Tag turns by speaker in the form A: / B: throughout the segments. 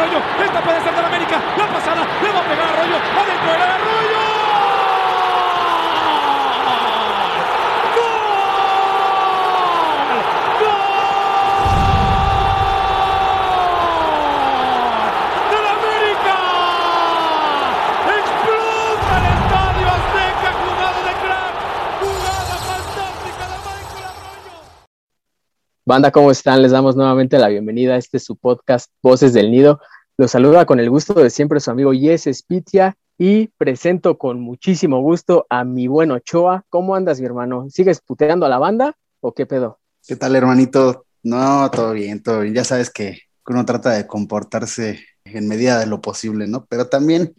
A: Arroyo. Esta puede ser del América. La pasada. Le va a pegar a Arroyo. Adentro del Arroyo. del América. Explota el estadio Azteca. Jugada de crack. Jugada fantástica de Michael Arroyo.
B: Banda, ¿cómo están? Les damos nuevamente la bienvenida a este su podcast Voces del Nido. Los saluda con el gusto de siempre su amigo Yes Spitia y presento con muchísimo gusto a mi buen Ochoa. ¿Cómo andas, mi hermano? ¿Sigues puteando a la banda o qué pedo?
C: ¿Qué tal, hermanito? No, todo bien, todo bien. Ya sabes que uno trata de comportarse en medida de lo posible, ¿no? Pero también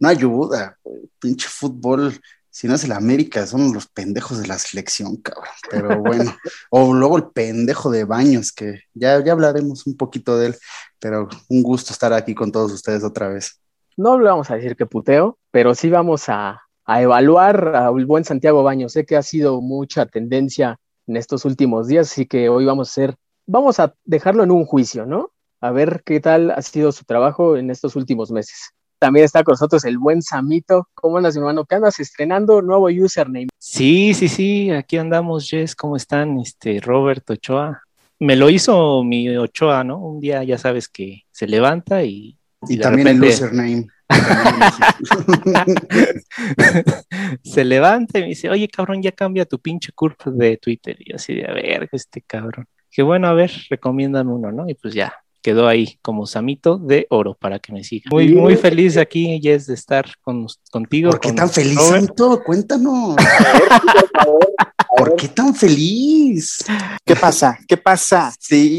C: no ayuda. Pinche fútbol, si no es el América, son los pendejos de la selección, cabrón. Pero bueno, o luego el pendejo de Baños, que ya, ya hablaremos un poquito de él, pero un gusto estar aquí con todos ustedes otra vez.
B: No le vamos a decir que puteo, pero sí vamos a, a evaluar al buen Santiago Baños. Sé que ha sido mucha tendencia en estos últimos días, así que hoy vamos a hacer, vamos a dejarlo en un juicio, ¿no? A ver qué tal ha sido su trabajo en estos últimos meses. También está con nosotros el buen Samito. ¿Cómo andas, mi hermano? ¿Qué andas estrenando? Nuevo username.
D: Sí, sí, sí, aquí andamos, Jess, ¿cómo están? Este, Robert Ochoa. Me lo hizo mi Ochoa, ¿no? Un día ya sabes que se levanta y...
C: Y también el username.
D: se levanta y me dice, oye, cabrón, ya cambia tu pinche curva de Twitter. Y yo así de, a ver, este cabrón. Que bueno, a ver, recomiendan uno, ¿no? Y pues ya, quedó ahí como Samito de oro para que me siga. Muy, muy feliz aquí, Jess, de estar con, contigo.
C: ¿Por qué
D: con
C: tan feliz,
D: Robert.
C: Cuéntanos. ¿Por qué tan feliz?
E: ¿Qué pasa? ¿Qué pasa?
C: Sí,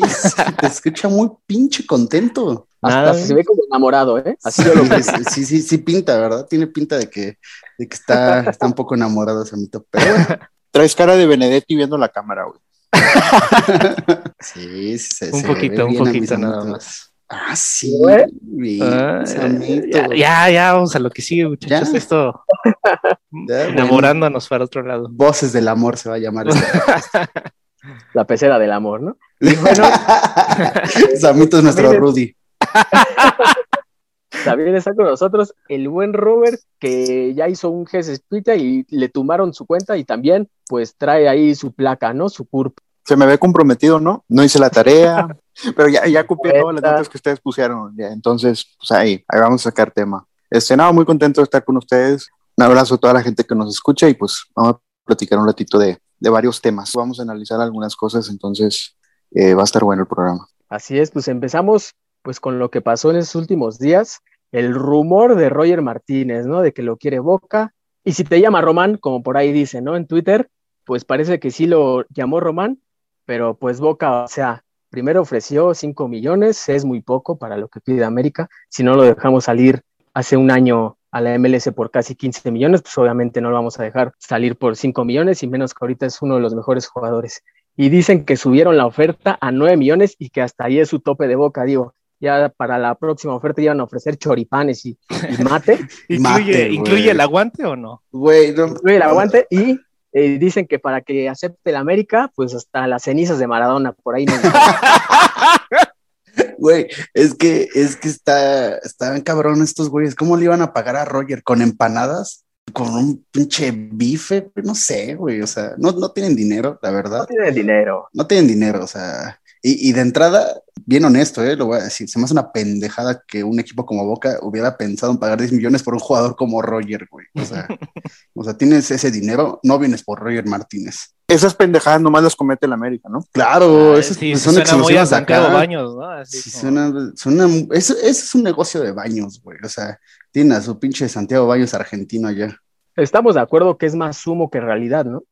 C: te escucha muy pinche contento.
B: Hasta
D: Nada,
B: se ve como enamorado, ¿eh? Así yo lo.
C: Sí, sí, sí, sí pinta, ¿verdad? Tiene pinta de que, de que está, está un poco enamorado Samito, pero
E: Traes cara de Benedetti viendo la cámara, güey.
C: sí, sí, se-
D: Un
C: se
D: poquito,
C: ve
D: un poquito nada más.
C: Ah, sí,
B: ¿Eh?
C: bien,
D: Ah,
C: Samito.
D: ya, ya, ya, vamos a lo que sigue, muchachos.
C: Ya.
D: Esto
C: Ya, bueno.
D: enamorándonos para otro lado.
C: Voces del amor se va a llamar este.
B: La pecera del amor, ¿no?
C: Samito es nuestro. Rudy.
B: También está con nosotros el buen Robert, que ya hizo un GS Spita y le tumbaron su cuenta y también, pues, trae ahí su placa, ¿no? Su CURP.
E: Se me ve comprometido, ¿no? No hice la tarea, pero ya, ya cumplí todas las notas que ustedes pusieron. Ya. Entonces, pues ahí, ahí vamos a sacar tema. Este, nada, muy contento de estar con ustedes. Un abrazo a toda la gente que nos escucha y pues vamos a platicar un ratito de, de varios temas. Vamos a analizar algunas cosas, entonces eh, va a estar bueno el programa.
B: Así es, pues empezamos pues con lo que pasó en esos últimos días, el rumor de Roger Martínez, ¿no? De que lo quiere Boca. Y si te llama Román, como por ahí dice, ¿no? En Twitter, pues parece que sí lo llamó Román, pero pues Boca, o sea, primero ofreció 5 millones, es muy poco para lo que pide América. Si no lo dejamos salir hace un año a la MLS por casi 15 millones, pues obviamente no lo vamos a dejar salir por 5 millones y menos que ahorita es uno de los mejores jugadores. Y dicen que subieron la oferta a 9 millones y que hasta ahí es su tope de boca, digo. Ya para la próxima oferta iban a ofrecer choripanes y, y mate,
D: ¿Incluye,
C: Mate.
D: ¿Incluye el aguante o no?
C: Güey, no-
B: incluye el aguante y eh, dicen que para que acepte el América, pues hasta las cenizas de Maradona, por ahí no.
C: Güey, es que, es que está, están cabrón estos güeyes. ¿Cómo le iban a pagar a Roger? ¿Con empanadas? ¿Con un pinche bife? No sé, güey. O sea, no, no tienen dinero, la verdad.
B: tiene dinero.
C: No tienen dinero, o sea. Y, y de entrada, bien honesto, ¿eh? lo voy a decir. Se me hace una pendejada que un equipo como Boca hubiera pensado en pagar 10 millones por un jugador como Roger, güey. O sea, o sea, tienes ese dinero, no vienes por Roger Martínez.
E: Esas pendejadas nomás las comete el América, ¿no?
C: Claro,
D: Ah,
C: esas
D: sí,
C: son exclusivas de acá.
D: Baños, ¿no? Así
C: Sí,
D: como-
C: suena, suena, eso, eso es un negocio de baños, güey. O sea, tiene a su pinche Santiago Baños argentino allá.
B: Estamos de acuerdo que es más humo que realidad, ¿no?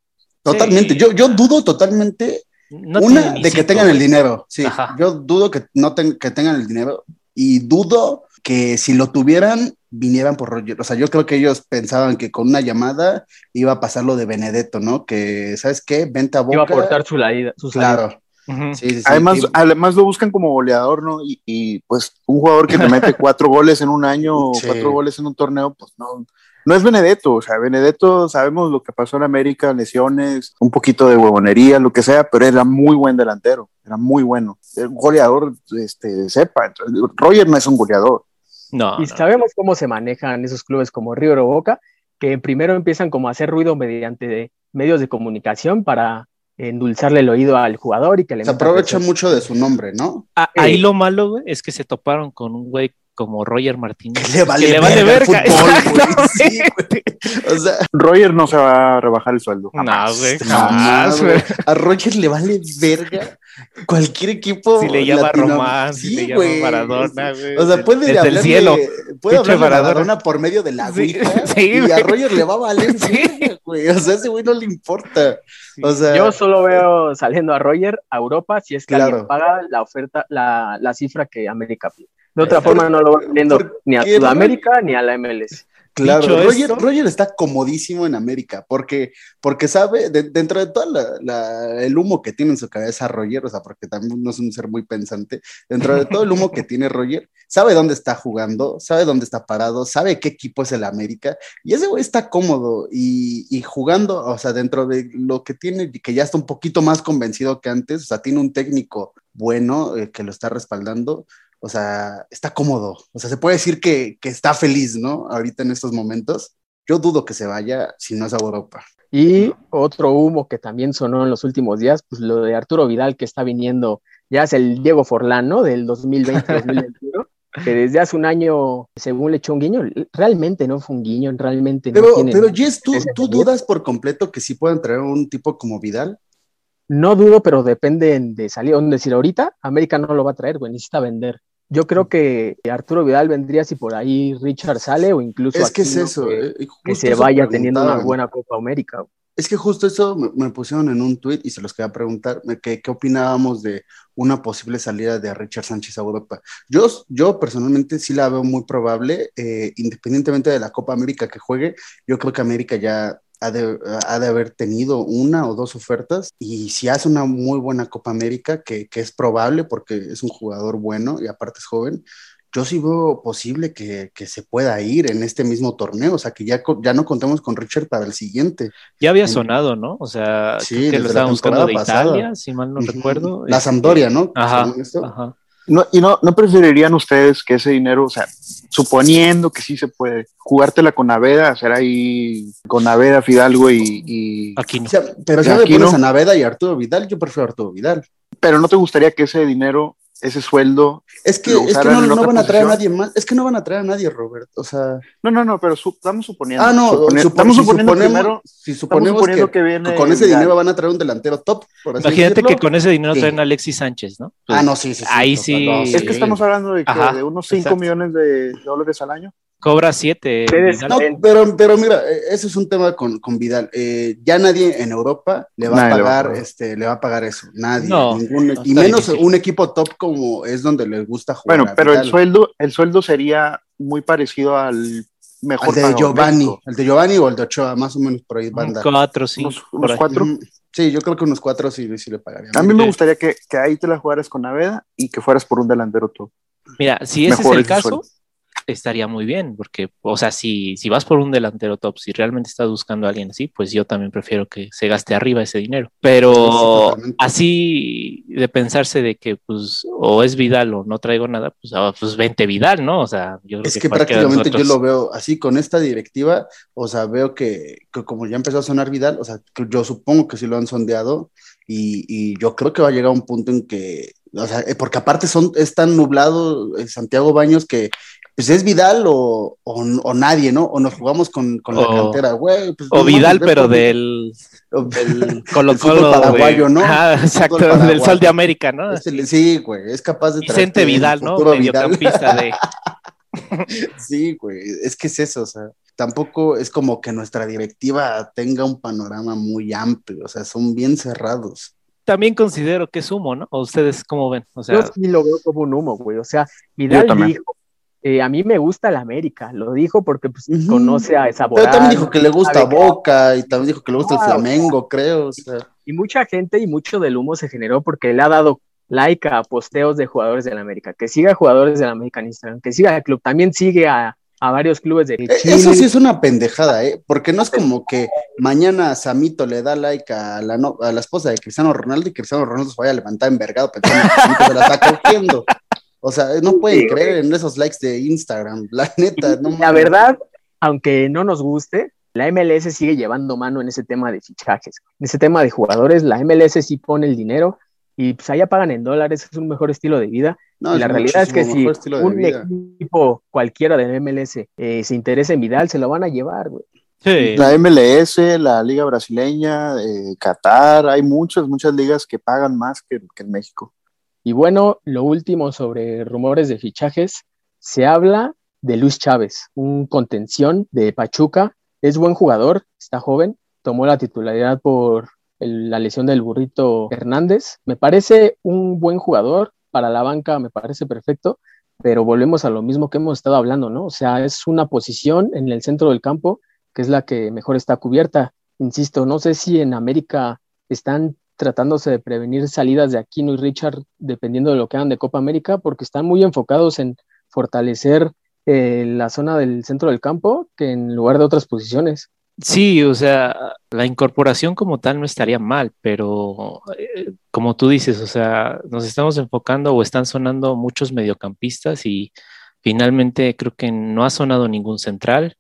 C: Totalmente.
D: Sí.
C: Yo, yo dudo totalmente,
D: no
C: una, de que tengan el dinero. Sí,
D: Ajá.
C: yo dudo que no ten- que tengan el dinero y dudo que si lo tuvieran, vinieran por Roger. O sea, yo creo que ellos pensaban que con una llamada iba a pasar lo de Benedetto, ¿no? Que, ¿sabes qué? Vente a Boca.
B: Iba a aportar su. Su
C: Claro. Sí, sí, sí.
E: Además, además lo buscan como goleador, ¿no? Y, y, pues un jugador que te mete cuatro goles en un año o
C: Sí.
E: cuatro goles en un torneo, pues no, no es Benedetto. O sea, Benedetto sabemos lo que pasó en América, lesiones, un poquito de huevonería, lo que sea, pero era muy buen delantero, era muy bueno. El goleador, este, sepa. Entonces, Roger no es un goleador.
D: No,
B: Y
D: no.
B: sabemos cómo se manejan esos clubes como River o Boca, que primero empiezan como a hacer ruido mediante medios de comunicación para endulzarle el oído al jugador y que le
C: se aprovecha mucho de su nombre, ¿no?
D: Ah, ahí lo malo, güey, es que se toparon con un güey como Roger Martínez.
C: Que le vale,
D: que le vale
C: verga
D: verga.
C: el fútbol, güey.
D: Exactamente.
C: Sí, güey. O sea,
E: Roger no se va a rebajar el sueldo.
D: No, güey,
C: jamás,
D: jamás, güey.
C: A Roger le vale verga cualquier equipo.
D: Si le llama
C: latino-
D: Román, si
C: Sí,
D: le llama. Maradona, güey.
C: O sea, puede
D: Desde el cielo.
C: puede a
D: Maradona.
C: Maradona por medio de la
D: Sí,
C: Ouija,
D: sí,
C: y a. Roger le va a valer
D: Sí.
C: verga, güey. O sea, ese güey no le importa. O sea,
B: Yo solo veo saliendo a Roger a Europa si es que
C: Claro.
B: alguien paga la oferta, la, la cifra que América pide. De otra
C: ¿Por-
B: forma no lo viendo
C: por
B: ni a Sudamérica ni a la MLS.
C: Claro, Roger, está comodísimo en América porque, porque sabe, de- dentro de todo la- la- el humo que tiene en su cabeza Roger, o sea, porque también no es un ser muy pensante, dentro de todo el humo que tiene Roger, sabe dónde está jugando, sabe dónde está parado, sabe qué equipo es el América, y ese güey está cómodo y, y jugando, o sea, dentro de lo que tiene, que ya está un poquito más convencido que antes, o sea, tiene un técnico bueno eh, que lo está respaldando, o sea, está cómodo. O sea, se puede decir que, que está feliz, ¿no? Ahorita en estos momentos. Yo dudo que se vaya si no es a Europa.
B: Y otro humo que también sonó en los últimos días, pues lo de Arturo Vidal que está viniendo, ya es el Diego Forlán, ¿no? Del 2020-2021, que desde hace un año, según le echó un guiño, realmente no fue un guiño, realmente no
C: Pero,
B: tiene...
C: pero Jess, ¿tú, ¿tú dudas por completo que sí puedan traer un tipo como Vidal?
B: No dudo, pero depende de salir. Es decir, ahorita América no lo va a traer, güey, necesita vender. Yo creo que Arturo Vidal vendría si por ahí Richard sale o incluso
C: Es que es eso.
B: que,
C: eh,
B: que se
C: eso
B: vaya teniendo una buena Copa América.
C: Es que justo eso me, me pusieron en un tuit y se los quería preguntar, me- que, ¿qué opinábamos de una posible salida de Richard Sánchez a Europa? Yo, yo personalmente sí la veo muy probable, eh, independientemente de la Copa América que juegue, yo creo que América ya ha de, ha de haber tenido una o dos ofertas y si hace una muy buena Copa América, que, que es probable porque es un jugador bueno y aparte es joven, yo sí veo posible que, que se pueda ir en este mismo torneo, o sea, que ya, ya no contemos con Richard para el siguiente.
D: Ya había sonado, ¿no? O sea,
C: Sí,
D: que lo estaban buscando de
C: pasada.
D: Italia, si mal no recuerdo.
C: La
D: Este,
C: Sampdoria, ¿no?
D: Ajá, ajá.
E: No, ¿Y no, no preferirían ustedes que ese dinero, o sea, suponiendo que sí se puede, jugártela con Naveda, hacer ahí con Naveda, Fidalgo y, y-
D: Aquí no.
C: O sea, pero si no le pones
E: no.
C: a Naveda y Arturo Vidal, yo prefiero a Arturo Vidal.
E: Pero ¿no te gustaría que ese dinero, ese sueldo...
C: Es que, es que no, van a traer a nadie más. Es que no van a traer a nadie, Robert. O sea.
E: No, no, no, pero su- estamos suponiendo.
C: Ah, no.
E: supone-
C: supo-
E: estamos
C: si
E: suponiendo
C: suponemos,
E: primero,
C: si suponemos
E: suponiendo
C: que,
E: que, viene
C: con ese dinero van a traer un delantero top. Por así
D: Imagínate
C: decirlo.
D: que con ese dinero
C: Sí.
D: traen a Alexis Sánchez, ¿no? Pues,
C: Ah, no, sí, sí. sí
D: ahí sí-
C: no,
E: Es que estamos hablando de, que de unos 5
D: exacto.
E: millones de dólares al año.
D: Cobra siete.
C: No, pero, pero mira, eh, ese es un tema con, con Vidal. Eh, ya nadie en Europa le va
E: Nadie
C: a
E: le va a
C: pagar, este, le va a pagar eso. Nadie.
D: No,
C: ningún-
D: no,
C: y menos
D: difícil.
C: un equipo top como es donde les gusta jugar.
E: Bueno, pero el sueldo, el sueldo sería muy parecido al mejor
C: Al de Giovanni,
E: México.
C: el de Giovanni o el de Ochoa, más o menos por ahí van
D: cuatro, cinco.
E: Unos, cuatro.
C: Ujú. Sí, yo creo que unos cuatro sí, sí le pagarían.
E: A mí me
D: Sí.
E: gustaría que, que ahí te la jugaras con Naveda y que fueras por un delantero tú.
D: Mira, si ese
E: Mejor
D: es el caso,
E: sueldo.
D: Estaría muy bien, porque, o sea, si, si vas por un delantero top, si realmente estás buscando a alguien así, pues yo también prefiero que se gaste arriba ese dinero. Pero
C: Sí,
D: así de pensarse de que, pues, o es Vidal o no traigo nada, pues, ah, pues vente Vidal, ¿no? O sea, yo creo
C: Es
D: que,
C: que prácticamente yo lo veo así con esta directiva, o sea, veo que, que como ya empezó a sonar Vidal, o sea, yo supongo que sí lo han sondeado y, y yo creo que va a llegar un punto en que, o sea, eh, porque aparte son, es tan nublado eh, Santiago Baños que pues es Vidal o, o, o nadie, ¿no? O nos jugamos con, con la cantera, güey. pues,
D: O
C: no
D: Vidal,
C: ve
D: pero del
C: del
D: Colo Colo,
C: paraguayo. ¿no? El
D: exacto, del. Sol de América, ¿no?
C: Sí, güey, es capaz de
D: Vicente Vidal, ¿no? Mediocampista de...
C: Sí, güey, es que es eso, o sea, tampoco es como que nuestra directiva tenga un panorama muy amplio, o sea, son bien cerrados.
D: También considero que es humo, ¿no? ¿O ustedes cómo ven? O sea,
B: Yo sí lo veo como un humo, güey. O sea, Vidal dijo eh, a mí me gusta la América, lo dijo porque pues, conoce a esa
C: Pero también dijo que le gusta Boca y también dijo que le gusta el Flamengo, creo. o sea.
B: Y mucha gente y mucho del humo se generó porque le ha dado like a posteos de jugadores de la América, que siga a jugadores de la América en Instagram, que siga al club, también sigue a, a varios clubes de
C: Eh,
B: Chile.
C: Eso sí es una pendejada, ¿eh? Porque no es como que mañana Samito le da like a la, no- a la esposa de Cristiano Ronaldo y Cristiano Ronaldo se vaya a levantar envergado pensando que Samito se la está cogiendo. O sea, no pueden
B: Sí, güey.
C: creer en esos likes de Instagram, la neta, no
B: La
C: mames.
B: verdad, aunque no nos guste, la MLS sigue llevando mano en ese tema de fichajes. En ese tema de jugadores, la MLS sí pone el dinero y pues allá pagan en dólares, es un mejor estilo de vida.
C: No,
B: y la realidad es que si un
C: vida.
B: equipo cualquiera del MLS eh, se interesa en Vidal, se lo van a llevar, güey.
D: Sí.
E: La MLS, la Liga Brasileña, eh, Qatar, hay muchas, muchas ligas que pagan más que, que en México.
B: Y bueno, lo último sobre rumores de fichajes, se habla de Luis Chávez, un contención de Pachuca, es buen jugador, está joven, tomó la titularidad por la lesión del burrito Hernández, me parece un buen jugador, para la banca me parece perfecto, pero volvemos a lo mismo que hemos estado hablando, ¿no? O sea, es una posición en el centro del campo que es la que mejor está cubierta. Insisto, no sé si en América están tratándose de prevenir salidas de Aquino y Richard dependiendo de lo que hagan de Copa América, porque están muy enfocados en fortalecer eh, la zona del centro del campo que en lugar de otras posiciones.
D: Sí, o sea, la incorporación como tal no estaría mal, pero eh, como tú dices, o sea, nos estamos enfocando o están sonando muchos mediocampistas y finalmente creo que no ha sonado ningún central,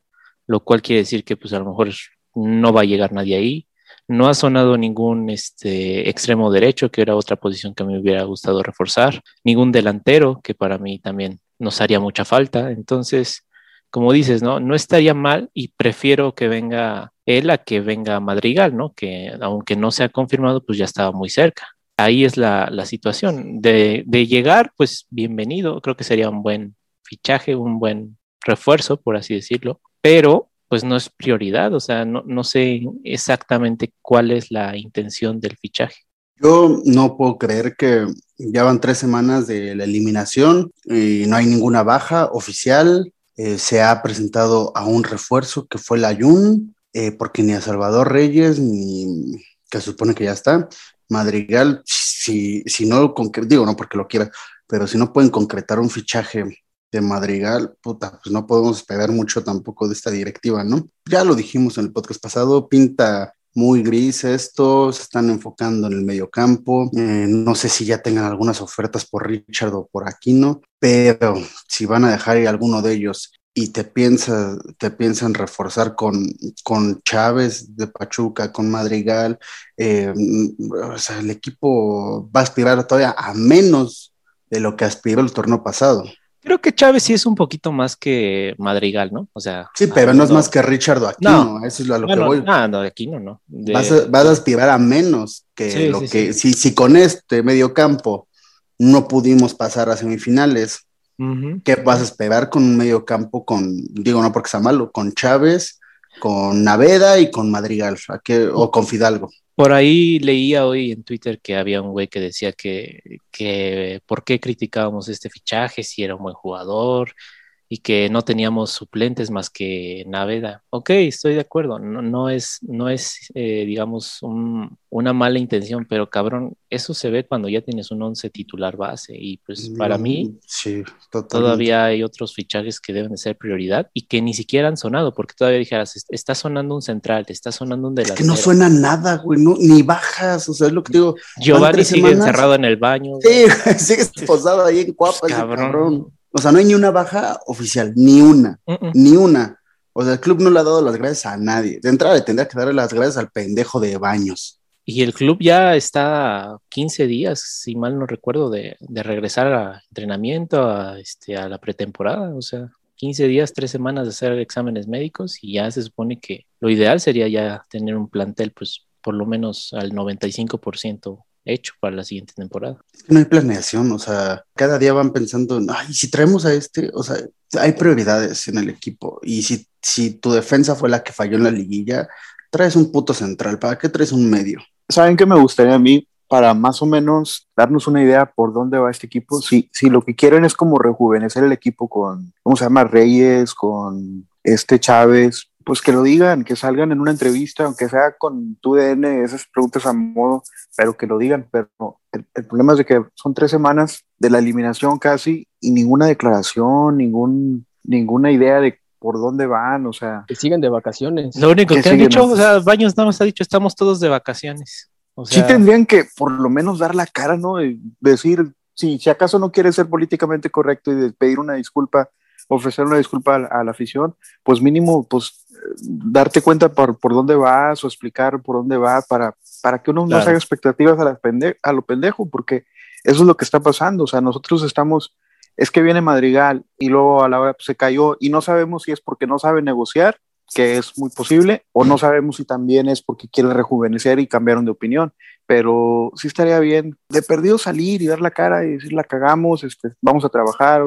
D: lo cual quiere decir que pues a lo mejor no va a llegar nadie ahí. No ha sonado ningún este, extremo derecho, que era otra posición que me hubiera gustado reforzar, ningún delantero, que para mí también nos haría mucha falta. Entonces, como dices, ¿no? No estaría mal y prefiero que venga él a que venga Madrigal, ¿no? Que aunque no se ha confirmado, pues ya estaba muy cerca. Ahí es la, la situación. De, de llegar, pues bienvenido. Creo que sería un buen fichaje, un buen refuerzo, por así decirlo. Pero pues no es prioridad, o sea, no, no sé exactamente cuál es la intención del fichaje.
C: Yo no puedo creer que ya van tres semanas de la eliminación y no hay ninguna baja oficial. Eh, se ha presentado a un refuerzo que fue la Jun, eh, porque ni a Salvador Reyes, ni que se supone que ya está, Madrigal, si, si no, digo no porque lo quiera, pero si no pueden concretar un fichaje de Madrigal, puta, pues no podemos esperar mucho tampoco de esta directiva, ¿no? Ya lo dijimos en el podcast pasado, pinta muy gris esto, se están enfocando en el mediocampo. Eh, no sé si ya tengan algunas ofertas por Richard o por Aquino, pero si van a dejar ir alguno de ellos y te piensas, te piensan reforzar con, con Chávez de Pachuca, con Madrigal, eh, o sea, el equipo va a aspirar todavía a menos de lo que aspiró el torneo pasado.
D: Creo que Chávez sí es un poquito más que Madrigal, ¿no? O sea.
C: Sí, pero no es más que Richard o Aquino, eso es a lo
D: bueno,
C: que voy.
D: Ah, no, de aquí no, no. De-
C: Vas a, vas a aspirar a menos que
D: Sí,
C: lo
D: sí,
C: que,
D: sí.
C: Si, si con este medio campo no pudimos pasar a semifinales. ¿qué vas a esperar con un medio campo con, digo no porque sea malo, con Chávez, con Naveda y con Madrigal, ¿a qué- o con Fidalgo?
D: Por ahí leía hoy en Twitter que había un güey que decía que, que por qué criticábamos este fichaje si era un buen jugador y que no teníamos suplentes más que Naveda. Ok, estoy de acuerdo, no, no es, no es eh, digamos, un- una mala intención, pero cabrón, eso se ve cuando ya tienes un once titular base y pues para mí
C: sí, totalmente.
D: todavía hay otros fichajes que deben de ser prioridad y que ni siquiera han sonado, porque todavía dijeras, "Est- está sonando un central, te está sonando un
C: Es
D: delantero.
C: que no suena nada, güey, no, ni bajas, o sea, es lo que digo.
D: Giovanni sigue
C: semanas.
D: encerrado en el baño.
C: Sí, sigue posado ahí en Cuapa,
D: cabrón.
C: O sea, no hay ni una baja oficial, ni una. Ni una. O sea, el club no le ha dado las gracias a nadie. De entrada le tendría que darle las gracias al pendejo de Baños.
D: Y el club ya está a 15 días, si mal no recuerdo, de, de regresar a entrenamiento, a, este, a la pretemporada. O sea, 15 días, 3 semanas de hacer exámenes médicos y ya se supone que lo ideal sería ya tener un plantel, pues por lo menos al 95% hecho para la siguiente temporada.
C: Es que no hay planeación, o sea, cada día van pensando, en, ay, si traemos a este, o sea, hay prioridades en el equipo. Y si, si tu defensa fue la que falló en la liguilla, traes un puto central. ¿Para qué traes un medio?
E: ¿Saben qué me gustaría a mí? para más o menos darnos una idea por dónde va este equipo. Si, si lo que quieren es como rejuvenecer el equipo con, ¿cómo se llama? Reyes, con este Chávez, pues que lo digan, que salgan en una entrevista, aunque sea con tu DN, esas preguntas a modo, pero que lo digan. Pero el, el, problema es de que son tres semanas de la eliminación casi y ninguna declaración, ningún, ninguna idea de por dónde van, o sea.
B: Que siguen de vacaciones.
D: Lo único que, que han dicho, o sea, Baños nada más ha dicho, estamos todos de vacaciones. O
E: sea, sí tendrían que por lo menos dar la cara, ¿no? Y decir, si, si acaso no quiere ser políticamente correcto y pedir una disculpa, ofrecer una disculpa a, a, la afición, pues mínimo, pues darte cuenta por, por dónde vas o explicar por dónde va para, para que uno claro. no se haga expectativas a, pende a lo pendejo, porque eso es lo que está pasando. O sea, nosotros estamos, es que viene Madrigal y luego a la hora pues, se cayó y no sabemos si es porque no sabe negociar, que es muy posible, o no sabemos si también es porque quiere rejuvenecer y cambiaron de opinión. Pero sí estaría bien de perdido salir y dar la cara y decir la cagamos, este, vamos a trabajar,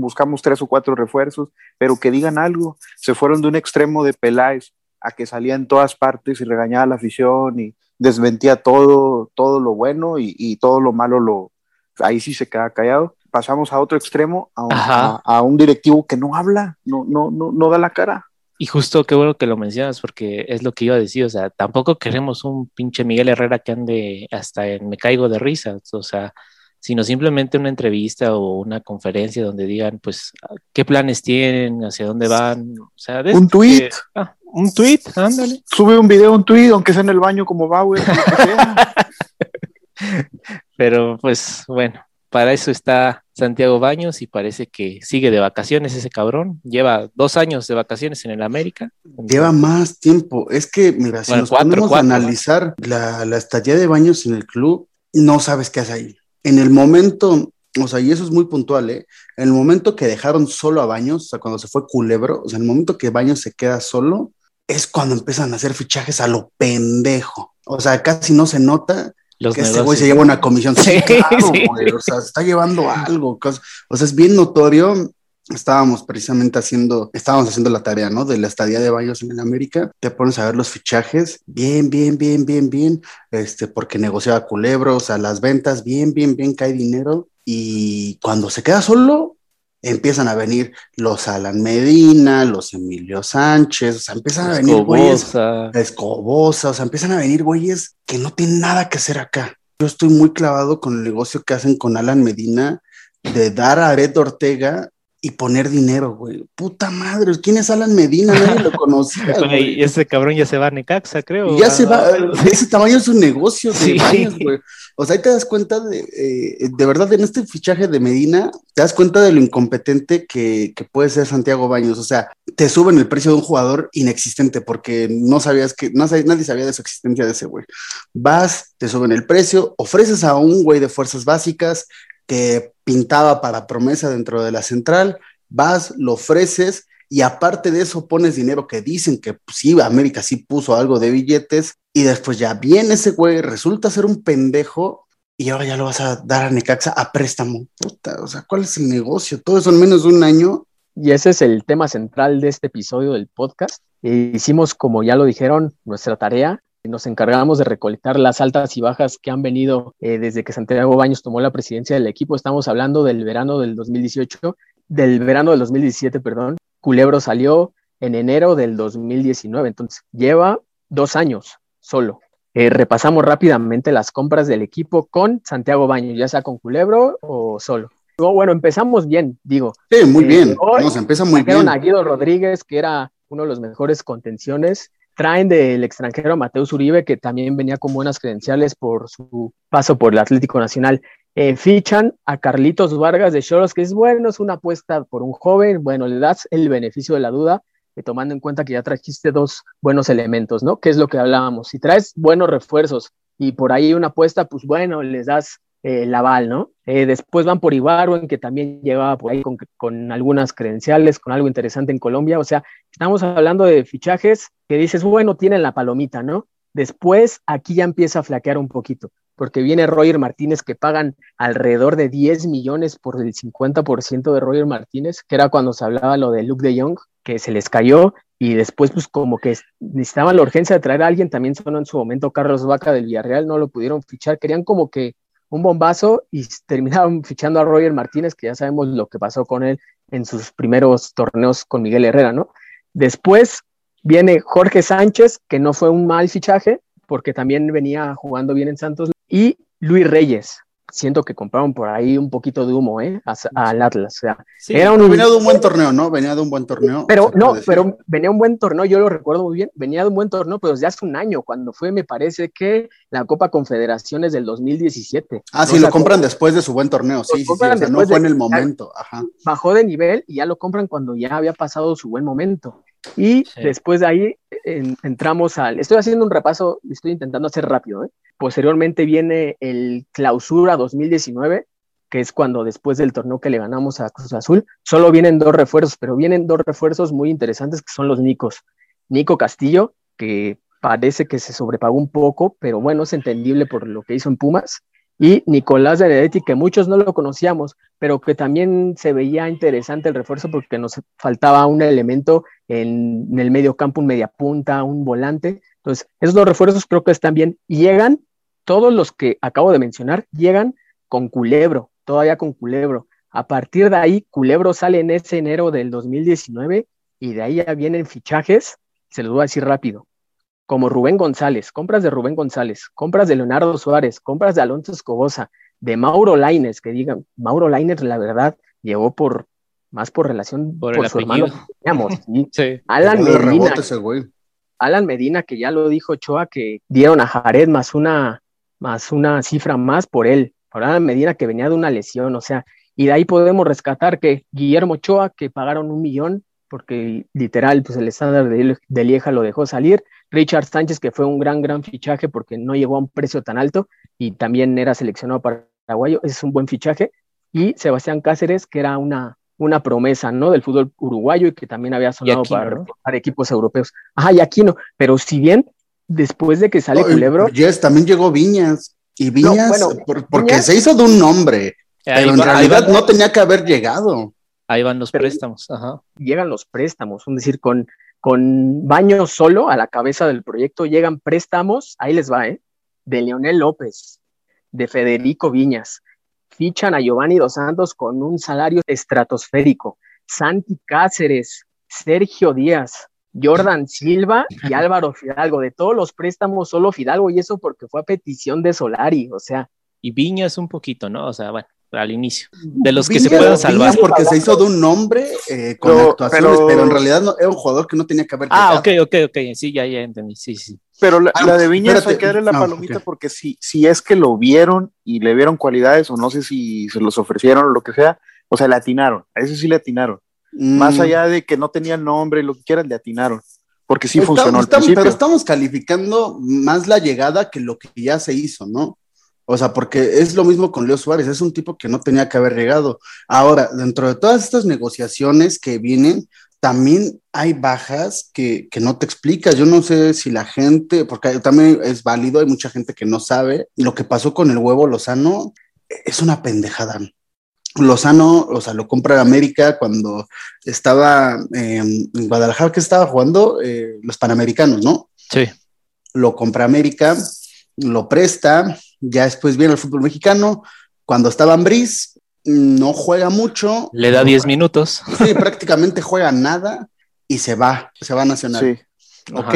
E: buscamos tres o cuatro refuerzos, pero que digan algo. Se fueron de un extremo de Peláez a que salía en todas partes y regañaba a la afición y desmentía todo, todo lo bueno y, y todo lo malo lo ahí sí se queda callado. Pasamos a otro extremo, a un, a, a un, directivo que no habla, no, no, no, no da la cara.
D: Y justo qué bueno que lo mencionas, porque es lo que iba a decir, o sea, tampoco queremos un pinche Miguel Herrera que ande hasta en me caigo de risa, o sea, sino simplemente una entrevista o una conferencia donde digan, pues, qué planes tienen, hacia dónde van. O sea,
E: un tweet.
D: Que, ah, un tweet, ándale.
E: Sube un video, un tweet, aunque sea en el baño como Bauer.
D: Pero pues bueno, para eso está Santiago Baños y parece que sigue de vacaciones ese cabrón. Lleva dos años de vacaciones en el América.
C: Lleva más tiempo. Es que, mira, si bueno, nos cuatro, ponemos cuatro, a analizar la, la estadía de Baños en el club, no sabes qué hace ahí en el momento, o sea, y eso es muy puntual, ¿eh? En el momento que dejaron solo a Baños, o sea, cuando se fue Culebro, o sea, en el momento que Baños se queda solo, es cuando empiezan a hacer fichajes a lo pendejo. O sea, casi no se nota Los que ese güey se lleva una comisión. Sí, claro, sí. güey. O sea, está llevando algo. O sea, es bien notorio estábamos precisamente haciendo, estábamos haciendo la tarea, ¿no? De la estadía de Baños en el América, te pones a ver los fichajes, bien, bien, bien, bien, bien, este, porque negociaba culebros, a las ventas, bien, bien, bien, cae dinero, y cuando se queda solo, empiezan a venir los Alan Medina, los Emilio Sánchez, o sea, empiezan a venir güeyes, Escobosa, o sea, empiezan a venir güeyes que no tienen nada que hacer acá. Yo estoy muy clavado con el negocio que hacen con Alan Medina de dar a Beto Ortega y poner dinero, güey. Puta madre, ¿quién es Alan Medina? Nadie lo conocía.
D: y ese cabrón ya se va a Necaxa, creo.
C: Y ya se va, ese tamaño es un negocio de sí. años, güey. O sea, ahí te das cuenta de, eh, de verdad, en este fichaje de Medina, te das cuenta de lo incompetente que, que, puede ser Santiago Baños. O sea, te suben el precio de un jugador inexistente porque no sabías que, no sabías, nadie sabía de su existencia de ese güey. Vas, te suben el precio, ofreces a un güey de fuerzas básicas, que pintaba para promesa dentro de la central, vas, lo ofreces y aparte de eso pones dinero que dicen que pues, sí, América sí puso algo de billetes y después ya viene ese güey, resulta ser un pendejo y ahora ya lo vas a dar a Necaxa a préstamo. Puta, o sea, ¿cuál es el negocio? Todo eso en menos de un año.
B: Y ese es el tema central de este episodio del podcast. E hicimos, como ya lo dijeron, nuestra tarea nos encargamos de recolectar las altas y bajas que han venido eh, desde que Santiago Baños tomó la presidencia del equipo. Estamos hablando del verano del 2018, del verano del 2017, perdón. Culebro salió en enero del 2019, entonces lleva dos años solo. Eh, repasamos rápidamente las compras del equipo con Santiago Baños, ya sea con Culebro o solo. Bueno, empezamos bien, digo.
C: Sí, muy eh, bien. Nos empieza muy bien.
B: a Guido Rodríguez, que era uno de los mejores contenciones traen del extranjero a Mateus Uribe, que también venía con buenas credenciales por su paso por el Atlético Nacional. Eh, fichan a Carlitos Vargas de Choros, que es bueno, es una apuesta por un joven, bueno, le das el beneficio de la duda, eh, tomando en cuenta que ya trajiste dos buenos elementos, ¿no? Que es lo que hablábamos. Si traes buenos refuerzos y por ahí una apuesta, pues bueno, les das eh, Laval, ¿no? Eh, después van por Ibarwen, que también llevaba por ahí con, con, algunas credenciales, con algo interesante en Colombia. O sea, estamos hablando de fichajes que dices, bueno, tienen la palomita, ¿no? Después aquí ya empieza a flaquear un poquito. porque viene Roger Martínez que pagan alrededor de 10 millones por el 50% de Roger Martínez, que era cuando se hablaba lo de Luke de Jong, que se les cayó y después pues como que necesitaban la urgencia de traer a alguien, también sonó en su momento Carlos Vaca del Villarreal, no lo pudieron fichar, querían como que un bombazo y terminaron fichando a Roger Martínez, que ya sabemos lo que pasó con él en sus primeros torneos con Miguel Herrera, ¿no? Después viene Jorge Sánchez, que no fue un mal fichaje, porque también venía jugando bien en Santos, y Luis Reyes, siento que compraron por ahí un poquito de humo, ¿eh? al Atlas. O sea,
C: era un... Venía de un buen torneo, ¿no? Venía de un buen torneo.
B: Pero no, pero venía un buen torneo, yo lo recuerdo muy bien. Venía de un buen torneo, pero desde hace un año, cuando fue, me parece que la Copa Confederaciones del 2017.
C: Ah, sí, lo compran después de su buen torneo, sí, sí, sí. O sea, no fue en el momento. Ajá.
B: Bajó de nivel y ya lo compran cuando ya había pasado su buen momento. Y después de ahí entramos al. Estoy haciendo un repaso, estoy intentando hacer rápido. ¿eh? Posteriormente viene el Clausura 2019, que es cuando después del torneo que le ganamos a Cruz Azul, solo vienen dos refuerzos, pero vienen dos refuerzos muy interesantes que son los Nicos. Nico Castillo, que parece que se sobrepagó un poco, pero bueno, es entendible por lo que hizo en Pumas y Nicolás Benedetti, que muchos no lo conocíamos, pero que también se veía interesante el refuerzo porque nos faltaba un elemento en, el medio campo, un media punta, un volante. Entonces, esos dos refuerzos creo que están bien. Llegan, todos los que acabo de mencionar, llegan con Culebro, todavía con Culebro. A partir de ahí, Culebro sale en ese enero del 2019 y de ahí ya vienen fichajes, se los voy a decir rápido como Rubén González, compras de Rubén González, compras de Leonardo Suárez, compras de Alonso Escobosa, de Mauro Laines, que digan, Mauro Laines, la verdad, llegó por más por relación por, su hermano. Alan Medina. Alan Medina, que ya lo dijo Choa, que dieron a Jared más una, más una cifra más por él, por Alan Medina que venía de una lesión, o sea, y de ahí podemos rescatar que Guillermo Choa, que pagaron un millón, porque literal, pues el estándar de, de Lieja lo dejó salir, Richard Sánchez, que fue un gran, gran fichaje porque no llegó a un precio tan alto y también era seleccionado para Paraguayo, es un buen fichaje. Y Sebastián Cáceres, que era una, una promesa, ¿no? Del fútbol uruguayo y que también había sonado para, equipos europeos. Ajá, y aquí no, pero si bien después de que sale Culebro.
C: Yes, también llegó Viñas. Y Viñas, porque se hizo de un nombre, pero en realidad no tenía que haber llegado.
D: Ahí van los préstamos, ajá.
B: Llegan los préstamos, es decir, con, con Baño solo a la cabeza del proyecto llegan préstamos, ahí les va, ¿eh? De Leonel López, de Federico Viñas. Fichan a Giovanni Dos Santos con un salario estratosférico. Santi Cáceres, Sergio Díaz, Jordan Silva y Álvaro Fidalgo. De todos los préstamos, solo Fidalgo, y eso porque fue a petición de Solari, o sea.
D: Y Viñas un poquito, ¿no? O sea, bueno al inicio, de los que se puedan salvar.
C: porque se hizo de un nombre eh, con actuaciones, pero, en realidad no, era un jugador que no tenía que haber.
D: Ah, ok, ok, ok, sí, ya, ya entendí, sí, sí.
E: Pero la, ah, de Viñas hay que darle la palomita porque si, si es que lo vieron y le vieron cualidades, o no sé si se los ofrecieron o lo que sea, o sea, le atinaron, a eso sí le atinaron. Más mm. allá de que no tenía nombre, lo que quieran, le atinaron. Porque sí funcionó.
C: pero estamos calificando más la llegada que lo que ya se hizo, ¿no? O sea, porque es lo mismo con Leo Suárez, es un tipo que no tenía que haber llegado. Ahora, dentro de todas estas negociaciones que vienen, también hay bajas que, no te explicas. Yo no sé si la gente, porque también es válido, hay mucha gente que no sabe. Lo que pasó con el huevo Lozano es una pendejada. Lozano, o sea, lo compra en América cuando estaba en Guadalajara, que estaba jugando eh, los Panamericanos, ¿no?
D: Sí.
C: Lo compra América, lo presta, ya después viene el fútbol mexicano. Cuando estaba en Briz, no juega mucho.
D: Le da 10 minutos.
C: Sí, prácticamente juega nada y se va, se va a Nacional. Sí. Ok.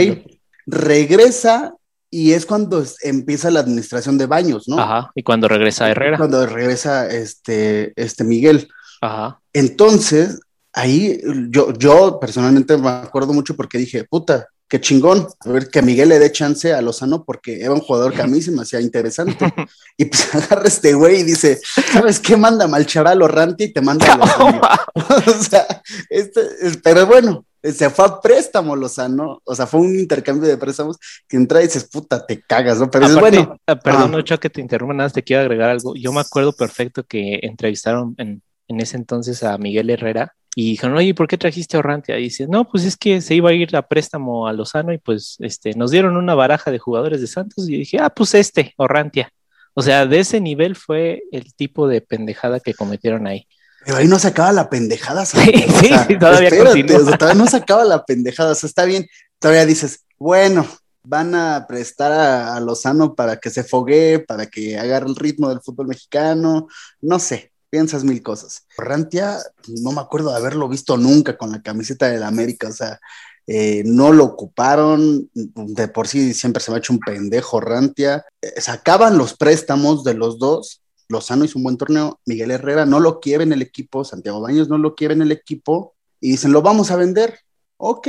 C: Regresa y es cuando empieza la administración de baños, ¿no?
D: Ajá. Y cuando regresa Herrera.
C: Cuando regresa este, este Miguel.
D: Ajá.
C: Entonces, ahí yo, yo personalmente me acuerdo mucho porque dije, puta, qué chingón. A ver, que Miguel le dé chance a Lozano porque era un jugador que a mí se me hacía interesante. Y pues agarra este güey y dice, ¿sabes qué? Manda mal chaval Ranti y te manda a Lozano. o sea, este, pero bueno, se fue a préstamo Lozano, o sea, fue un intercambio de préstamos que entra y dices, puta, te cagas, ¿no? Pero es bueno.
D: Ah, perdón, Ocho, que te interrumpa, nada, te quiero agregar algo. Yo me acuerdo perfecto que entrevistaron en, en ese entonces a Miguel Herrera y dijeron, oye, ¿por qué trajiste a Orrantia? Y dice, no, pues es que se iba a ir a préstamo a Lozano y pues este, nos dieron una baraja de jugadores de Santos y dije, ah, pues este, Orrantia. O sea, de ese nivel fue el tipo de pendejada que cometieron ahí.
C: Pero ahí no se acaba la pendejada.
D: Sí, sí, sí, todavía
C: espérate, o sea, todavía no se acaba la pendejada. O sea, está bien. Todavía dices, bueno, van a prestar a, a Lozano para que se foguee, para que agarre el ritmo del fútbol mexicano. No sé, piensas mil cosas. Rantia, no me acuerdo de haberlo visto nunca con la camiseta del América. O sea, eh, no lo ocuparon. De por sí siempre se me ha hecho un pendejo Rantia. Eh, sacaban los préstamos de los dos. Lozano hizo un buen torneo, Miguel Herrera no lo quiere en el equipo, Santiago Baños no lo quiere en el equipo y dicen, lo vamos a vender. Ok,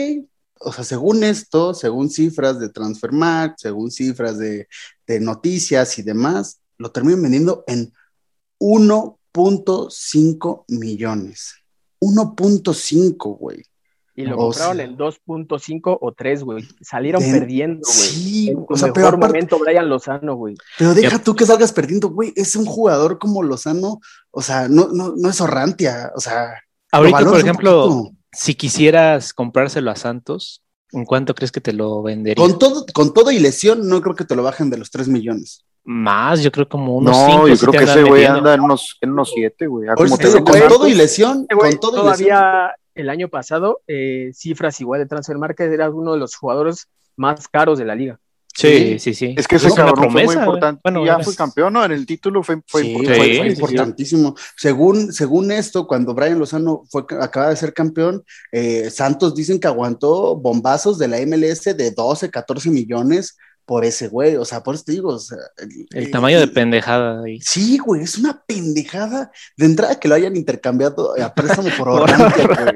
C: o sea, según esto, según cifras de Transfermarkt, según cifras de, noticias y demás, lo terminan vendiendo en 1.5 millones. 1.5, güey.
B: Y lo
C: O
B: compraron
C: sea-
B: en 2.5 o 3, güey. Salieron
C: De-
B: perdiendo, güey.
C: Sí,
B: en
C: o sea,
B: mejor
C: pero aparte-
B: momento, Brian Lozano, güey.
C: Pero deja tú que salgas perdiendo, güey. Es un jugador como Lozano, o sea, no, no, no es Orrantia, o sea.
D: Ahorita, por ejemplo, si quisieras comprárselo a Santos, ¿en cuánto crees que te lo vendería?
C: Con todo, con todo y lesión, no creo que te lo bajen de los 3 millones.
D: Más, yo creo como unos
E: No,
D: cinco,
E: yo creo que ese güey anda en unos, en unos siete, güey. Con
C: todo y lesión,
B: Este
C: con todo y lesión.
B: todavía el año pasado, eh, cifras igual de Transfer Market, era uno de los jugadores más caros de la liga.
D: Sí, sí, sí.
E: Es que ese
D: Es
E: cabrón fue muy
D: promesa,
E: importante.
D: Bueno,
E: ya
D: es-
E: fue campeón, ¿no? En el título fue, fue
C: Sí,
E: importante.
C: fue-
D: sí,
C: fue
D: sí, sí.
C: importantísimo. Según, según esto, cuando Brian Lozano fue, acaba de ser campeón, eh, Santos dicen que aguantó bombazos de la MLS de 12, 14 millones por ese güey. O sea, por eso te digo. o sea,
D: El
C: eh,
D: tamaño de pendejada ahí.
C: Sí, güey, es una pendejada de entrada que lo hayan intercambiado a préstamo por güey.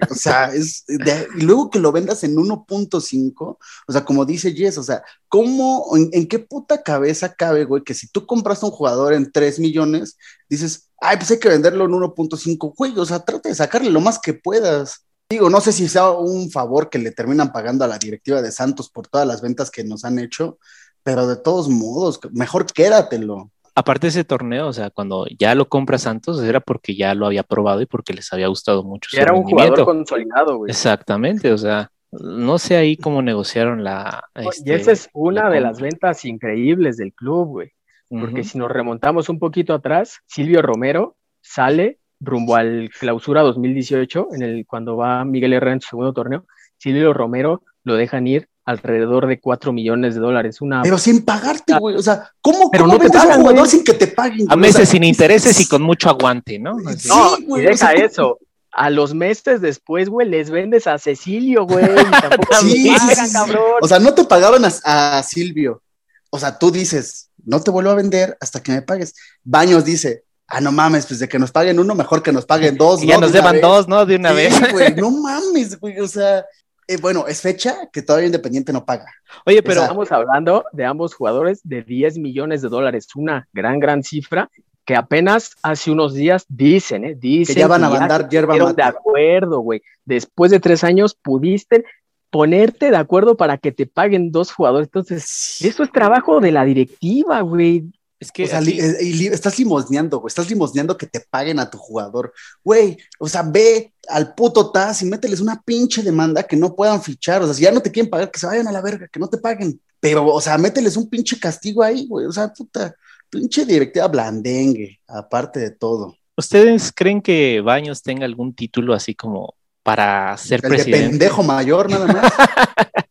C: O sea, es de- y luego que lo vendas en 1.5, o sea, como dice Jess, o sea, ¿cómo, en, en qué puta cabeza cabe, güey, que si tú compras a un jugador en 3 millones, dices, ay, pues hay que venderlo en 1.5, güey, o sea, trata de sacarle lo más que puedas. Digo, no sé si sea un favor que le terminan pagando a la directiva de Santos por todas las ventas que nos han hecho, pero de todos modos, mejor quédatelo.
D: Aparte de ese torneo, o sea, cuando ya lo compra Santos, era porque ya lo había probado y porque les había gustado mucho su
B: era un jugador consolidado, güey.
D: Exactamente, o sea, no sé ahí cómo negociaron la.
B: y
D: este,
B: esa es una
D: la
B: de
D: compra.
B: las ventas increíbles del club, güey. Porque si nos remontamos un poquito atrás, Silvio Romero sale rumbo al clausura 2018, en el, cuando va Miguel Herrera en su segundo torneo. Silvio Romero lo dejan ir alrededor de 4 millones de dólares. Una
C: Pero sin pagarte, güey. O sea, ¿cómo,
B: Pero
C: cómo
B: no te
C: vendes a un
B: pagan,
C: jugador
B: güey.
C: sin que te paguen?
D: A
C: güey? O sea,
D: meses sin intereses y con mucho aguante, ¿no? Así.
C: Sí,
B: No,
C: güey,
B: y
C: o
B: deja
C: sea,
B: eso. A los meses después, güey, les vendes a Cecilio, güey. y tampoco
C: Sí,
B: me
C: sí,
B: pagan,
C: sí,
B: cabrón.
C: O sea, no te pagaban a, a Silvio. O sea, tú dices, no te vuelvo a vender hasta que me pagues. Baños dice, ah, no mames, pues de que nos paguen uno, mejor que nos paguen dos.
D: Y ya
C: ¿no?
D: nos deban dos, ¿no? De una
C: Sí,
D: vez.
C: güey, no mames, güey. O sea, eh, bueno, es fecha que todavía Independiente no paga.
D: Oye, pero
B: Estamos hablando de ambos jugadores de 10 millones de dólares, una gran, gran cifra que apenas hace unos días dicen, ¿eh? Dicen
C: Que ya van a mandar yerba
B: pusieron de
C: mate.
B: acuerdo, güey. Después de tres años pudiste ponerte de acuerdo para que te paguen dos jugadores. Entonces, eso es trabajo de la directiva, güey.
D: Es que
C: o sea,
D: aquí-
C: li- eh, li- estás limosneando, güey. Estás limosneando que te paguen a tu jugador. Güey, o sea, ve al puto TAS y mételes una pinche demanda que no puedan fichar. O sea, si ya no te quieren pagar, que se vayan a la verga, que no te paguen. Pero, o sea, mételes un pinche castigo ahí, güey. O sea, puta, pinche directiva blandengue, aparte de todo.
D: ¿ustedes creen que Baños tenga algún título así como para ser
C: El de
D: presidente?
C: pendejo mayor, nada más.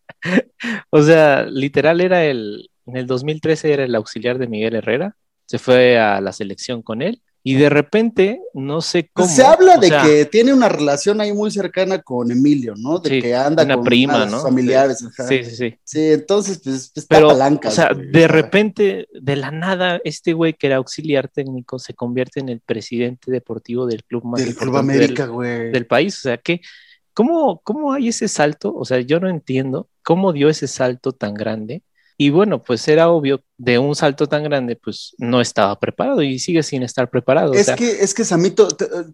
D: O sea, literal era el, en el 2013 era el auxiliar de Miguel Herrera, se fue a la selección con él y de repente, no sé cómo.
C: Se habla de
D: sea,
C: que tiene una relación ahí muy cercana con Emilio, ¿no? De
D: Sí,
C: que anda
D: una
C: con
D: prima, ¿no?
C: familiares. ajá.
D: Sí, sí, sí.
C: Sí, entonces, pues, está
D: Pero,
C: palanca.
D: o sea, de repente, de la nada, este güey que era auxiliar técnico se convierte en el presidente deportivo del club más
C: Del Club
D: importante del-
C: América, güey.
D: del país. O sea, que, ¿cómo, ¿cómo hay ese salto? O sea, yo no entiendo cómo dio ese salto tan grande. Y bueno, pues era obvio, de un salto tan grande, pues no estaba preparado y sigue sin estar preparado. o
C: Es
D: sea,
C: que, es que Samito, te- eh,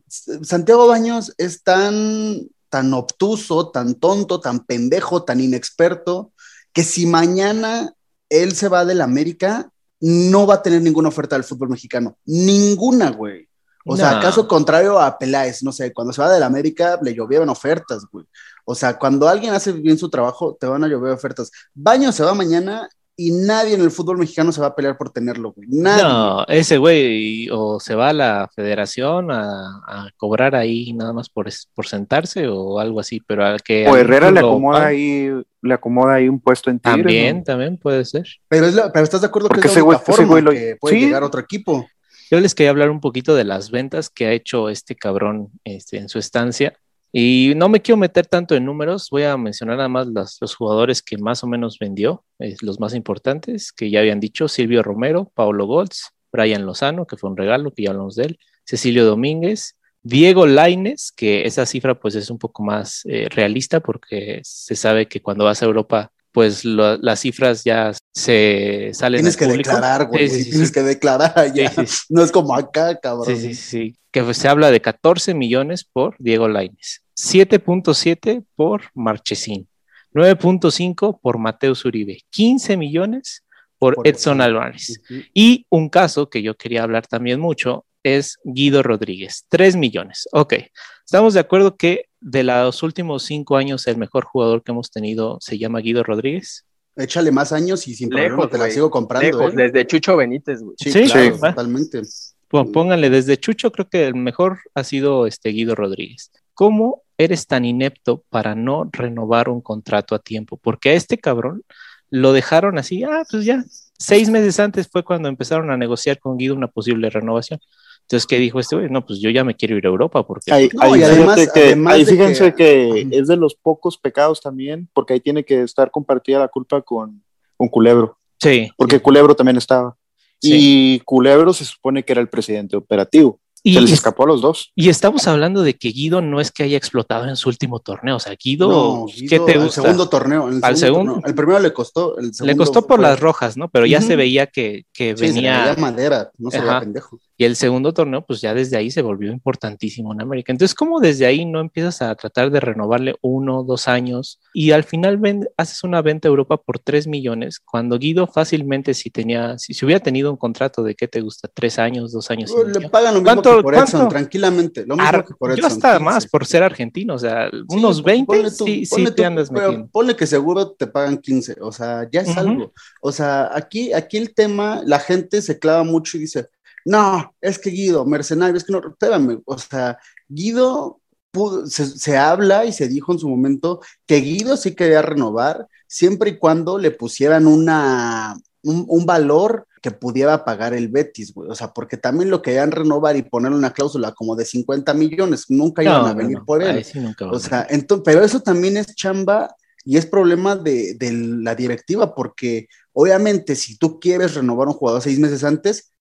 C: Santiago Baños es tan, tan obtuso, tan tonto, tan pendejo, tan inexperto, que si mañana él se va del América, no va a tener ninguna oferta del fútbol mexicano. Ninguna, güey. O sea, caso contrario a Peláez, no sé, cuando se va del América le llovieron ofertas, güey. O sea, cuando alguien hace bien su trabajo, te van a llover ofertas. Baños se va mañana y nadie en el fútbol mexicano se va a pelear por tenerlo, güey. Nadie.
D: No, ese güey o se va a la federación a, a cobrar ahí nada más por, sentarse o algo así, pero al que...
E: O Herrera le acomoda ahí, le acomoda ahí un puesto en Tigres.
D: También,
E: ¿no?
D: también puede ser.
C: Pero, es la- pero estás de acuerdo
E: Porque
C: que es
E: ese
C: la
E: güey-
C: única forma
E: güey lo-
C: que puede
E: sí.
C: llegar a otro equipo.
D: Yo les quería hablar un poquito de las ventas que ha hecho este cabrón este, en su estancia. Y no me quiero meter tanto en números, voy a mencionar nada más las- los jugadores que más o menos vendió, los más importantes, que ya habían dicho, Silvio Romero, Paulo Goltz, Brian Lozano, que fue un regalo, que ya hablamos de él, Cecilio Domínguez, Diego Laines, que esa cifra pues es un poco más eh, realista porque se sabe que cuando vas a Europa pues lo- las cifras ya se salen
C: Tienes que
D: público.
C: declarar, güey.
D: Sí, sí,
C: tienes
D: sí.
C: que declarar
D: sí.
C: No es como acá, cabrón.
D: Sí, sí, sí. Que se habla de 14 millones por Diego Lainez, 7.7 por Marchesín, 9.5 por Mateus Uribe, 15 millones por,
C: Por
D: Edson.
C: Ujú.
D: Y un caso que yo quería hablar también mucho es Guido Rodríguez, 3 millones. Ok, estamos de acuerdo que de los últimos cinco años el mejor jugador que hemos tenido se llama Guido Rodríguez.
C: Échale más años y sin problema te la sigo comprando.
B: Lejos,
C: ¿eh?
B: desde Chucho Benítez, güey.
C: Sí,
D: Sí,
C: claro,
E: sí.
C: totalmente.
D: Pó- Pónganle desde Chucho, creo que el mejor ha sido este Guido Rodríguez. ¿Cómo eres tan inepto para no renovar un contrato a tiempo? Porque a este cabrón lo dejaron así, ah, pues ya. Seis meses antes fue cuando empezaron a negociar con Guido una posible renovación. Entonces, ¿qué dijo este güey? No, pues yo ya me quiero ir a Europa porque
E: Ahí,
C: No,
E: ahí
C: y además-
E: fíjate que-
C: además
E: ahí
C: de
E: fíjense que,
C: que-
E: es de los pocos pecados también, porque ahí tiene que estar compartida la culpa con, con Culebro,
D: sí.
E: porque Culebro también estaba.
D: Sí.
E: Y Culebro se supone que era el presidente operativo.
D: Y,
E: se les escapó a los dos.
D: y estamos hablando de que Guido no es que haya explotado en su último torneo. O sea, Guido,
C: No,
D: ¿qué te
C: al
D: gusta?
C: segundo torneo. el
D: Al
C: segundo
D: segundo.
C: torneo. El primero le costó. El
D: Le costó por
C: fue-
D: las rojas, ¿no? Pero ya se veía que, que
C: Sí, se le
D: venía.
C: veía madera, no se veía pendejo.
D: Y el segundo torneo, pues ya desde ahí se volvió importantísimo en América. Entonces, ¿cómo desde ahí no empiezas a tratar de renovarle uno, dos años y al final ven- haces una venta a Europa por tres millones? Cuando Guido fácilmente, si tenía, si, se hubiera tenido un contrato de qué te gusta, tres años, dos años y
C: Le pagan lo mismo
D: ¿Cuánto-
C: que por Edson,
D: cuánto?
C: tranquilamente. Lo mismo
D: Ar-
C: que por
D: yo
C: Edson.
D: hasta
C: 15.
D: más por ser argentino, o sea,
C: Sí,
D: unos
C: pues,
D: 20,
C: ponle tú,
D: sí, sí te andas
C: pero
D: metiendo.
C: Ponle que seguro te pagan 15, o sea, ya es algo. O sea, aquí, aquí el tema, la gente se clava mucho y dice, no, es que Guido, mercenario, es que no, espérame, o sea, Guido pudo- se, se habla y se dijo en su momento que Guido sí quería renovar siempre y cuando le pusieran una, un, un valor que pudiera pagar el Betis, güey. O sea, porque también lo querían renovar y ponerle una cláusula como de 50 millones, nunca iban a venir
D: no,
C: por él.
D: sí nunca
C: O sea, entonces, pero eso también es chamba y es problema de, de la directiva, porque obviamente si tú quieres renovar un jugador seis meses antes,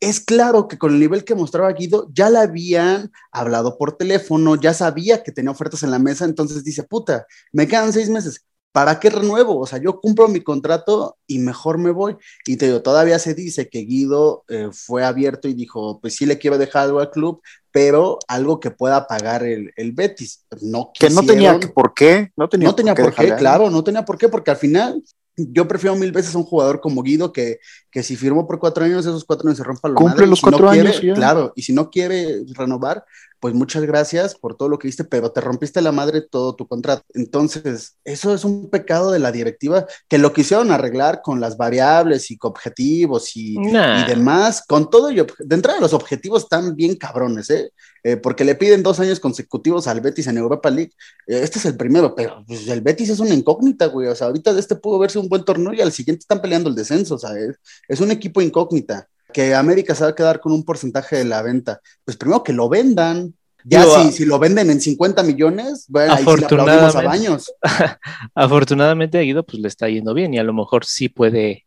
C: es claro que con el nivel que mostraba Guido, ya le habían hablado por teléfono, ya sabía que tenía ofertas en la mesa, entonces dice, puta, me quedan seis meses, ¿para qué renuevo? O sea, yo cumplo mi contrato y mejor me voy. Y te digo, todavía se dice que Guido eh, fue abierto y dijo, pues sí le quiero dejar algo al club, pero algo que pueda pagar el, el Betis. No
E: Que no tenía por qué. No tenía,
C: No tenía por qué,
E: dejarle
C: claro, no tenía por qué, porque al final yo prefiero mil veces a un jugador como Guido que, que si firmó por cuatro años, esos cuatro años se rompan la
E: Cumple
C: madre.
E: los
C: si
E: cuatro años.
C: Claro, y si no quiere renovar, pues muchas gracias por todo lo que hiciste, pero te rompiste la madre todo tu contrato. Entonces, eso es un pecado de la directiva que lo quisieron arreglar con las variables y objetivos y,
D: Nah.
C: y demás, con todo y de entrada los objetivos están bien cabrones, ¿eh? Eh, porque le piden dos años consecutivos al Betis en Europa League. Eh, este es el primero, pero pues, el Betis es una incógnita, güey. O sea, ahorita de este pudo verse un buen torneo y al siguiente están peleando el descenso, o sea, es, es un equipo incógnita. Que América se va a quedar con un porcentaje de la venta. Pues primero que lo vendan. Ya si,
D: a-
C: si lo venden en 50 millones, bueno, ahí sí le a
D: Afortunadamente.
C: Baños.
D: Afortunadamente a Guido pues le está yendo bien y a lo mejor sí puede,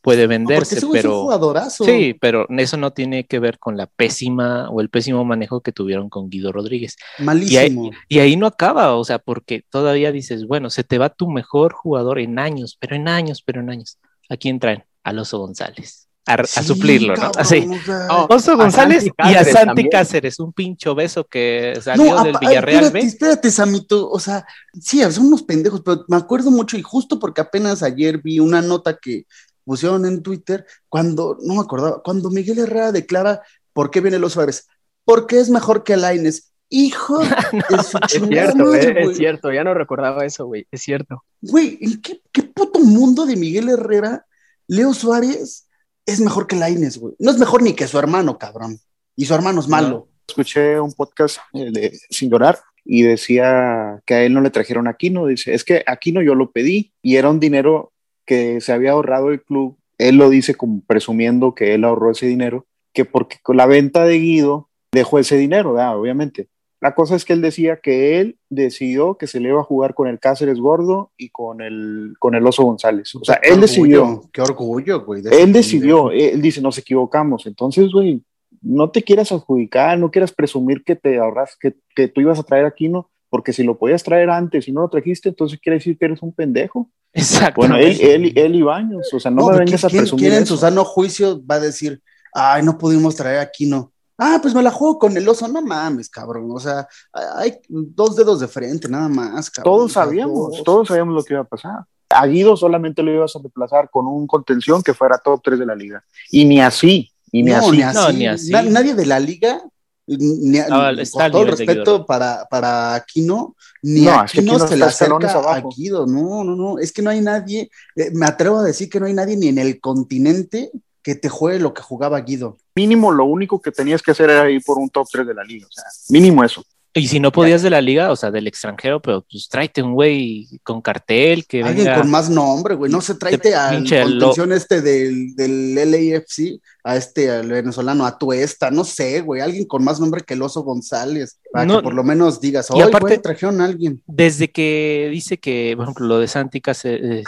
D: puede
C: No, porque
D: venderse,
C: un
D: pero
C: jugadorazo.
D: sí, pero eso no tiene que ver con la pésima o el pésimo manejo que tuvieron con Guido Rodríguez.
C: Malísimo.
D: Y ahí no acaba, o sea, porque todavía dices, bueno, se te va tu mejor jugador en años, pero en años, pero en años. ¿A quién traen? A Oso González. A, suplirlo, ¿no? Así.
B: No,
D: Oso González y a Santi
B: también.
D: Cáceres, un pincho beso que salió
C: No,
D: del Villarreal
C: espérate, espérate, Samito. O sea, sí, son unos pendejos, pero me acuerdo mucho y justo porque apenas ayer vi una nota que pusieron en Twitter cuando, no me acordaba, cuando Miguel Herrera declara por qué viene los Suárez. Porque es mejor que Alaines. Hijo de su
B: Es
C: chingada
B: cierto,
C: madre,
B: eh,
C: güey.
B: es cierto, ya no recordaba eso, güey, es cierto.
C: Güey, ¿en qué, qué puto mundo de Miguel Herrera Leo Suárez es mejor que Laines, güey. No es mejor ni que su hermano, cabrón. Y su hermano es malo.
E: Escuché un podcast eh, de Sin Llorar y decía que a él no le trajeron Aquino. Dice, es que Aquino yo lo pedí y era un dinero que se había ahorrado el club. Él lo dice como presumiendo que él ahorró ese dinero, que porque con la venta de Guido dejó ese dinero, ¿verdad? obviamente. La cosa es que él decía que él decidió que se le iba a jugar con el Cáceres Gordo y con el, con el Oso González. O sea,
C: Qué
E: él
C: orgullo,
E: decidió.
C: Qué orgullo, güey. de
E: Él decidió,
C: pendejo.
E: él dice, nos equivocamos. Entonces, güey, no te quieras adjudicar, no quieras presumir que te ahorras, que, que tú ibas a traer aquí, no, porque si lo podías traer antes y no lo trajiste, entonces quiere decir que eres un pendejo.
D: Exacto.
E: Bueno, él, él, él y Baños, o sea, no,
C: No,
E: me
C: ¿quién-
E: vengas a presumir
C: quién en su sano juicio va a decir, ay, no pudimos traer a Aquino? Ah, pues me la juego con el oso, no mames, cabrón. O sea, hay dos dedos de frente, nada más, cabrón.
E: Todos sabíamos,
C: dos.
E: todos sabíamos lo que iba a pasar. A Guido solamente lo ibas a reemplazar con un contención que fuera top 3 de la liga. Y ni así, y ni
C: no,
E: así.
C: ni así.
D: No, ni así.
C: Na- nadie de la liga, ni, con
D: al
C: todo el respeto para, para Aquino, ni
E: No, es que
C: Aquino
E: Aquino
C: se le acerca a
E: abajo.
C: Guido. No, no, no. Es que no hay nadie, eh, me atrevo a decir que no hay nadie ni en el continente que te juegue lo que jugaba Guido.
E: Mínimo lo único que tenías que hacer era ir por un top 3 de la liga. O sea, mínimo eso.
D: Y si no podías de la liga, o sea, del extranjero, pero pues tráete un güey con cartel que
C: Alguien
D: venga.
C: con más nombre, güey. No se tráete al
D: pinche lo-
C: contención este del, del LAFC, a este al venezolano, a Tuesta, no sé, güey. Alguien con más nombre que el Oso González. Para
D: No,
C: que por lo menos digas,
D: y
C: oye,
D: aparte-
C: güey, trajeron a alguien.
D: Desde que dice que, por ejemplo, lo de Santi Cáceres,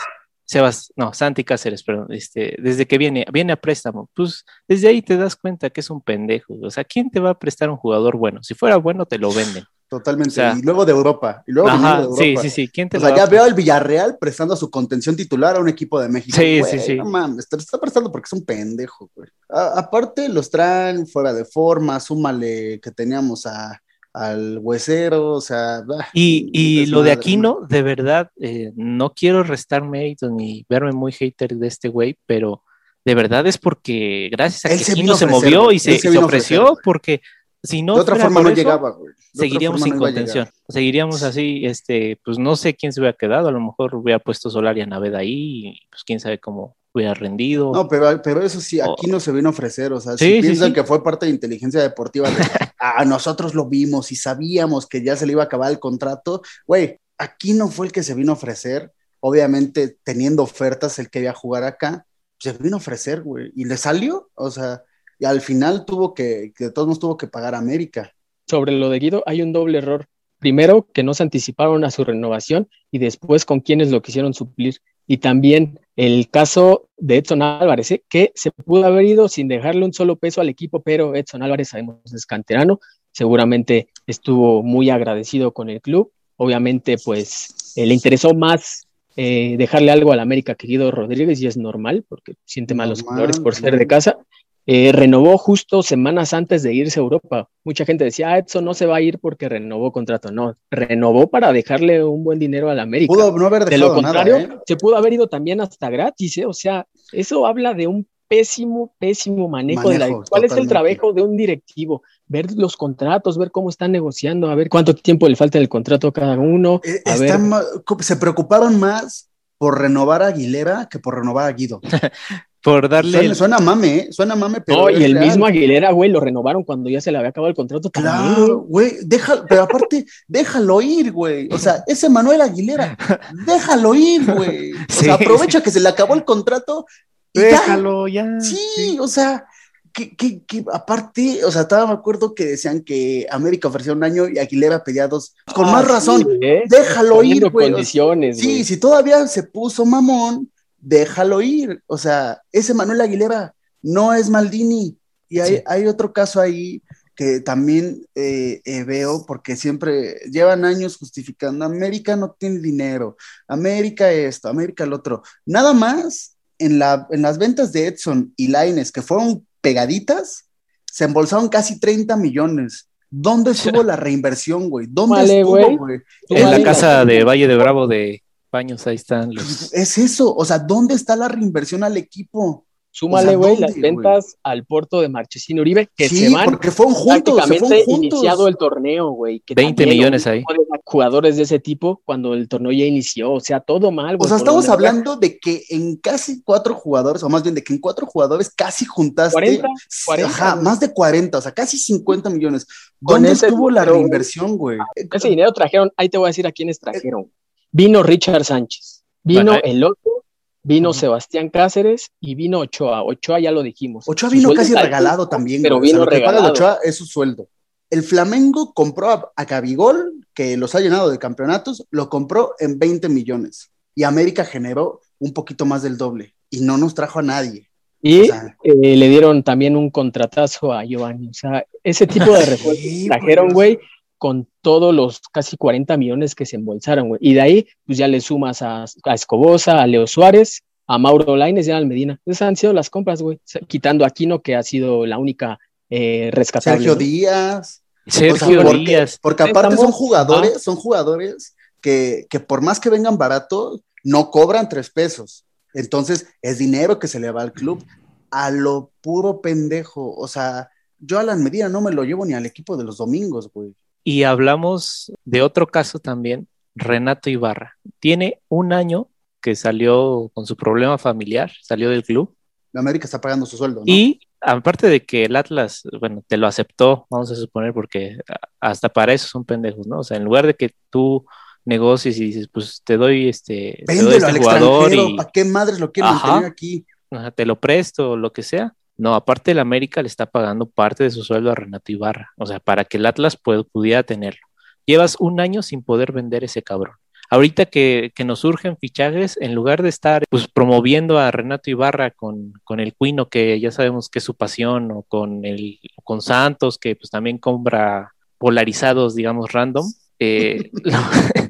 D: Sebas, no, Santi Cáceres, perdón, este, desde que viene, viene a préstamo, pues desde ahí te das cuenta que es un pendejo. O sea, ¿quién te va a prestar un jugador bueno? Si fuera bueno, te lo venden.
C: Totalmente.
D: o sea-
C: y luego de Europa. Y luego
D: Ajá,
C: de
D: sí,
C: Europa.
D: sí, sí. ¿Quién te
C: O sea, ya veo al Villarreal prestando su contención titular a un equipo de México.
D: Sí,
C: Güey,
D: sí, sí.
C: No mames, te lo está prestando porque es un pendejo, güey. A- aparte, los traen fuera de forma, súmale que teníamos a, al huesero, o sea. bah,
D: Y, y lo de Aquino, de verdad, eh, no quiero restar méritos ni verme muy hater de este güey, pero de verdad es porque gracias a
C: Él
D: que
C: se
D: Aquino se movió y se,
C: se
D: se ofreció, porque si no
C: de otra forma no
D: eso,
C: llegaba, güey.
D: Seguiríamos sin
C: no
D: contención. Seguiríamos así, este, pues no sé quién se hubiera quedado, a lo mejor hubiera puesto Solari a Naveda ahí, y pues quién sabe cómo hubiera rendido.
C: No, pero, pero eso sí, aquí no se vino a ofrecer, o sea,
D: Sí,
C: si
D: sí,
C: piensan
D: sí.
C: que fue parte de inteligencia deportiva, de, ah, nosotros lo vimos y sabíamos que ya se le iba a acabar el contrato, güey, aquí no fue el que se vino a ofrecer, obviamente teniendo ofertas, el que iba a jugar acá, se vino a ofrecer, güey, y le salió, o sea, y al final tuvo que, que de todos modos tuvo que pagar a América.
B: Sobre lo de Guido hay un doble error. Primero, que no se anticiparon a su renovación y después con quienes lo quisieron suplir. Y también el caso de Edson Álvarez, ¿eh? que se pudo haber ido sin dejarle un solo peso al equipo, pero Edson Álvarez sabemos es canterano, seguramente estuvo muy agradecido con el club. Obviamente, pues eh, le interesó más eh, dejarle algo al América que Guido Rodríguez y es normal porque siente más los
C: Normal,
B: colores por ser de casa. Eh, renovó justo semanas antes de irse a Europa. Mucha gente decía, ah, Edson no se va a ir porque renovó contrato. No, renovó para dejarle un buen dinero al América.
C: Pudo no haber
B: de
C: dejado
B: lo contrario,
C: nada, ¿eh?
B: se pudo haber ido también hasta gratis, ¿eh? O sea, eso habla de un pésimo, pésimo manejo, de la... ¿Cuál es el trabajo de un directivo? Ver los contratos, ver cómo están negociando, a ver cuánto tiempo le falta el contrato a cada uno.
C: Eh,
B: a ver,
C: están ma- se preocuparon más por renovar a Aguilera que por renovar a Guido.
D: por darle
C: Suena, suena mame, ¿eh? Suena mame, pero.
B: no, y el
C: real.
B: mismo Aguilera, güey, lo renovaron cuando ya se le había acabado el contrato también.
C: Claro, güey, déjalo, pero aparte, déjalo ir, güey. O sea, ese Manuel Aguilera, déjalo ir, güey. O
D: Sí.
C: sea, aprovecha que se le acabó el contrato. y
D: déjalo ya.
C: Sí, o sea, que, que, que aparte, o sea, estaba me acuerdo que decían que América ofrecía un año y Aguilera pedía dos. Con
B: Ah,
C: más
B: sí,
C: razón,
B: ¿eh?
C: déjalo
B: Poniendo
C: ir, güey.
B: Condiciones,
C: Sí,
B: güey.
C: si todavía se puso mamón, déjalo ir. O sea, ese Manuel Aguilera no es Maldini. Y hay,
D: Sí.
C: hay otro caso ahí que también eh, eh, veo, porque siempre llevan años justificando, América no tiene dinero, América esto, América lo otro. Nada más en, la, en las ventas de Edson y Laines, que fueron pegaditas, se embolsaron casi 30 millones. ¿Dónde estuvo la reinversión, güey? ¿Dónde
B: Vale,
C: estuvo,
B: güey.
D: En la casa de Valle de Bravo de Baños, ahí están los.
C: Es eso, o sea, ¿dónde está la reinversión al equipo?
B: Súmale,
C: O sea,
B: güey, las
C: ¿dónde,
B: ventas al Porto de Marchesín Uribe, que
C: sí,
B: se van
C: porque fueron juntos,
B: prácticamente
C: juntos.
B: iniciado el torneo, güey. que
D: 20
B: también,
D: millones ahí.
B: Jugadores de ese tipo cuando el torneo ya inició, o sea, todo mal,
C: O
B: güey.
C: sea,
B: por
C: estamos hablando de que en casi cuatro jugadores, o más bien de que en cuatro jugadores casi juntaste
B: 40, 40,
C: ajá,
B: güey.
C: más de 40, o sea, casi 50 millones. ¿Dónde estuvo la reinversión, güey?
B: Ese dinero trajeron, ahí te voy a decir a quiénes trajeron. Vino Richard Sánchez, vino
D: Bueno,
B: el otro, vino. Sebastián Cáceres y vino Ochoa. Ochoa ya lo dijimos.
C: Ochoa vino casi regalado también,
B: Pero
C: güey. O sea,
B: vino
C: lo que paga
B: regalado.
C: Ochoa es su sueldo. El Flamengo compró a, a Gabigol, que los ha llenado de campeonatos, lo compró en 20 millones. Y América generó un poquito más del doble. Y no nos trajo a nadie.
B: Y
C: O sea,
B: eh, le dieron también un contratazo a Giovanni. O sea, ese tipo de refuerzos
C: Sí,
B: trajeron,
C: güey.
B: Con todos los casi 40 millones que se embolsaron, güey. Y de ahí, pues ya le sumas a, a Escobosa, a Leo Suárez, a Mauro Laines y a Almedina. Esas han sido las compras, güey. Quitando a Aquino, que ha sido la única eh, rescatable.
C: Sergio
B: ¿no?
C: Díaz.
D: Sergio
C: O sea, porque,
D: Díaz.
C: porque aparte
B: Estamos-
C: son jugadores, son jugadores que, que por más que vengan baratos, no cobran tres pesos. Entonces, es dinero que se le va al club a lo puro pendejo. O sea, yo a la Medina no me lo llevo ni al equipo de los domingos, güey.
D: Y hablamos de otro caso también, Renato Ibarra. Tiene un año que salió con su problema familiar, salió del club.
C: La América está pagando su sueldo, ¿no?
D: Y aparte de que el Atlas, bueno, te lo aceptó, vamos a suponer, porque hasta para eso son pendejos, ¿no? O sea, en lugar de que tú negocies y dices, pues te doy este, te doy este
C: al
D: jugador
C: extranjero.
D: y
C: ¿Para qué madres lo quieren
D: Ajá.
C: mantener aquí?
D: ajá, te lo presto o lo que sea. No, aparte el América le está pagando parte de su sueldo a Renato Ibarra, o sea, para que el Atlas pudiera tenerlo. Llevas un año sin poder vender ese cabrón. Ahorita que, que nos surgen fichajes, en lugar de estar pues promoviendo a Renato Ibarra con, con el Cuino, que ya sabemos que es su pasión, o con el con Santos, que pues también compra polarizados, digamos, random, eh,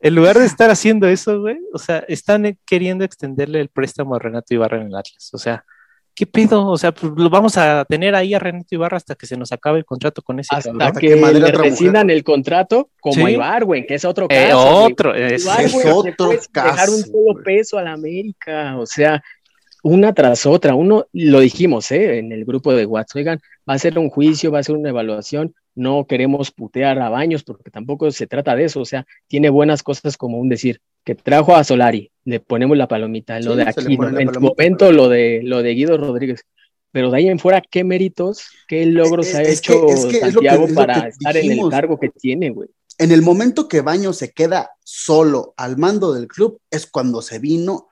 D: en lugar de estar haciendo eso, güey, o sea, están eh, queriendo extenderle el préstamo a Renato Ibarra en el Atlas. O sea, ¿qué pedo? O sea, pues lo vamos a tener ahí a Renato Ibarra hasta que se nos acabe el contrato con ese
B: Hasta que, le rescindan el contrato, como
D: Sí.
B: Ibar, güey, que es otro
D: Eh,
B: caso. güey.
D: otro, es-
B: Ibar,
C: es otro
B: puedes dejar un
C: caso,
B: solo
C: güey.
B: peso a la América, o sea, una tras otra. Uno, lo dijimos, ¿eh? En el grupo de WhatsApp, oigan, va a ser un juicio, va a ser una evaluación, no queremos putear a Baños porque tampoco se trata de eso, o sea, tiene buenas cosas como un decir, que trajo a Solari, le ponemos la palomita, lo
C: Sí,
B: de
C: se le
B: aquí, en su momento lo de, lo de Guido Rodríguez. Pero de ahí en fuera, ¿qué méritos, qué logros
C: Es-
B: ha
C: es
B: hecho
C: es que es lo que-
B: Santiago
C: lo
B: para estar en el cargo que tiene, güey?
C: En el momento que Baño se queda solo al mando del club, es cuando se vino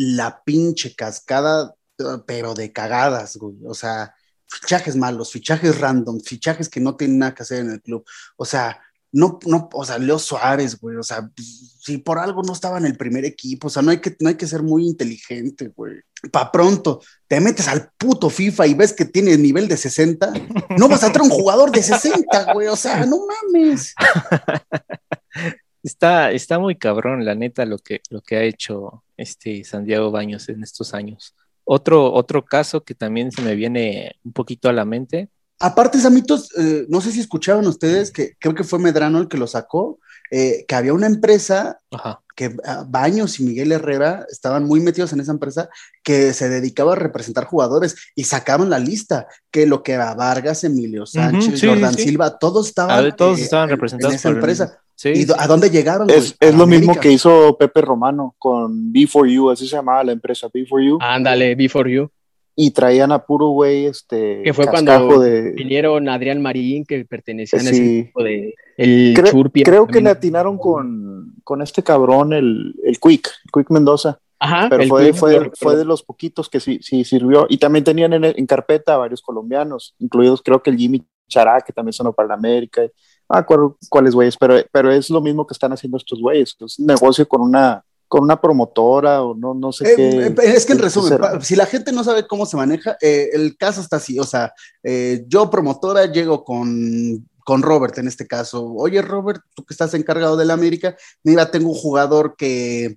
C: la pinche cascada, eh, pero de cagadas, güey. O sea, fichajes malos, fichajes random, fichajes que no tienen nada que hacer en el club. O sea, no, no, o sea, Leo Suárez, güey. O sea, si por algo no estaba en el primer equipo, o sea, no hay que, no hay que ser muy inteligente, güey. Pa' pronto, te metes al puto FIFA y ves que tiene nivel de 60, no vas a traer un jugador de 60, güey. O sea, no mames.
D: Está, está muy cabrón, la neta, lo que, lo que ha hecho este Santiago Baños en estos años. Otro, otro caso que también se me viene un poquito a la mente.
C: Aparte, Samitos, eh, no sé si escucharon ustedes, que creo que fue Medrano el que lo sacó, eh, que había una empresa
D: Ajá.
C: que ah, Baños y Miguel Herrera estaban muy metidos en esa empresa que se dedicaba a representar jugadores y sacaban la lista, que lo que era Vargas, Emilio Sánchez,
D: sí,
C: Jordan
D: sí.
C: Silva, todos estaban,
D: ver, todos
C: eh,
D: estaban
C: en-
D: representados
C: en esa
D: por el-
C: empresa.
D: Sí,
C: ¿Y
D: sí.
C: a dónde llegaron?
E: Es, es
C: A
E: lo mismo que hizo Pepe Romano con B4U, así se llamaba la empresa B4U,
B: Ándale, Before You.
E: y traían a puro güey, este,
B: Que fue cuando
E: de...
B: Vinieron Adrián Marín, que pertenecían a ese equipo de el
E: Creo,
B: Churpi.
E: creo que le atinaron con, con este cabrón, el, el Quick, el Quick Mendoza,
B: Ajá,
E: pero fue,
B: Quick,
E: fue,
B: pero-
E: fue de los poquitos que sí, sí sirvió. Y también tenían en, en carpeta a varios colombianos, incluidos creo que el Jimmy Chará, que también sonó para la América. Acuerdo cuáles güeyes, pero, pero es lo mismo que están haciendo estos güeyes. Es un negocio con una, con una promotora o no, no sé
C: Eh,
E: qué.
C: eh, es que en resumen, si la gente no sabe cómo se maneja, eh, el caso está así, o sea, eh, yo promotora llego con, con Robert en este caso, oye Robert, tú que estás encargado de la América, mira, tengo un jugador que,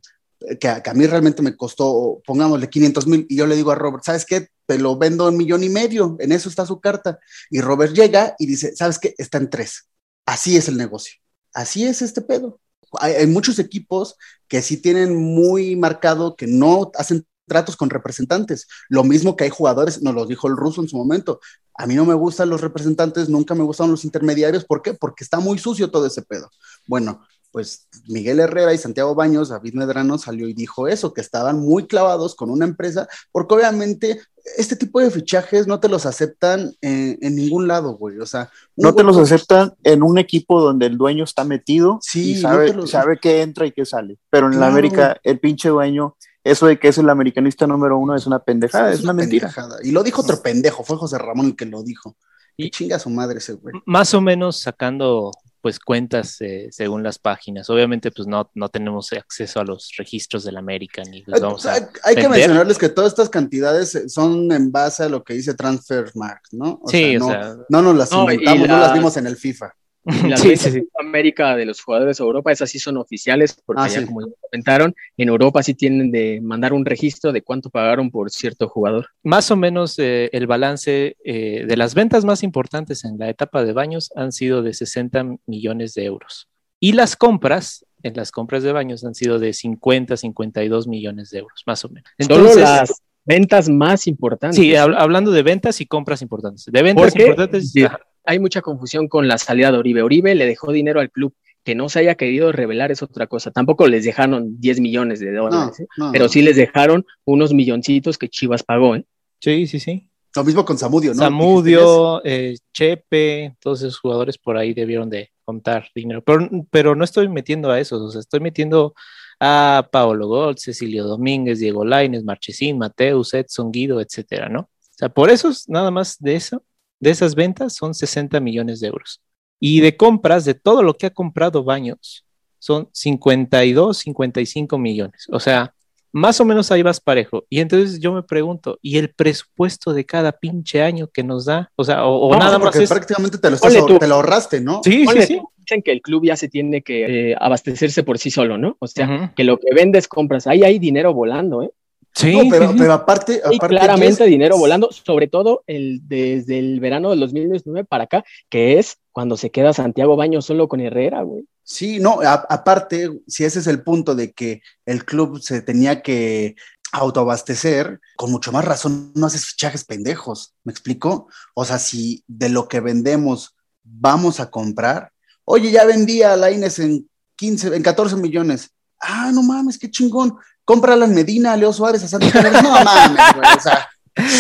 C: que, a, que a mí realmente me costó, pongámosle 500 mil, y yo le digo a Robert, ¿sabes qué? Te lo vendo en millón y medio, en eso está su carta, y Robert llega y dice, ¿sabes qué? Está en tres, así es el negocio, así es este pedo. hay, muchos equipos que sí tienen muy marcado que no hacen tratos con representantes. Lo mismo que hay jugadores, nos lo dijo el ruso en su momento. A mí no me gustan los representantes, nunca me gustaron los intermediarios. ¿Por qué? Porque está muy sucio todo ese pedo. Bueno, pues Miguel Herrera y Santiago Baños, David Medrano salió y dijo eso, que estaban muy clavados con una empresa, porque obviamente este tipo de fichajes no te los aceptan en, en ningún lado, güey. O sea,
E: no te los aceptan en un equipo donde el dueño está metido
C: sí,
E: y sabe,
C: no los...
E: sabe qué entra y qué sale. Pero en
C: claro.
E: la América, el pinche dueño eso de que es el americanista número uno es una pendejada, es, es, una, una mentira.
C: Pendejada. Y lo dijo otro pendejo, fue José Ramón el que lo dijo. Y chinga su madre ese güey.
D: Más o menos sacando pues cuentas eh, según las páginas. Obviamente pues no, no tenemos acceso a los registros del América ni los vamos a
C: Hay, hay que mencionarles que todas estas cantidades son en base a lo que dice Transfermarkt, ¿no?
D: O sí,
C: sea, no,
D: o sea,
C: no nos las no, inventamos, la... no las vimos en el FIFA.
B: Las sí, sí, sí. América de los jugadores de Europa, esas sí son oficiales, porque ah, ya como ya comentaron, en Europa sí tienen de mandar un registro de cuánto pagaron por cierto jugador.
D: Más o menos eh, el balance eh, de las ventas más importantes en la etapa de baños han sido de 60 millones de euros. Y las compras, en las compras de baños han sido de 50, 52 millones de euros, más o menos.
B: Entonces, Solo las ventas más importantes.
D: Sí, hab hablando de ventas y compras importantes. De ventas importantes.
B: Sí hay mucha confusión con la salida de Oribe. Oribe le dejó dinero al club. Que no se haya querido revelar es otra cosa. Tampoco les dejaron 10 millones de dólares, no, ¿eh? no, pero sí les dejaron unos milloncitos que Chivas pagó. ¿eh?
D: Sí, sí, sí.
C: Lo mismo con Zamudio, ¿no?
D: Zamudio, eh, Chepe, todos esos jugadores por ahí debieron de contar dinero. Pero, pero no estoy metiendo a esos, o sea, estoy metiendo a Paolo Gold, Cecilio Domínguez, Diego Laines, Marchesín, Mateus, Edson, Guido, etcétera, ¿no? O sea, por eso, nada más de eso, de esas ventas son 60 millones de euros. Y de compras, de todo lo que ha comprado Baños, son 52, 55 millones. O sea, más o menos ahí vas parejo. Y entonces yo me pregunto, ¿y el presupuesto de cada pinche año que nos da? O sea, o, o
C: no,
D: nada
C: porque
D: más. Es...
C: prácticamente te lo, estás, te lo, ahorraste, ¿no?
D: Sí, sí, sí.
B: Dicen que el club ya se tiene que eh, abastecerse por sí solo, ¿no? O sea, uh -huh. que lo que vendes compras. Ahí hay dinero volando, ¿eh?
C: Sí, no, pero, pero, aparte,
B: y
C: aparte
B: claramente es... dinero volando, sobre todo el, desde el verano del 2019 para acá, que es cuando se queda Santiago Baño solo con Herrera, güey.
C: Sí, no, a, aparte, si ese es el punto de que el club se tenía que autoabastecer, con mucho más razón no haces fichajes pendejos, ¿me explico? O sea, si de lo que vendemos vamos a comprar, oye, ya vendía a Laines en 15, en 14 millones, ah, no mames, qué chingón, cómprala en Medina, Leo Suárez, a Santos no mames, güey, o sea.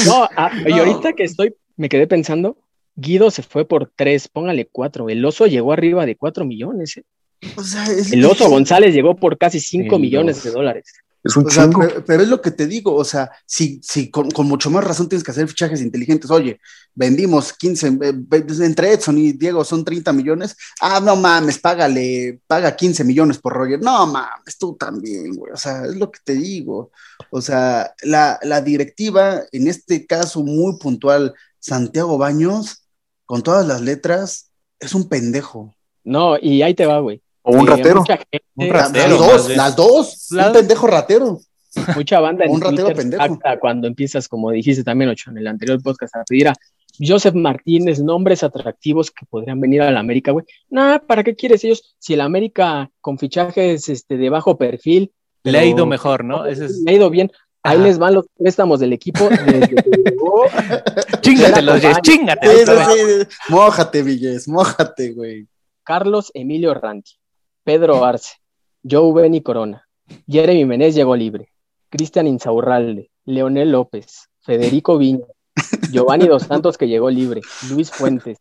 B: No, ah, no, y ahorita que estoy, me quedé pensando, Guido se fue por tres, póngale cuatro, el oso llegó arriba de cuatro millones, ¿eh?
C: O sea, es
B: el oso González llegó por casi cinco millones de dólares.
E: Es un
C: o sea, pero, pero, es lo que te digo, o sea, si, si con, con, mucho más razón tienes que hacer fichajes inteligentes, oye, vendimos 15, eh, entre Edson y Diego son 30 millones, ah, no mames, págale, paga 15 millones por Roger, no mames, tú también, güey, o sea, es lo que te digo, o sea, la, la directiva, en este caso muy puntual, Santiago Baños, con todas las letras, es un pendejo.
B: No, y ahí te va, güey.
E: O un ratero.
B: Gente,
C: un ratero las dos, las dos. Un pendejo ratero.
B: Mucha banda en
C: un ratero pendejo.
B: cuando empiezas, como dijiste también, Ocho, en el anterior podcast, a pedir a Joseph Martínez nombres atractivos que podrían venir a la América, güey. Nah, ¿para qué quieres ellos? Si el América con fichajes este, de bajo perfil.
D: Le ha ido mejor, ¿no? Ese es...
B: Le ha ido bien. Ahí Ajá. les van los préstamos del equipo. Desde que
D: Jess, chingatelos.
C: Sí, sí, sí. Mójate, Villes, mójate, güey.
B: Carlos Emilio Ranti. Pedro Arce, Joe Benny Corona, Jeremy Menez llegó libre, Cristian Insaurralde, Leonel López, Federico Viña, Giovanni Dos Santos que llegó libre, Luis Fuentes,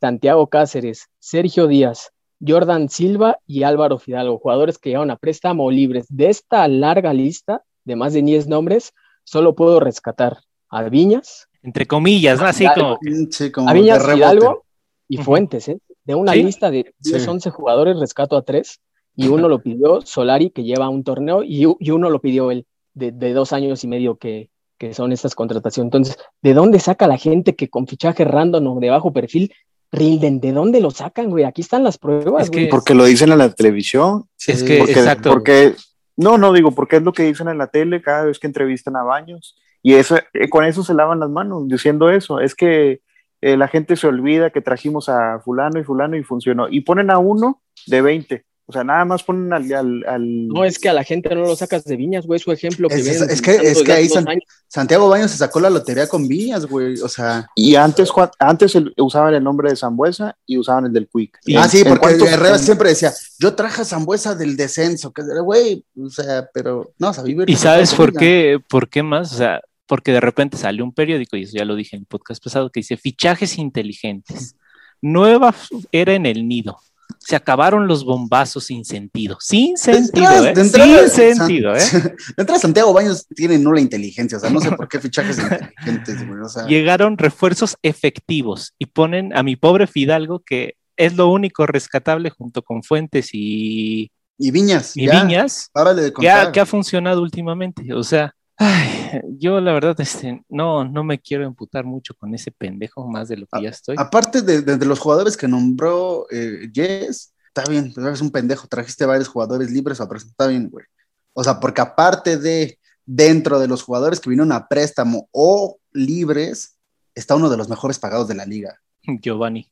B: Santiago Cáceres, Sergio Díaz, Jordan Silva y Álvaro Fidalgo, jugadores que llegaron a préstamo o libres. De esta larga lista de más de 10 nombres, solo puedo rescatar a Viñas.
D: Entre comillas, ¿no? Así como...
C: Sí, como
B: a Viñas, Fidalgo y Fuentes, ¿eh? De una ¿Sí? lista de 10, sí. 11 jugadores, rescato a tres, y uno lo pidió Solari, que lleva un torneo, y, y uno lo pidió él, de, de, dos años y medio que, que son estas contrataciones. Entonces, ¿de dónde saca la gente que con fichaje random o de bajo perfil rilden? ¿De dónde lo sacan, güey? Aquí están las pruebas,
E: es que, Porque lo dicen en la televisión.
D: Es que,
E: porque,
D: exacto.
E: Porque, no, no digo, porque es lo que dicen en la tele cada vez que entrevistan a Baños. Y eso, eh, con eso se lavan las manos, diciendo eso. Es que eh, la gente se olvida que trajimos a fulano y fulano y funcionó. Y ponen a uno de 20. O sea, nada más ponen al, al, al-
B: No, es que a la gente no lo sacas de Viñas, güey, su ejemplo. Que
C: Es,
B: vienen
C: es- es que, es que ahí San-. Santiago Baños se sacó la lotería con Viñas, güey. O sea,
E: Y antes, Juan- antes el- usaban el nombre de Zambuesa y usaban el del Quick.
D: Y
C: ah,
E: ¿En-
C: sí, porque Herrera
E: en-
C: siempre decía, yo traje a Zambuesa del descenso, que güey, o sea, pero no, o sea,
D: ¿Y sabes por qué, por qué más? O sea, porque de repente salió un periódico, y eso ya lo dije en el podcast pasado, que dice fichajes inteligentes. Nueva era en el nido. Se acabaron los bombazos sin sentido. Sin
C: De
D: sentido,
C: entrada-
D: ¿eh?
C: de entrada,
D: sin sentido, ¿eh?
C: De entrada, Santiago Baños tiene nula inteligencia, o sea, no sé por qué fichajes inteligentes, güey, o sea,
D: Llegaron refuerzos efectivos y ponen a mi pobre Fidalgo, que es lo único rescatable junto con Fuentes y,
C: y Viñas,
D: y
C: ya,
D: Viñas,
C: de
D: que ha,
C: contar.
D: que ha funcionado últimamente. O sea, ay, yo la verdad este, no, no me quiero emputar mucho con ese pendejo más de lo que ya estoy.
C: Aparte de, de- de los jugadores que nombró eh, Jess, está bien, pero eres un pendejo, trajiste varios jugadores libres, pero está bien, güey. O sea, porque aparte de dentro de los jugadores que vinieron a préstamo o libres, está uno de los mejores pagados de la liga.
D: Giovanni.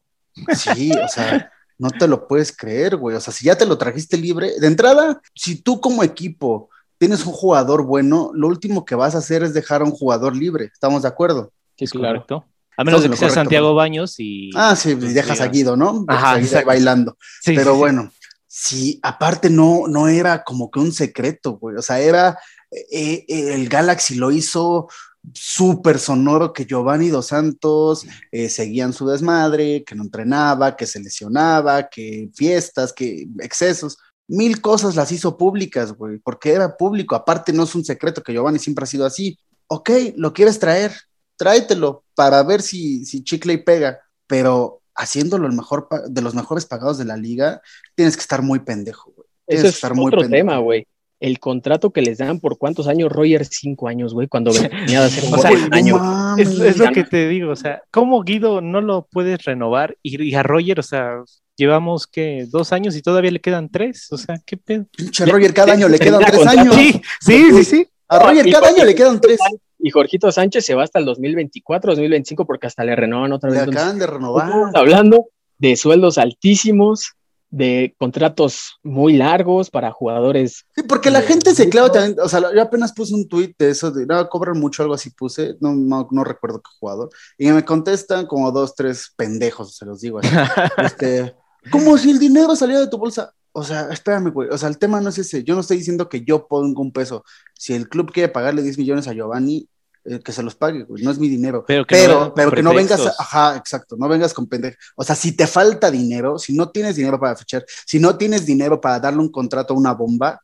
C: Sí, o sea, no te lo puedes creer, güey. O sea, si ya te lo trajiste libre, de entrada, si tú como equipo tienes un jugador bueno, lo último que vas a hacer es dejar a un jugador libre. ¿Estamos de acuerdo?
B: Sí, claro.
D: Correcto. A menos de que sea Santiago Baños y.
C: Ah, sí, y dejas a Guido, ¿no?
D: Ajá,
C: bailando.
D: Sí,
C: Pero
D: sí.
C: bueno, sí, aparte no, no era como que un secreto, güey. O sea, era eh, eh, el Galaxy lo hizo súper sonoro que Giovanni Dos Santos eh, seguían su desmadre, que no entrenaba, que se lesionaba, que fiestas, que excesos. Mil cosas las hizo públicas, güey, porque era público. Aparte, no es un secreto que Giovanni siempre ha sido así. Ok, lo quieres traer, tráetelo para ver si, si chicle y pega, pero haciéndolo el mejor de los mejores pagados de la liga, tienes que estar muy pendejo, güey. Tienes que
B: es
C: estar muy
B: otro
C: pendejo.
B: tema, güey. El contrato que les dan por cuántos años, Roger, cinco años, güey, cuando venía de hacer un
D: O sea,
B: año.
D: es lo que te digo, o sea, ¿cómo Guido no lo puedes renovar? Y, y a Roger, o sea, llevamos que dos años y todavía le quedan tres, o sea, ¿qué pedo?
C: Pinche Roger, cada año le quedan tres años.
D: Sí, sí, sí, sí.
C: A Roger cada año le quedan tres.
B: Y Jorgito Sánchez se va hasta el 2024, 2025, porque hasta le renovan otra
C: Le
B: vez. Entonces,
C: acaban de renovar.
B: Estamos hablando de sueldos altísimos, de contratos muy largos para jugadores.
C: Sí, porque la gente se clava también, o sea, yo apenas puse un tweet de eso, de no, cobran mucho, algo así puse, no, no, no recuerdo qué jugador, y me contestan como dos, tres pendejos, se los digo así. este, como si el dinero saliera de tu bolsa. O sea, espérame, güey, o sea, el tema no es ese, yo no estoy diciendo que yo ponga un peso, si el club quiere pagarle 10 millones a Giovanni, eh, que se los pague, güey, no es mi dinero.
D: Pero que no
C: pero,
D: con
C: pero que no vengas, a- ajá, exacto, no vengas con pendejo. O sea, si te falta dinero, si no tienes dinero para fichar, si no tienes dinero para darle un contrato a una bomba,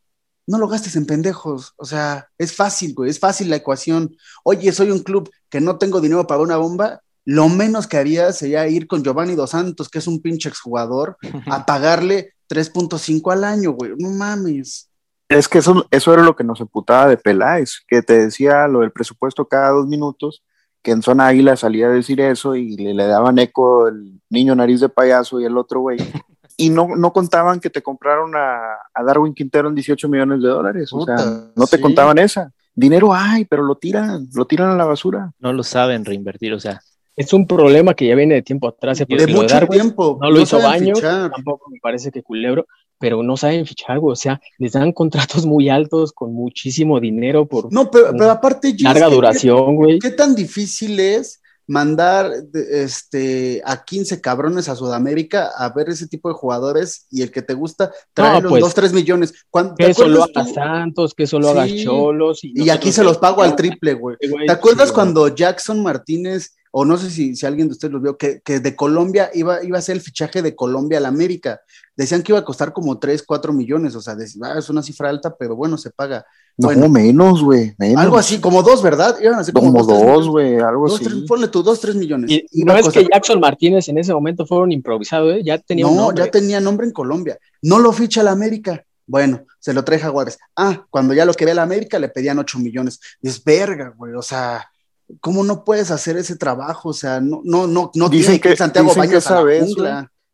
C: no lo gastes en pendejos. O sea, es fácil, güey, es fácil la ecuación. Oye, soy un club que no tengo dinero para una bomba. Lo menos que haría sería ir con Giovanni Dos Santos, que es un pinche exjugador, a pagarle 3.5 al año, güey. No mames.
E: Es que eso, eso era lo que nos emputaba de Peláez, que te decía lo del presupuesto cada dos minutos, que en zona águila salía a decir eso y le, le daban eco el niño nariz de payaso y el otro güey. Y no, no contaban que te compraron a, a Darwin Quintero en 18 millones de dólares. O sea, no te
C: sí.
E: contaban esa. Dinero hay, pero lo tiran, lo tiran a la basura.
D: No lo saben reinvertir, o sea,
B: Es un problema que ya viene de tiempo atrás. ¿eh?
D: De
B: lo
C: mucho
B: Darwin
C: tiempo.
B: no lo hizo Baños,
C: fichar.
B: tampoco me parece que culebro, pero no saben fichar, güey. O sea, les dan contratos muy altos con muchísimo dinero por
C: No, pero, pero aparte,
B: larga
C: ¿qué-
B: duración, güey.
C: ¿Qué tan difícil es mandar este, a 15 cabrones a Sudamérica a ver ese tipo de jugadores y el que te gusta trae los
B: pues,
C: 2, 3 millones? ¿Cuán- ¿Te
B: Que solo
C: acuerdas
B: haga
C: tú?
B: Santos, que solo haga
C: Sí.
B: Cholos.
C: Y aquí se los pago al triple, güey.
B: Güey,
C: ¿Te acuerdas
B: sí,
C: cuando Jackson Martínez, o no sé si, si alguien de ustedes lo vio, que, que de Colombia iba, iba a ser el fichaje de Colombia al América? Decían que iba a costar como 3, 4 millones, o sea, de- ah, es una cifra alta, pero bueno, se paga.
E: No,
C: Bueno.
E: menos, güey. menos.
C: Algo así, como dos, ¿verdad? Iban a ser como,
E: Como
C: dos,
E: güey, algo
C: Dos,
E: así.
C: tres, ponle tú, dos, tres millones.
B: Y no
C: a
B: es que Jackson Martínez en ese momento fueron improvisados, ¿eh? ya tenía un
C: No,
B: nombre.
C: ya tenía nombre en Colombia. No lo ficha la América. Bueno, se lo trae Jaguares. Ah, cuando ya lo quería la América le pedían 8 millones. Es verga, güey. O sea, ¿cómo no puedes hacer ese trabajo? O sea, no, no, no, no
E: Dicen
C: que, Santiago
E: dicen que esa vez.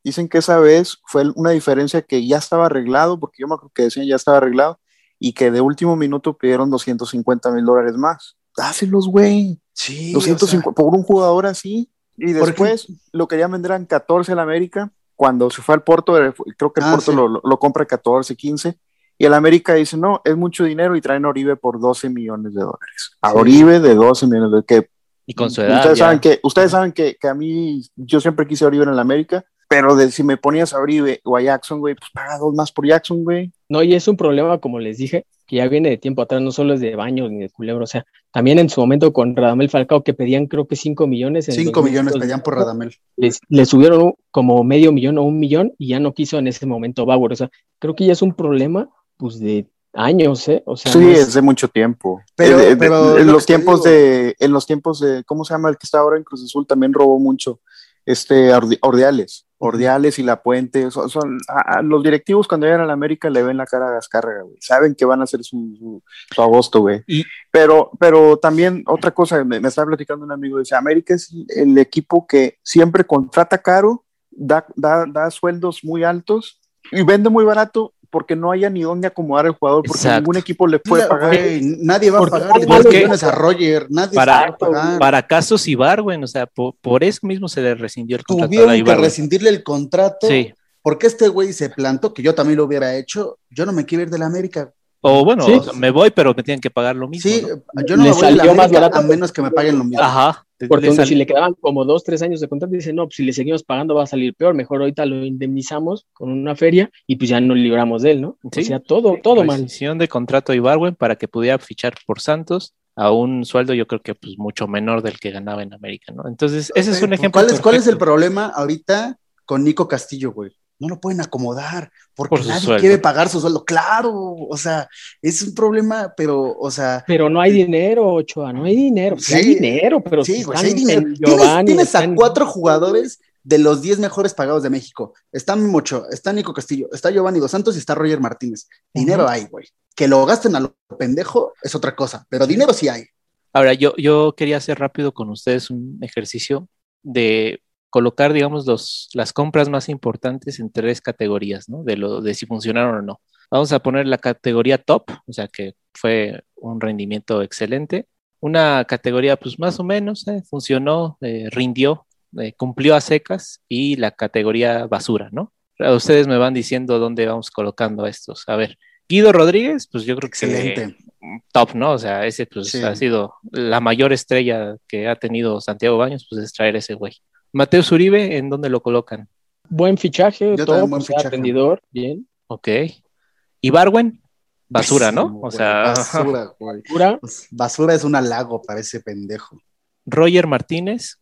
E: Dicen que esa vez fue una diferencia que ya estaba arreglado, porque yo me acuerdo que decían ya estaba arreglado, y que de último minuto pidieron 250 mil dólares más. Dáselos, güey.
C: Sí,
E: 250 por un jugador así. Y después lo querían vender en 14 al América, cuando se fue al Porto, eh, creo que el
C: Ah,
E: Porto
C: sí.
E: lo, lo- lo compra 14, 15, y el América dice, no, es mucho dinero y traen a Oribe por 12 millones de dólares. A
C: Sí.
E: Oribe de 12 millones de que
D: Y con su edad.
E: Ustedes
D: ya.
E: saben, que, ustedes saben que, que a mí, yo siempre quise a Oribe en el América, pero de, si me ponías a Oribe o a Jackson, güey, pues paga dos más por Jackson, güey.
B: No, y es un problema, como les dije, que ya viene de tiempo atrás, no solo es de baños ni de culebro, o sea, también en su momento con Radamel Falcao, que pedían creo que 5 millones. en
C: 5 millones
B: 2002,
C: pedían por Radamel.
B: Les, le subieron como medio millón o un millón y ya no quiso en ese momento Bauer, o sea, creo que ya es un problema, pues, de años, ¿eh? O sea,
E: Sí,
B: no
E: es de mucho tiempo.
C: Pero-
E: Eh, de- de-
C: pero
E: en
C: lo
E: los tiempos
C: digo-
E: de, en los tiempos de, ¿cómo se llama el que está ahora en Cruz Azul? También robó mucho. Este, Ordi- Ordiales, Ordiales y La Puente, son, son- a- a los directivos cuando llegan a la América le ven la cara a Gascárraga, güey. Saben que van a hacer su, su, su agosto, güey.
D: Y-
E: Pero, pero también otra cosa, me, me estaba platicando un amigo, dice, América es el equipo que siempre contrata caro, da, da, da sueldos muy altos y vende muy barato porque no haya ni dónde acomodar el jugador, porque
D: Exacto.
E: ningún equipo le puede pagar.
C: güey, nadie va a
B: Porque
C: pagarle
B: ¿por
C: 10
B: qué?
C: millones a Roger, nadie
D: Para-
C: va a pagar.
D: Para casos Ibarwen, o sea, por, por eso mismo se le rescindió el contrato a
C: Tuvieron que
D: Ibarwen.
C: rescindirle el contrato
D: Sí.
C: porque este güey se plantó, que yo también lo hubiera hecho. Yo no me quiero ir de la América.
D: O bueno,
B: Sí.
D: o sea, me voy, pero me tienen que pagar lo mismo.
C: Sí,
D: ¿no?
C: yo no
B: Le
C: me voy de la
B: salió más
C: América
B: barato.
C: a menos que me paguen lo mismo.
D: Ajá.
B: Porque
D: Le
B: uno,
D: sal-
B: si le quedaban como dos, tres años de contrato, dice, no, pues si le seguimos pagando va a salir peor, mejor ahorita lo indemnizamos con una feria y pues ya nos libramos de él, ¿no?
D: Sí.
B: O sea, todo, todo mal.
D: de contrato a Ibarwen para que pudiera fichar por Santos a un sueldo yo creo que pues mucho menor del que ganaba en América, ¿no? Entonces, ese es un ejemplo.
C: ¿Cuál es, ¿Cuál es el problema ahorita con Nico Castillo, güey? No lo pueden acomodar porque
D: Por
C: nadie
D: sueldo.
C: quiere pagar su sueldo. Claro, o sea, es un problema, pero, o sea,
B: Pero no hay dinero, Ochoa, no hay dinero. Sí, hay dinero, pero
C: sí,
B: si
C: sí hay dinero. Tienes,
B: Giovanni,
C: tienes a cuatro jugadores de los 10 mejores pagados de México. Está Mimocho, está Nico Castillo, está Giovanni Dos Santos y está Roger Martínez. Dinero hay, güey. Que lo gasten a lo pendejo es otra cosa, pero dinero sí hay.
D: Ahora, yo, yo quería hacer rápido con ustedes un ejercicio de colocar, digamos, los, las compras más importantes en tres categorías, ¿no? De, lo, de si funcionaron o no. Vamos a poner la categoría top, o sea, que fue un rendimiento excelente. Una categoría, pues más o menos, eh, funcionó, eh, rindió, eh, cumplió a secas. Y la categoría basura, ¿no? Ustedes me van diciendo dónde vamos colocando estos. A ver, Guido Rodríguez, pues yo creo que
C: Excelente.
D: top, ¿no? O sea, ese pues
C: Sí.
D: ha sido la mayor estrella que ha tenido Santiago Baños, pues es traer ese güey. Mateo Zuribe, ¿en dónde lo colocan?
B: Buen fichaje,
C: Yo
B: todo,
C: buen fichaje.
B: rendidor, bien.
D: Ok. Y Barwen, basura, ¿no?
C: Pésimo,
D: O sea,
C: basura, güey. Pues, basura es un halago para ese pendejo.
D: Roger Martínez,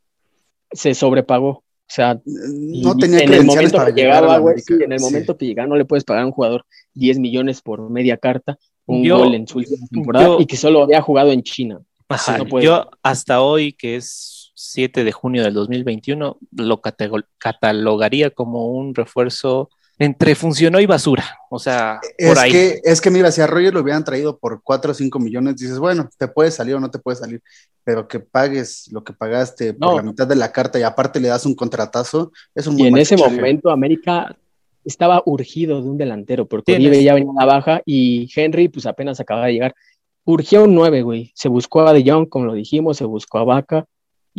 B: se sobrepagó. O sea,
C: No
B: y
C: tenía
B: en el momento
C: para
B: que
C: llegar a
B: llegaba, güey, sí, en el
C: Sí.
B: momento que llegaba no le puedes pagar a un jugador 10 millones por media carta, un
D: Yo-
B: gol en su última temporada
D: yo-
B: y que solo había jugado en China.
D: Ajá,
B: no puede.
D: yo hasta hoy, que es 7 de junio del 2021, lo catalogaría como un refuerzo entre funcionó y basura. O sea, por
C: Es
D: ahí.
C: que, es que mira, si a Roger lo hubieran traído por 4 o 5 millones, dices, bueno, te puede salir o no te puede salir, pero que pagues lo que pagaste por la mitad de la carta y aparte le das un contratazo, es un
B: Y
C: buen
B: en ese momento América estaba urgido de un delantero, porque
D: Tienes-
B: Oribe ya venía a la baja y Henry pues apenas acababa de llegar. Urgía un 9, güey. Se buscó a De Jong, como lo dijimos, se buscó a Vaca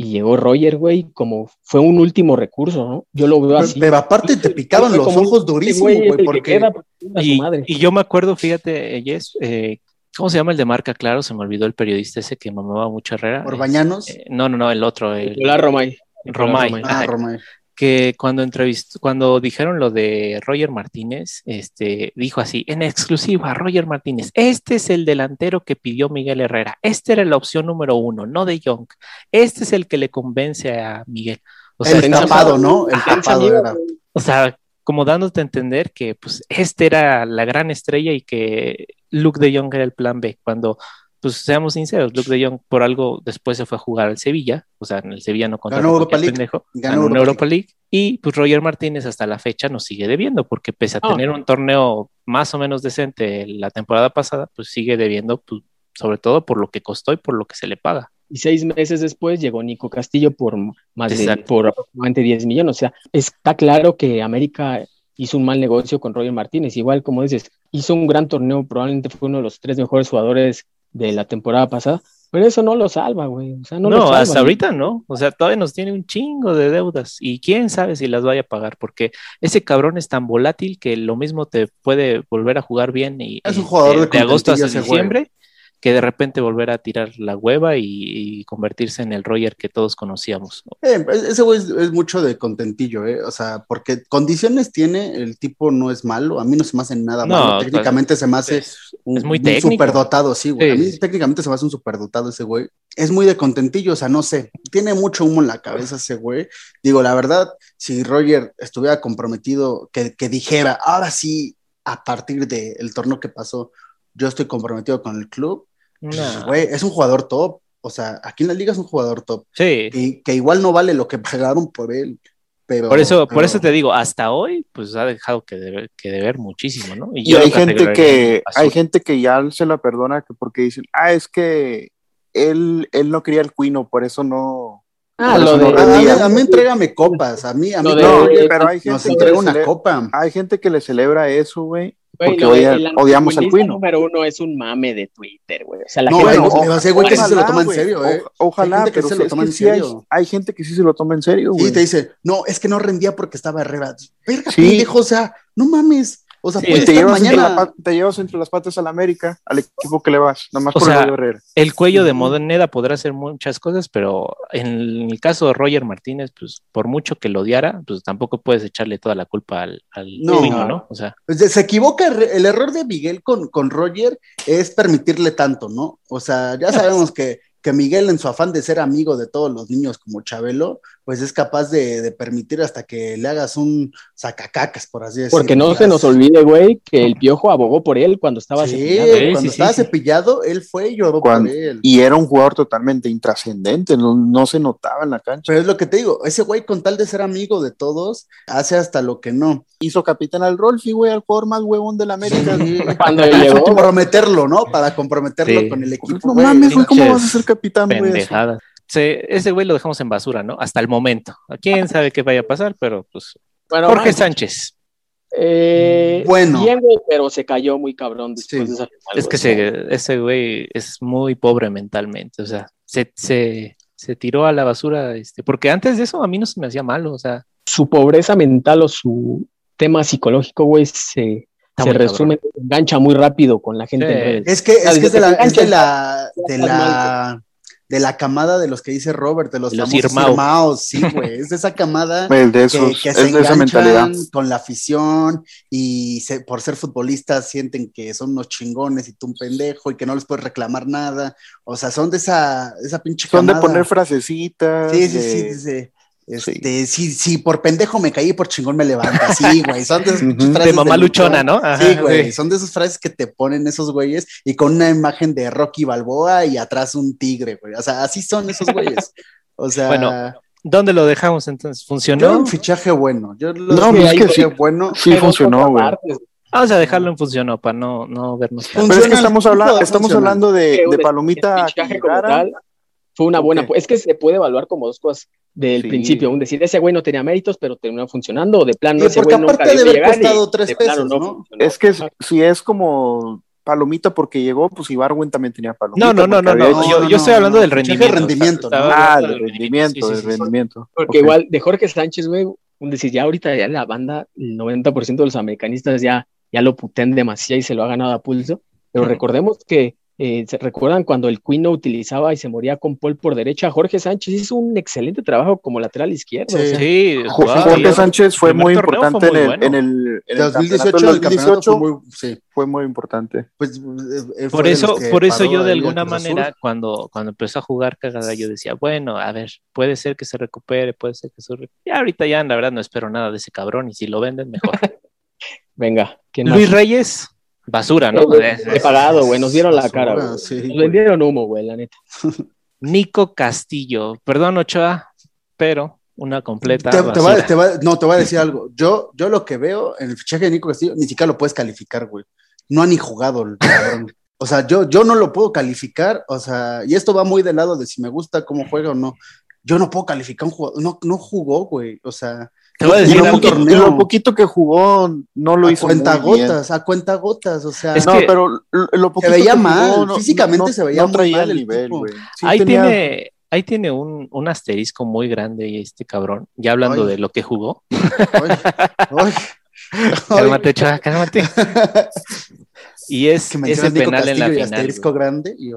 B: y llegó Roger, güey, como fue un último recurso, ¿no? Yo lo veo
C: Pero,
B: así.
C: pero aparte te picaban los ojos durísimo,
B: güey que
C: porque
B: queda, su
D: Y,
B: madre.
D: y yo me acuerdo, fíjate, Jess, eh, ¿cómo se llama el de marca? Claro, se me olvidó el periodista ese que mamaba mucho Herrera.
C: Orbañanos.
D: Eh, no, no, no, el otro, el
B: Romay.
D: Romay.
B: Romay.
C: ah. Romay.
D: Que cuando entrevistó, cuando dijeron lo de Roger Martínez, este, dijo así, en exclusiva, Roger Martínez, este es el delantero que pidió Miguel Herrera, esta era la opción número uno, no de Young, este es el que le convence a Miguel. O sea,
C: el
B: está-
C: tapado, ¿no? El tapado
B: amigo,
C: era.
D: o sea, como dándote a entender que pues este era la gran estrella y que Luke de Jong era el plan B, cuando pues seamos sinceros, Luke de Jong por algo después se fue a jugar al Sevilla, o sea, en el Sevilla no
C: Ganó Europa League.
D: pendejo,
C: Ganó Europa
D: Europa League. y pues Roger Martínez hasta la fecha nos sigue debiendo porque pese a tener un torneo más o menos decente la temporada pasada, pues sigue debiendo pues, sobre todo por lo que costó y por lo que se le paga.
B: Y seis meses después llegó Nico Castillo por más de por aproximadamente 10 millones. O sea, está claro que América hizo un mal negocio con Roger Martínez. Igual, como dices, hizo un gran torneo, probablemente fue uno de los tres mejores jugadores de la temporada pasada, Pero eso no lo salva, güey. O sea, no,
D: No,
B: lo salva,
D: hasta
B: güey.
D: ahorita no. O sea, todavía nos tiene un chingo de deudas y quién sabe si las vaya a pagar, porque ese cabrón es tan volátil que lo mismo te puede volver a jugar bien y,
C: Es un jugador de
D: agosto hasta diciembre, que de repente volver a tirar la hueva y, y convertirse en el Roger que todos conocíamos.
C: Eh, ese güey es, es mucho de contentillo, ¿eh? O sea, porque condiciones tiene, el tipo no es malo, a mí no se me hace nada
D: No,
C: malo, técnicamente se me hace
D: Es,
C: un,
D: es muy
C: un superdotado, sí, güey.
D: Sí,
C: a mí técnicamente se me hace un superdotado ese güey. Es muy de contentillo, o sea, no sé, tiene mucho humo en la cabeza ese güey. Digo, la verdad, si Roger estuviera comprometido, que, que dijera, ahora sí, a partir del torneo que pasó, yo estoy comprometido con el club, pues,
D: Nah.
C: güey, es un jugador top. O sea, aquí en la liga es un jugador top.
D: Sí,
C: Y que igual no vale lo que pagaron por él. Pero,
D: por eso, por eso te digo, hasta hoy, pues ha dejado que deber, que deber muchísimo, ¿no?
E: Y hay gente que, hay gente que ya se la perdona que porque dicen, ah, es que él, él no quería el cuino, por eso no.
B: Ah, lo de.
E: no
C: A, a mí entrégame copas. A mí, a mí
B: de-
E: No, pero hay gente,
C: nos
E: que
C: entrega
E: le
C: una copa.
E: hay gente que le celebra eso, güey.
B: Güey,
E: porque
B: de-
E: odia-
B: el
E: odiamos al Cuino.
B: número uno es un mame de Twitter, güey. O sea, la
C: No,
B: gente
C: bueno,
B: no-
C: o- ese güey que sí se lo
E: Ojalá,
C: toma en
E: güey,
C: serio, ¿eh?
E: o- ojalá,
C: Hay gente que
E: pero
C: se lo
E: es
C: toma
E: que
C: en
E: sí hay,
C: serio.
E: hay gente que sí se lo toma en serio, güey.
C: te dice, no, es que no rendía porque estaba Herrera. Verga,
E: Sí.
C: pendejo, o sea, no mames. O sea,
D: Sí,
C: puede
E: y te
C: estar
E: llevas, la
C: mañana.
E: te llevas entre las patas al América, al equipo que le vas, nomás
D: O
E: por
D: sea,
E: el Herrera.
D: El cuello de. Moneda podrá hacer muchas cosas, pero en el caso de Roger Martínez, pues por mucho que lo odiara, pues tampoco puedes echarle toda la culpa al, al
C: No.
D: Cuino, ¿no? O sea,
C: Pues, Se equivoca, el error de Miguel con, con Roger es permitirle tanto, ¿no? O sea, ya sabemos que, que Miguel en su afán de ser amigo de todos los niños como Chabelo, pues es capaz de, de permitir hasta que le hagas un sacacacas, por así decirlo.
B: Porque no se nos olvide, güey, que el piojo abogó por él cuando estaba
C: Sí,
B: cepillado.
D: Sí,
C: cuando
D: sí,
C: estaba
D: sí, sí.
C: cepillado, él fue y lloró
E: Cuando-
C: por él.
E: Y era un jugador totalmente intrascendente, no, no se notaba en la cancha.
C: Pero es lo que te digo, ese güey con tal de ser amigo de todos, hace hasta lo que no.
E: Hizo capitán al Rolfi, güey, al jugador más huevón de la América.
C: Sí.
B: Cuando
C: Para comprometerlo, ¿no? Para comprometerlo
D: Sí.
C: con el equipo.
E: No mames, güey, ¿cómo vas a ser capitán, güey?
D: Se- ese güey lo dejamos en basura, ¿no? Hasta el momento. ¿Quién sabe qué vaya a pasar? Pero pues
B: bueno,
D: Jorge
B: man,
D: Sánchez.
B: eh,
C: Bueno.
B: bien, güey, pero se cayó muy cabrón después
C: Sí.
B: de esa final,
D: Es que se- ese güey es muy pobre mentalmente. O sea, se, se, se tiró a la basura. Este, porque antes de eso a mí no se me hacía malo. O sea,
B: su pobreza mental o su tema psicológico, güey, se, se resume, se engancha muy rápido con la gente
D: Sí.
B: en redes.
C: Es que, es, que es de la, es de la, de la, de la camada de los que dice Robert, de los,
D: De los
C: famosos sí, güey. Es de esa camada
E: de
C: que,
E: esos,
C: que
E: es
C: se
E: de esa mentalidad.
C: enganchan con la afición y se- por ser futbolistas sienten que son unos chingones y tú un pendejo y que no les puedes reclamar nada. O sea, son de esa, esa pinche
E: Son de poner frasecitas.
C: Sí, sí,
E: de-
C: sí, sí, sí. Este, sí, sí, por pendejo me caí, por chingón me levanta. Sí, güey, son de esas frases
D: de mamá luchona, ¿no? Ajá,
C: Sí, güey, son de esas frases que te ponen esos güeyes y con una imagen de Rocky Balboa y atrás un tigre, güey. O sea, así son esos güeyes. O sea,
D: Bueno, ¿Dónde lo dejamos entonces?
C: yo
D: ¿Funcionó?
C: un fichaje bueno. Yo lo
E: No, pues es que sí.
C: bueno.
E: Sí funcionó, güey.
D: Vamos a dejarlo en funcionó para no, no vernos
E: Pero es que estamos, hablando estamos hablando de, Palomita
B: fichaje como
E: llegara.
B: tal fue una buena. Es que se puede evaluar como dos cosas del
E: Sí.
B: principio. Un decir, ese güey no tenía méritos, pero terminó funcionando. O de plano,
C: Sí,
B: ese
C: porque
B: güey nunca
C: aparte de haber costado tres pesos, ¿no?
E: Es que si- si es como Palomita porque llegó, pues Ibarwen también tenía Palomita.
D: No, no, no, no, no.
E: hecho-
D: Yo,
C: no,
D: estoy hablando
C: no.
D: del
C: de
D: rendimiento.
C: rendimiento,
D: Estaba
C: ¿no?
E: Ah, del rendimiento,
D: Sí, sí,
E: del
D: sí.
E: rendimiento.
B: Porque igual de Jorge Sánchez, güey, un decir, ya ahorita ya la banda, el 90% de los americanistas ya, ya lo putean demasiado y se lo ha ganado a pulso. Pero recordemos que, eh, ¿se recuerdan cuando el Queen no utilizaba y se moría con Paul por derecha? Jorge Sánchez hizo un excelente trabajo como lateral izquierdo.
C: Sí.
B: o sea,
D: Sí,
E: Jo-
D: jugaba
E: Jorge. Sánchez fue muy importante
D: fue muy
E: en, el,
D: bueno.
E: en el, en el
C: 2018,
E: campeonato del
C: 2018
E: 2018
C: fue muy, sí,
E: fue muy importante.
C: pues, eh, eh,
D: Por eso, por eso yo de alguna manera, cuando, cuando empezó a jugar cagada, yo decía, bueno, a ver, puede ser que se recupere, puede ser que se recupere. Ya ahorita ya, la verdad, no espero nada de ese cabrón, y si lo venden, mejor.
B: venga, ¿quién más?
D: Luis Reyes, basura, ¿no?
B: He pagado, güey, nos dieron la
C: Basura,
B: cara, güey.
C: sí,
B: Nos vendieron humo, güey, la neta.
D: Nico Castillo, perdón, Ochoa, pero una completa.
C: Te, te
D: basura.
C: va- te va- no, te voy a decir algo. Yo, yo lo que veo en el fichaje de Nico Castillo, ni siquiera lo puedes calificar, güey. No ha ni jugado el cabrón. O sea, yo, yo no lo puedo calificar, o sea, y esto va muy del lado de si me gusta cómo juega o no. Yo no puedo calificar un jugador, no, no jugó, güey. O sea,
D: Te voy a
E: Y
D: decir
E: lo, poquito,
C: torneo.
E: y lo poquito que jugó no lo
C: a
E: hizo muy bien.
C: cuentagotas, a cuentagotas, o sea,
D: Es
E: no,
D: que-
E: pero lo, poquito
C: veía
E: que jugó
C: mal,
E: no-
C: físicamente
E: no-
C: se veía
E: no
C: muy
E: traía
C: mal
E: el
C: el
E: nivel,
C: tipo.
E: güey. Sí
D: ahí
E: tenía-
D: tiene, ahí tiene un, un asterisco muy grande este cabrón. Ya hablando
C: Ay.
D: de lo que jugó.
C: ay, ay,
D: Cálmate, chava, cálmate. Y es
C: que
D: ese penal en la
C: y
D: final.
C: asterisco grande y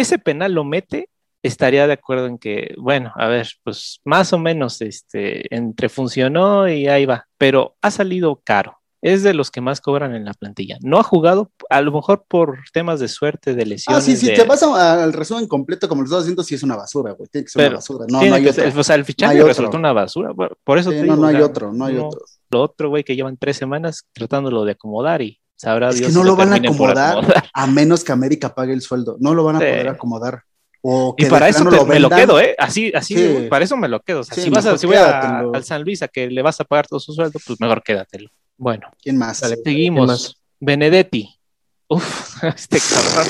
D: ese penal lo mete, estaría de acuerdo en que, bueno, a ver, pues más o menos este, entre funcionó y ahí va, pero ha salido caro. Es de los que más cobran en la plantilla. No ha jugado, a lo mejor por temas de suerte, de
C: Ah,
D: lesiones.
C: sí, sí,
D: de-
C: te vas a- al resumen completo como lo estás haciendo, sí es una basura, güey. Tiene que ser
D: Pero
C: una basura. No, no hay
D: que
C: otro.
D: o sea, el fichaje
C: No
D: resultó una basura. Por eso
C: Sí,
D: te
C: no,
D: digo,
C: no hay otro, no hay
D: no-
C: otro.
D: Lo otro, güey, que llevan tres semanas tratándolo de acomodar y sabrá
C: Es
D: Dios
C: que
D: si
C: no lo van a acomodar
D: acomodar.
C: a menos que América pague el sueldo. No lo van a
D: Sí.
C: poder acomodar. O que
D: Y para eso
C: plano
D: te-
C: lo
D: me lo quedo, ¿eh? Así, así,
C: Sí.
D: para eso me lo quedo. O sea,
C: Sí,
D: si vas a, si voy a- al San Luis a que le vas a pagar todo su sueldo, pues mejor quédatelo. Bueno,
C: ¿Quién más?
B: Dale.
D: seguimos.
B: más?
D: Benedetti. Uf, este cabrón.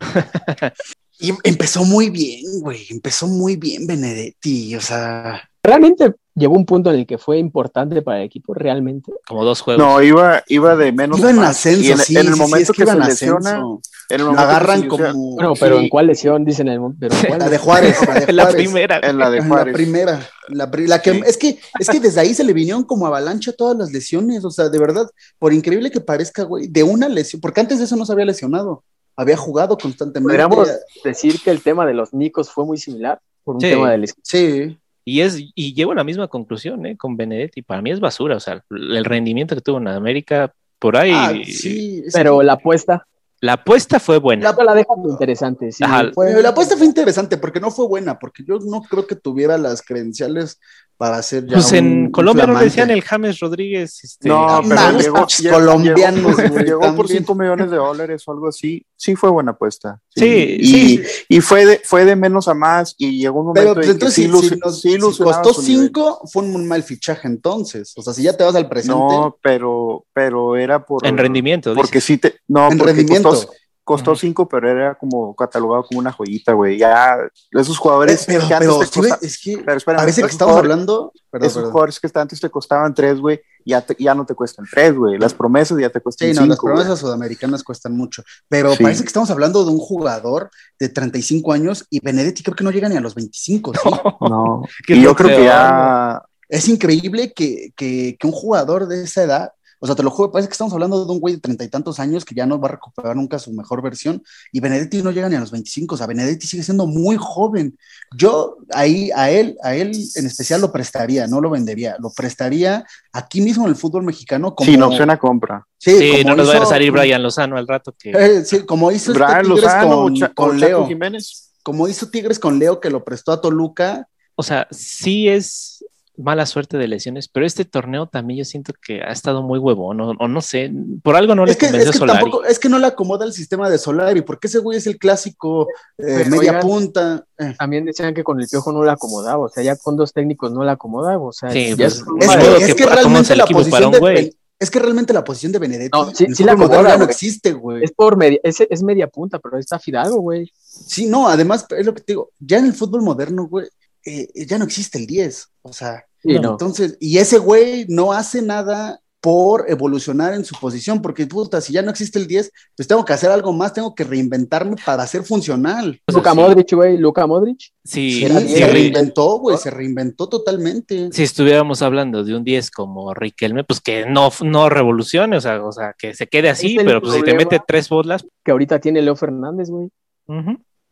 C: Y empezó muy bien, güey. Empezó muy bien Benedetti. O sea,
B: Realmente llegó un punto en el que fue importante para el equipo, realmente.
D: Como dos juegos.
E: No, iba, iba de menos
C: iba en ascenso,
E: Y en,
C: sí.
E: en el
C: sí, sí,
E: momento
C: es que,
E: que,
C: iba en
E: se lesiona,
C: ascenso.
E: en el que
C: agarran
E: se lesiona-
C: como.
B: Bueno, pero
C: sí,
B: ¿en cuál lesión dicen el pero en cuál?
C: La de Juárez, la de
D: la
C: Juárez.
D: primera.
E: en la de
C: En
E: Juárez.
C: La primera, la, la que,
E: Sí.
C: es que, es que desde ahí se le vinieron como avalancha todas las lesiones, o sea, de verdad, por increíble que parezca, güey, de una lesión, porque antes de eso no se había lesionado, había jugado constantemente.
B: Podríamos decir que el tema de los Nicos fue muy similar por un
D: Sí.
B: tema de lesión.
C: Sí,
D: Y es, y llevo a la misma conclusión, ¿eh? Con Benedetti. Para mí es basura. O sea, el rendimiento que tuvo en América, por ahí.
C: ah, sí,
B: Pero la apuesta,
D: La apuesta fue buena.
B: la, la deja muy interesante. Sí,
D: Ajá.
B: fue-
C: la apuesta fue interesante porque no fue buena, porque yo no creo que tuviera las credenciales para hacer ya
D: Pues en
C: un- un
D: Colombia no le decían el James Rodríguez. Este,
E: No, pero
C: mames,
E: llegó,
C: colombianos,
E: llegó, llegó por
C: también.
E: 5 millones de dólares o algo así. Sí fue buena apuesta.
D: Sí,
E: y,
D: sí.
E: y fue de, fue de menos a más y llegó un momento
C: Pero pues,
E: en que
C: entonces,
E: sí,
C: si, si nos-
E: sí
C: si costó
E: su nivel.
C: 5, fue un mal fichaje entonces. O sea, si ya te vas al presente,
E: No, pero, pero era por...
D: en rendimiento.
E: Porque
D: dices.
E: sí te... No,
C: en
E: porque
C: rendimiento.
E: costó, costó
D: Ujú.
E: cinco, pero era como catalogado como una joyita, güey. Ya, esos jugadores
C: Eh, pero,
E: que antes
C: pero,
E: te costa-
C: es que
E: pero espérame,
C: parece que estamos hablando. Perdón,
E: esos
C: perdón.
E: jugadores que antes te costaban tres, güey, ya, te- ya no te cuestan tres, güey. Las promesas ya te cuestan
C: Sí,
E: cinco.
C: no, las promesas sudamericanas cuestan mucho, pero
E: Sí.
C: parece que estamos hablando de un jugador de 35 años y Benedetti creo que no llega ni a los 25. ¿sí?
E: No.
D: Qué
E: y yo creo que ya...
C: Es increíble que, que, que un jugador de esa edad, o sea, te lo juro, parece que estamos hablando de un güey de treinta y tantos años que ya no va a recuperar nunca su mejor versión y Benedetti no llega ni a los 25, o sea, Benedetti sigue siendo muy joven. Yo ahí a él, a él en especial lo prestaría, no lo vendería, lo prestaría aquí mismo en el fútbol mexicano como...
E: Sin opción a compra.
C: Sí,
D: Sí,
C: como
D: no nos va a salir Brian Lozano al rato que.
C: Eh, sí, como hizo este
E: Brian
C: Tigres
E: Lozano
C: con, con Leo,
E: Jiménez.
C: como hizo Tigres con Leo que lo prestó a Toluca,
D: O sea, sí es mala suerte de lesiones, pero este torneo también yo siento que ha estado muy huevón, o, o no sé, por algo no le
C: es que,
D: convenció
C: es que
D: Solari.
C: tampoco, es que no le acomoda el sistema de Solari, porque ese güey es el clásico eh, media
B: oigan,
C: punta. eh.
B: También decían que con el piojo no le acomodaba, o sea, ya con dos técnicos no le acomodaba, o sea,
D: Sí,
B: ya
D: pues,
B: es,
C: que, es
D: que
C: realmente
D: el
C: la posición
D: un
C: de
D: güey.
C: Es que realmente la posición de Benedetti
B: No, sí- sí la
C: no existe, güey.
B: es por media, es, es media punta, pero ahí está Fidalgo, güey.
C: Sí, no, además es lo que te digo, ya en el fútbol moderno, güey, eh, ya no existe el 10, o sea,
B: Sí, no.
C: Entonces, y ese güey no hace nada por evolucionar en su posición, porque puta, si ya no existe el 10, pues tengo que hacer algo más, tengo que reinventarme para ser funcional.
D: O sea,
B: Luka
D: sí.
B: Modric, güey, Luka Modric.
D: Sí,
C: se reinventó, güey, se reinventó totalmente.
D: si estuviéramos hablando de un 10 como Riquelme, pues que no, no revolucione, o sea, o sea, que se quede así, pero pues si te mete tres bolas,
B: que ahorita tiene Leo Fernández, güey.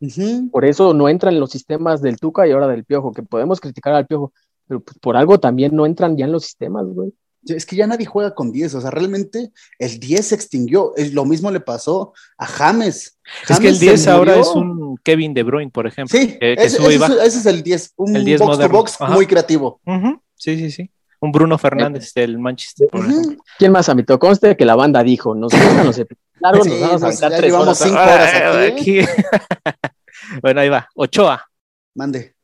D: Ujú.
C: Ujú.
B: Por eso no entran en los sistemas del Tuca y ahora del Piojo, que podemos criticar al Piojo, pero pues por algo también no entran ya en los sistemas, güey.
C: Es que ya nadie juega con 10, o sea, realmente el 10 se extinguió. Es, lo mismo le pasó a James.
D: es que el
C: James se
D: 10 ahora es un Kevin De Bruyne, por ejemplo.
C: Sí,
D: que- que
C: ese, ese es,
D: baja.
C: ese es el 10, un
D: El 10
C: box
D: moderno.
C: to box
D: Ajá.
C: muy creativo.
D: Ujú, Sí, sí, sí. Un Bruno Fernández del Manchester, por
C: Ujú.
D: ejemplo.
B: ¿Quién más, Amito? Conste que la banda dijo, nos gustan los episodios largos,
C: Sí,
B: nos vamos a aventar tres horas.
C: cinco horas aquí.
D: aquí. bueno, ahí va. Ochoa.
C: Mande.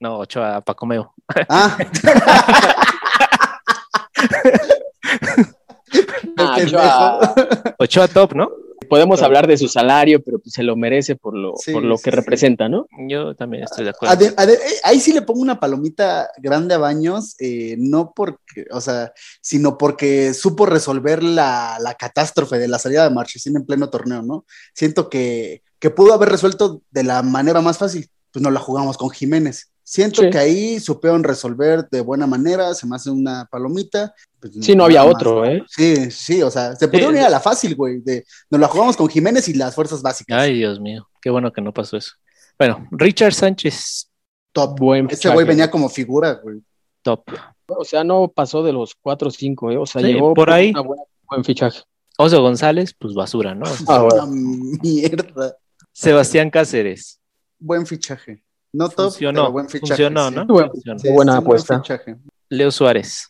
D: No, Ochoa, Pacomeo.
C: Ah.
B: Ah. Ochoa.
D: Ochoa top, ¿no?
B: Podemos hablar de su salario, pero pues se lo merece por lo,
C: Sí,
B: por lo
C: sí,
B: que
C: sí.
B: representa, ¿no?
D: Yo también estoy de acuerdo.
C: Ade- ade- eh, ahí sí le pongo una palomita grande a Baños, eh, no porque, o sea, sino porque supo resolver la, la catástrofe de la salida de Marchesín en pleno torneo, ¿no? Siento que, que pudo haber resuelto de la manera más fácil, pues no la jugamos con Jiménez. Siento
B: Sí.
C: que ahí supieron resolver de buena manera, se me hace una palomita. pues,
B: Sí, no había
C: más,
B: otro. ¿eh?
C: Sí, sí, o sea, se pudieron ir a la fácil, güey, de nos la jugamos con Jiménez y las fuerzas básicas.
D: Ay, Dios mío, qué bueno que no pasó eso. Bueno, Richard Sánchez,
C: Top.
B: Buen
C: Ese güey venía como figura, güey.
D: top.
B: O sea, no pasó de los 4 o 5, ¿eh? O sea,
D: Sí,
B: llegó
D: por ahí.
B: una buena- buen fichaje.
D: Oso González, pues basura, ¿no?
B: Ah, bueno.
C: Mierda.
D: Sebastián Cáceres,
C: Buen fichaje. No top,
D: funcionó,
C: pero buen fichaje.
D: funcionó,
C: sí.
D: ¿no?
B: Bueno,
D: Funcionó.
C: Sí,
B: Buena
C: sí, buen
B: apuesta.
C: fichaje.
D: Leo Suárez,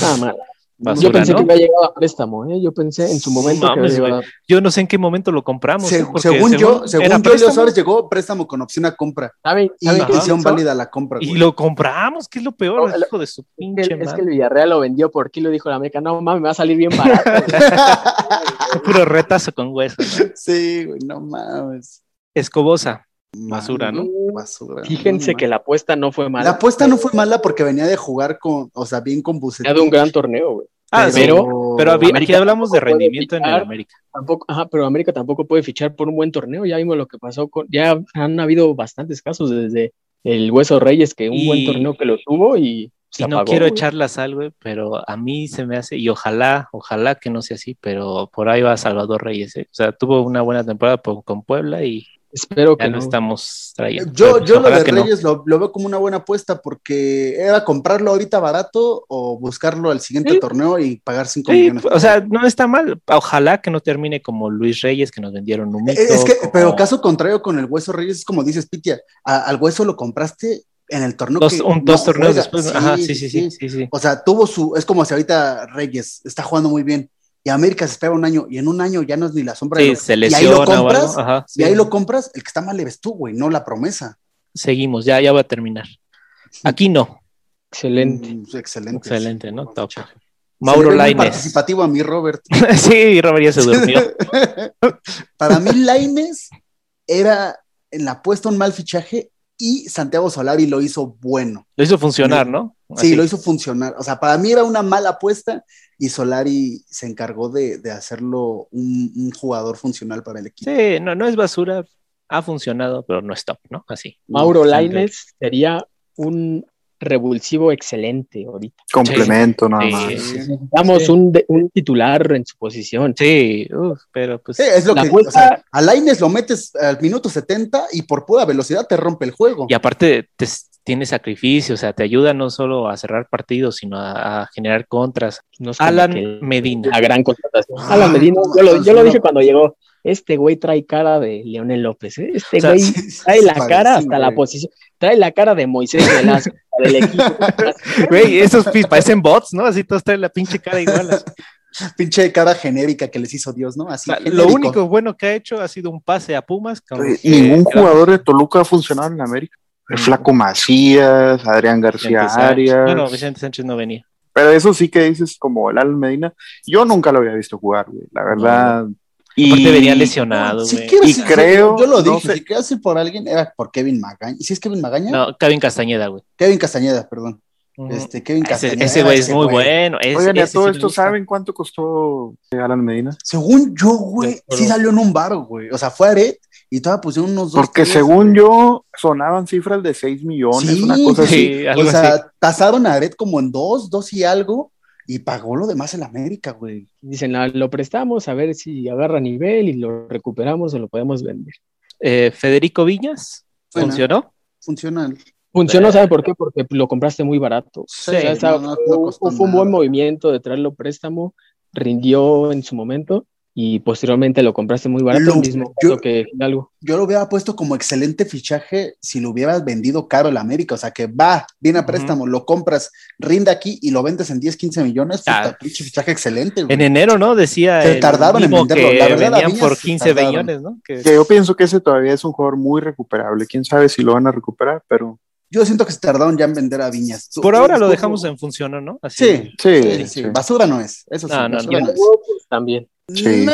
B: Nada mal.
D: basura,
B: Yo pensé
D: ¿no?
B: que había llegado a préstamo, ¿eh? Yo pensé en su momento que
D: Mames,
B: había.
D: Yo no sé en qué momento lo compramos.
C: Se-
D: ¿eh?
C: Según yo, según yo, Leo Suárez llegó préstamo con opción a compra.
B: ¿Saben,
C: Y
B: saben qué
C: hicieron
B: hizo?
C: válida la compra,
D: Y
C: güey.
D: lo compramos, que es lo peor,
B: No,
D: hijo de su
B: Es
D: pinche
B: que, es que el Villarreal lo vendió por kilo, dijo la América, no mames, me va a salir bien barato.
D: Puro retazo con hueso. ¿no?
C: sí, güey, no mames.
D: Escobosa, Basura, ¿no?
C: Basura.
B: Fíjense
C: no
B: que la apuesta no fue mala.
C: La apuesta no fue mala porque venía de jugar con, o sea, bien con Bucetich.
B: De un gran torneo, güey.
D: Ah, sí,
B: pero-
D: pero aquí
B: América
D: hablamos de rendimiento en el. América.
B: Tampoco, ajá, pero América tampoco puede fichar por un buen torneo. Ya vimos lo que pasó con. Ya han habido bastantes casos desde el Hueso Reyes, que un
D: Y-
B: buen torneo que lo tuvo y se
D: Y no quiero
B: güey.
D: echar la sal, güey, pero a mí se me hace, y ojalá, ojalá que no sea así, pero por ahí va Salvador Reyes. ¿eh? O sea, tuvo una buena temporada po- con Puebla y
B: Espero
D: ya
B: que
D: no,
B: no.
D: estamos trayendo.
C: Yo, yo lo de
D: no.
C: Reyes lo, lo veo como una buena apuesta porque era comprarlo ahorita barato o buscarlo al siguiente
D: Sí.
C: torneo y pagar 5
D: Sí,
C: millones.
D: o sea, no está mal. Ojalá que no termine como Luis Reyes, que nos vendieron un mito.
C: es que,
D: como
C: pero caso contrario con el Hueso Reyes, es como dices, Pitia, a- al Hueso lo compraste en el torneo
D: dos,
C: que
D: un-
C: no
D: dos torneos
C: juega.
D: después. Ajá, sí, sí, sí, sí, sí.
C: O sea, tuvo su, es como si ahorita Reyes está jugando muy bien y América se espera un año y en un año ya no es ni la sombra de
D: Sí,
C: lo-
D: se
C: y ahí lo compras,
D: Ajá,
C: y ahí lo compras, el que está mal eres tú, güey, no la promesa.
D: Seguimos, ya, ya va a terminar. Aquí no.
B: Excelente.
C: Mm, excelente.
D: Excelente, ¿no? Top. Mauro Laines.
C: participativo a mí, Robert.
D: sí, Robert ya se durmió.
C: Para mí, Laines era en la apuesta un mal fichaje y Santiago Solari lo hizo bueno.
D: Lo hizo funcionar, ¿no?
C: Sí, lo hizo funcionar. O sea, para mí era una mala apuesta y Solari se encargó de, de hacerlo un, un jugador funcional para el equipo.
D: Sí, no, no es basura. Ha funcionado, pero no es top, ¿no? Así.
B: Mauro Laines sería un revulsivo excelente ahorita.
E: Complemento nada
D: Sí.
E: más.
B: Necesitamos
D: Sí.
B: un, de- un titular en su posición.
D: Sí, uf, pero pues.
C: Sí, es lo
B: La
C: que
B: apuesta-
C: o sea, a Laines lo metes al minuto 70 y por pura velocidad te rompe el juego.
D: Y aparte te- tiene sacrificio, o sea, te ayuda no solo a cerrar partidos, sino a, a generar contras.
B: No
D: Alan
B: que
D: Medina.
B: La gran contratación.
C: Ah,
B: Alan Medina, yo lo, yo lo
C: no.
B: dije cuando llegó. Este güey trae cara de Leonel López, ¿eh? Este
D: O sea,
B: güey trae la cara hasta la posición. Trae la cara de Moisés Velasco del equipo.
D: Güey, esos parecen bots, ¿no? Así todos traen la pinche cara igual. así.
C: Pinche cara genérica que les hizo Dios, ¿no?
D: O
C: Así.
D: sea, lo único bueno que ha hecho ha sido un pase a Pumas. eh,
E: Ningún
D: que-
E: jugador de Toluca ha funcionado en América. El
D: Mm.
E: Flaco Macías, Adrián García
D: Vicente.
E: Arias.
D: No, no, Vicente Sánchez no venía.
E: Pero eso sí que dices como el Alan Medina. Yo nunca lo había visto jugar, güey. La verdad. Y
D: Aparte venía lesionado,
C: Si quieres,
E: Y
C: si-
E: creo,
C: yo lo
E: no
C: dije,
E: sé.
C: si quieres ir por alguien, era por Kevin Magaña. ¿Y si es Kevin Magaña?
D: No, Kevin Castañeda, güey.
C: Kevin Castañeda, perdón. Este, Kevin Castañeda.
D: ese güey es
C: ese
D: muy
C: güey.
D: bueno. es-
E: Oigan, ¿y a todo
D: sí
E: esto saben cuánto costó eh, Alan Medina?
C: Según yo, güey, sí salió en un bar, güey. O sea, fue Aret y todavía pusieron unos dos.
E: Porque
C: tres,
E: según
C: güey.
E: yo, sonaban cifras de 6 millones,
C: Sí,
E: una cosa así.
D: Sí, algo
C: o sea,
D: así.
C: tasaron a Aret como en dos, dos y algo, y pagó lo demás el América, güey.
B: Dicen, "Ah, lo prestamos a ver si agarra nivel y lo recuperamos o lo podemos vender.
D: Eh, Federico Viñas. ¿funcionó?
C: Funciona.
B: Funcionó,
D: Eh.
B: ¿sabe por qué? Porque lo compraste muy barato.
C: Sí,
B: O sea, esa-
C: no, no, no
B: fue, un buen movimiento de traerlo préstamo, rindió en su momento y posteriormente lo compraste muy barato,
C: Lo-
B: el mismo
C: yo-
B: que Hidalgo.
C: Yo lo hubiera puesto como excelente fichaje si lo hubieras vendido caro el América. O sea, que va, viene a préstamo, lo compras, rinde aquí y lo vendes en 10, 15 millones.
D: Ah.
C: Fichaje excelente, güey.
D: En enero, ¿no? Decía
C: Se tardaron en venderlo.
D: que
C: La verdad,
D: venían por
C: se
D: 15
C: tardaron.
D: millones, ¿no? Que-
E: Que yo pienso que ese todavía es un jugador muy recuperable. Quién sabe si lo van a recuperar, pero
C: Yo siento que se tardaron ya en vender a Viñas.
D: por ahora lo dejamos en función, ¿no? Así.
C: Sí,
E: sí,
C: sí, sí.
E: sí.
C: Basura no es. Eso sí,
D: No, no,
C: basura
D: no.
C: no es.
B: También.
E: Sí.
C: No,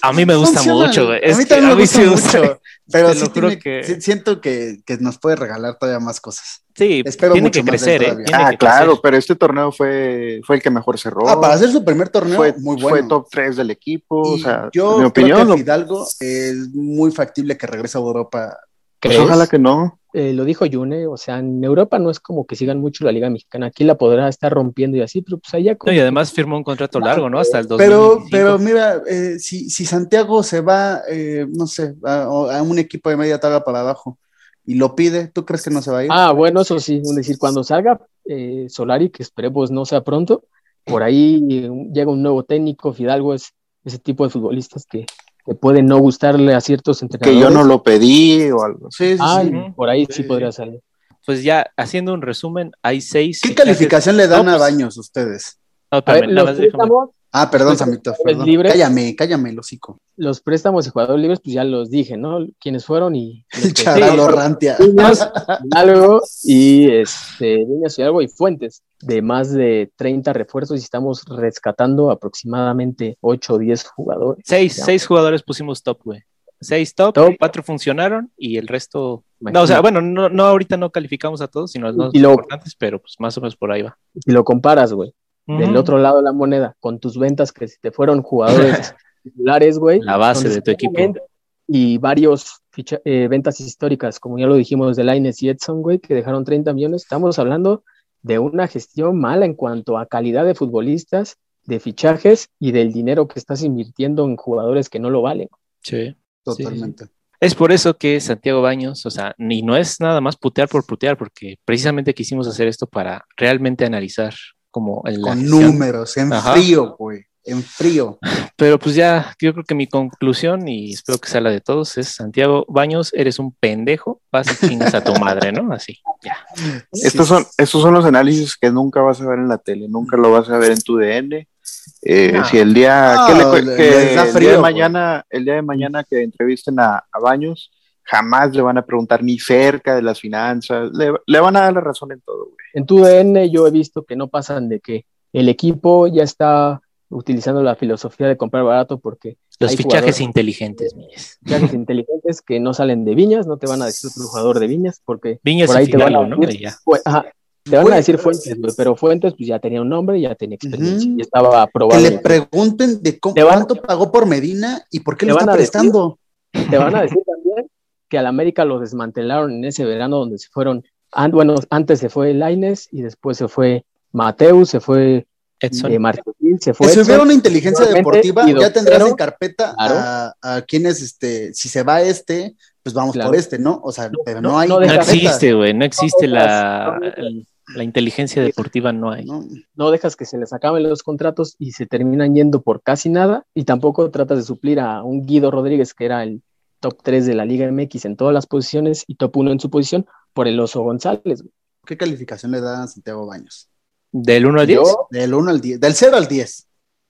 D: A mí me gusta
C: Funciona.
D: mucho, güey.
C: A mí
D: que
C: también me gusta
D: sí
C: mucho. Pero sí tiene-
D: que-
C: sí- siento que, que nos puede regalar todavía más cosas.
D: Sí,
C: Espero
D: tiene
C: mucho
D: que crecer, ¿eh? Tiene
E: Ah,
D: que
E: claro,
D: crecer.
E: pero este torneo fue, fue el que mejor cerró.
C: Ah, para hacer su primer torneo,
E: fue,
C: muy
E: fue
C: bueno.
E: top 3 del equipo. o sea,
C: yo
E: en mi
C: creo
E: opinión,
C: que
E: lo-
C: Fidalgo es muy factible que regrese a Europa.
E: pues ojalá que no.
B: Eh, lo dijo Yune, o sea, en Europa no es como que sigan mucho la Liga Mexicana, aquí la podrá estar rompiendo y así, pero pues allá
D: No,
B: como
D: y además firmó un contrato largo, ¿no? Hasta el
C: Pero,
D: 2025.
C: pero mira, eh, si, si Santiago se va, eh, no sé, a, a un equipo de media tabla para abajo y lo pide, ¿tú crees que no se va a ir?
B: Ah, bueno, eso sí, es decir, cuando salga eh, Solari, que esperemos no sea pronto, por ahí llega un nuevo técnico, Fidalgo es ese tipo de futbolistas que, que pueden no gustarle a ciertos
E: Que
B: entrenadores.
E: yo no lo pedí o algo
C: sí, sí,
B: Ah,
C: sí.
B: por ahí
C: Sí,
B: podría salir.
D: Pues ya, haciendo un resumen, hay seis.
C: ¿Qué calificación le dan
D: No,
C: a
D: pues-
C: Baños ustedes?
D: No,
B: A ver,
D: nada
B: los
D: más déjame-
B: préstamos,
C: Ah, perdón, Samito,
B: jugadores
C: perdón.
B: libres.
C: Cállame, cállame, el hocico.
B: los préstamos y jugadores libres, pues ya los dije, ¿no? Quiénes fueron y...
C: Charalo Rantia.
B: Hidalgo y este, Hidalgo y Fuentes, de más de 30 refuerzos y estamos rescatando aproximadamente 8 o 10 jugadores.
D: Seis,
B: Ya.
D: seis jugadores pusimos top, güey. Seis top,
B: Top.
D: cuatro funcionaron y el resto. No,
B: Imagínate.
D: o sea, bueno, no, no ahorita no calificamos a todos, sino a los más
B: Y lo-
D: importantes, pero pues más o menos por ahí va.
B: Si lo comparas, güey, del otro lado de la moneda, con tus ventas que si te fueron jugadores titulares, güey.
D: La base de tu equipo.
B: Y varios ficha- eh, ventas históricas, como ya lo dijimos, de Laines y Edson, güey, que dejaron 30 millones. Estamos hablando de una gestión mala en cuanto a calidad de futbolistas, de fichajes y del dinero que estás invirtiendo en jugadores que no lo valen.
D: Sí.
C: Totalmente.
D: Es por eso que Santiago Baños, o sea, ni no es nada más putear por putear, porque precisamente quisimos hacer esto para realmente analizar como en la
C: Con
D: gestión.
C: números, en
D: Ajá.
C: frío, güey. En frío.
D: Pero pues ya, yo creo que mi conclusión, y espero que sea la de todos, es Santiago Baños, eres un pendejo, vas y chingas a tu madre, ¿no? Así, ya.
E: Estos son, estos son los análisis que nunca vas a ver en la tele, nunca lo vas a ver en tu DN. Eh,
D: No.
E: Si el día,
C: No,
E: que le
C: le-
E: que
C: da
E: el
C: frío,
E: día de mañana, el día de mañana que entrevisten a, a Baños, jamás le van a preguntar ni cerca de las finanzas, le, le van a dar la razón en todo, güey.
B: En tu DN yo he visto que no pasan de que el equipo ya está utilizando la filosofía de comprar barato porque
D: Los fichajes inteligentes, Migues.
B: fichajes inteligentes que no salen de Viñas, no te van a decir otro jugador de Viñas porque
D: Viñas
B: por ahí te van a
D: ¿no?
B: decir,
D: ya.
B: Ajá, te van a decir Fuentes, güey, pero Fuentes pues ya tenía un nombre, ya tenía experiencia,
C: Ujú.
B: y estaba
C: Que
B: aprobado.
C: le pregunten de cómo,
B: Te van-
C: cuánto pagó por Medina y por qué lo está
B: decir-
C: prestando.
B: Te van a decir que al América lo desmantelaron en ese verano donde se fueron, bueno, antes se fue Laines y después se fue Mateus, se fue
D: Edson.
B: eh, Martín, se fue
C: si
B: Edson.
C: hubiera una inteligencia deportiva, ya tendrás en carpeta
B: claro.
C: a, a quienes, este, si se va este, pues vamos
B: Claro.
C: por este, ¿no? O sea,
B: No,
C: pero
B: no,
C: no, hay
B: no
D: No existe, güey, no existe la, la inteligencia deportiva, no hay.
C: ¿no?
B: no dejas que se les acaben los contratos y se terminan yendo por casi nada y tampoco tratas de suplir a un Guido Rodríguez que era el top 3 de la Liga MX en todas las posiciones y top 1 en su posición por el Oso González. güey.
C: ¿Qué calificación le da a Santiago Baños?
D: Del 1 al 10,
B: Yo,
C: Del 1 al 10, del 0 al 10.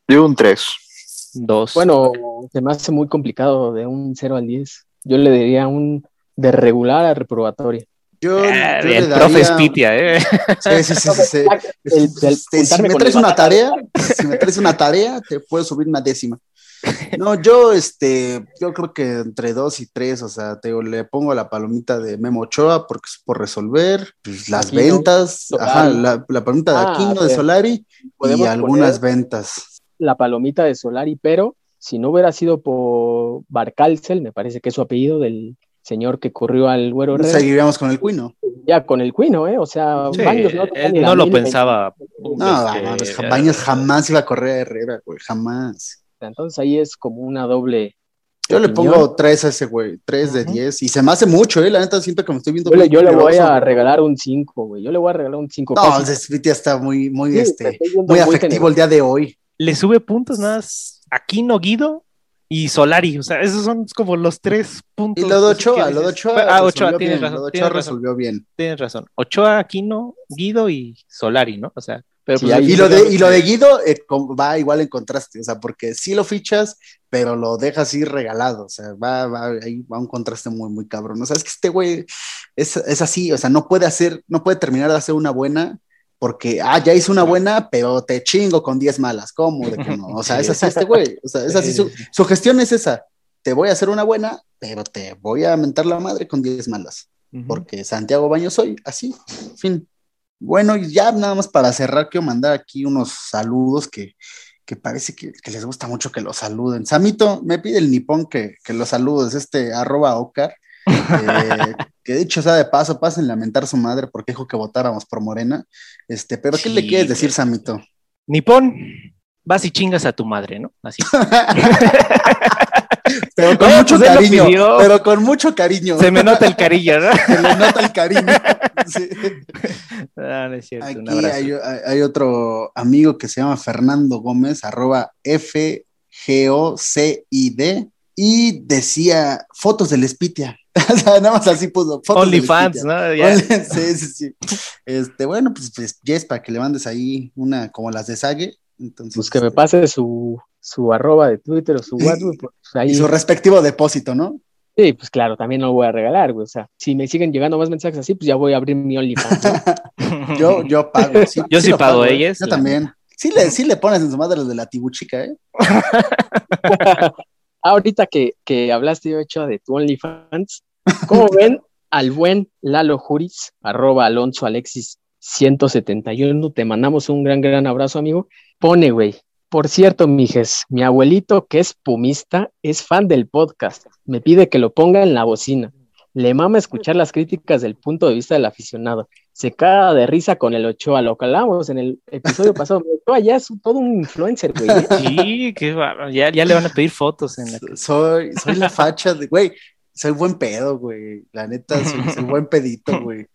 E: Yo un 3.
D: 2.
B: bueno, se me hace muy complicado de un 0 al 10. Yo le diría un de regular a reprobatoria.
C: Yo, yo
D: el
C: le
D: profe
C: daría...
D: Spitia, ¿eh?
C: Sí, sí, sí, sí, sí.
B: El- el
C: Este, si me traes
B: el
C: una tarea, si me traes una tarea, te puedo subir una décima. No, yo, este, yo creo que entre dos y tres, o sea, te digo, le pongo la palomita de Memo Ochoa porque es por resolver, pues, las
B: Aquino,
C: ventas, ajá, la, la palomita de
B: Ah,
C: Aquino, de Solari y algunas ventas.
B: La palomita de Solari, pero si no hubiera sido por Barcalcel, me parece que es su apellido del señor que corrió al Güero Herrera,
C: Seguiríamos con el Cuino.
B: ya con el Cuino, ¿eh? O sea,
D: Sí,
B: Baños no,
D: él no lo pensaba.
C: No,
D: este,
C: no, Baños jamás iba a correr a Herrera, güey, jamás.
B: Entonces ahí es como una doble.
C: Yo le
B: opinión.
C: pongo tres a ese güey, tres de
D: Ujú.
C: diez, y se me hace mucho, eh, la neta siento que me estoy viendo.
B: Yo le,
C: muy
B: yo le voy a regalar un 5, güey. Yo le voy a regalar un 5.
C: No, el Spitia está muy, muy,
B: Sí,
C: este, muy afectivo el día de hoy.
D: Le sube puntos nada más Aquino, Guido y Solari. O sea, esos son como los tres
C: Y
D: puntos.
C: lo de Ochoa, lo de Ochoa.
D: Ah, Ochoa, tienes
C: bien,
D: razón.
C: Lo de
D: tienes
C: Ochoa
D: razón.
C: resolvió bien.
D: Tienes razón. Ochoa, Aquino, Guido y Solari, ¿no? O sea, pero
B: Sí,
D: pues
C: Y lo de, y lo de Guido eh, va igual en contraste, o sea, porque sí lo fichas, pero lo dejas ir regalado, o sea, va, va, ahí va un contraste muy, muy cabrón. O sea, es que este güey es, es así, o sea, no puede hacer, no puede terminar de hacer una buena, porque, ah, ya hice una buena, pero te chingo con 10 malas. ¿Cómo? De que no? O sea, es así este güey. O sea, es así. Su, su gestión es esa. Te voy a hacer una buena, pero te voy a mentar la madre con 10 malas. Porque Santiago Baño soy así. Fin. Bueno, y ya nada más para cerrar, quiero mandar aquí unos saludos que, que parece que, que, les gusta mucho que los saluden. Samito, me pide el nipón que, que los saludes, este arroba Ocar. Eh, que dicho sea de paso, pasen a lamentar su madre porque dijo que votáramos por Morena. Este, pero ¿qué le quieres decir, Samito?
D: Nipón, vas y chingas a tu madre, ¿no? Así.
C: pero con
D: No,
C: mucho
D: pues
C: cariño. Pero con mucho cariño.
D: Se me nota el cariño, ¿no?
C: Se le nota el cariño. Sí.
D: Ah, no es cierto,
C: Aquí hay, otro amigo que se llama Fernando Gómez, arroba FGOCID, y decía fotos del Spitia. o sea, nada más así puso
D: OnlyFans. ¿no?
C: Sí, sí, sí. Este, bueno, pues, pues Jess, para que le mandes ahí una como las de Sage. Entonces,
B: Pues que me
C: este,
B: pase su, su arroba de Twitter o su WhatsApp. Pues ahí,
C: Y su respectivo depósito, ¿no?
B: sí, pues claro, también no lo voy a regalar, güey. O sea, si me siguen llegando más mensajes así, pues ya voy a abrir mi OnlyFans. ¿no?
C: Yo, yo pago. Sí,
D: Yo sí
C: lo
D: pago,
C: ¿eh?
D: ellas,
C: Yo
D: la
C: también. Sí le, sí le pones en su madre los de la tibuchica, ¿eh?
B: Ahorita que, que hablaste, yo hecho de tu OnlyFans, ¿cómo ven al buen Lalo Juris, arroba Alonso Alexis 171? Te mandamos un gran, gran abrazo, amigo. Pone, güey. Por cierto, mijes, mi abuelito, que es pumista, es fan del podcast. Me pide que lo ponga en la bocina. Le mama escuchar las críticas del punto de vista del aficionado. Se caga de risa con el Ochoa. Lo que hablamos en el episodio pasado. Ochoa ya es todo un influencer, güey. ¿eh?
D: Sí, qué bárbaro. ya, ya le van a pedir fotos en la
C: Soy, soy la facha de, güey, soy buen pedo, güey. La neta, soy, soy buen pedito, güey.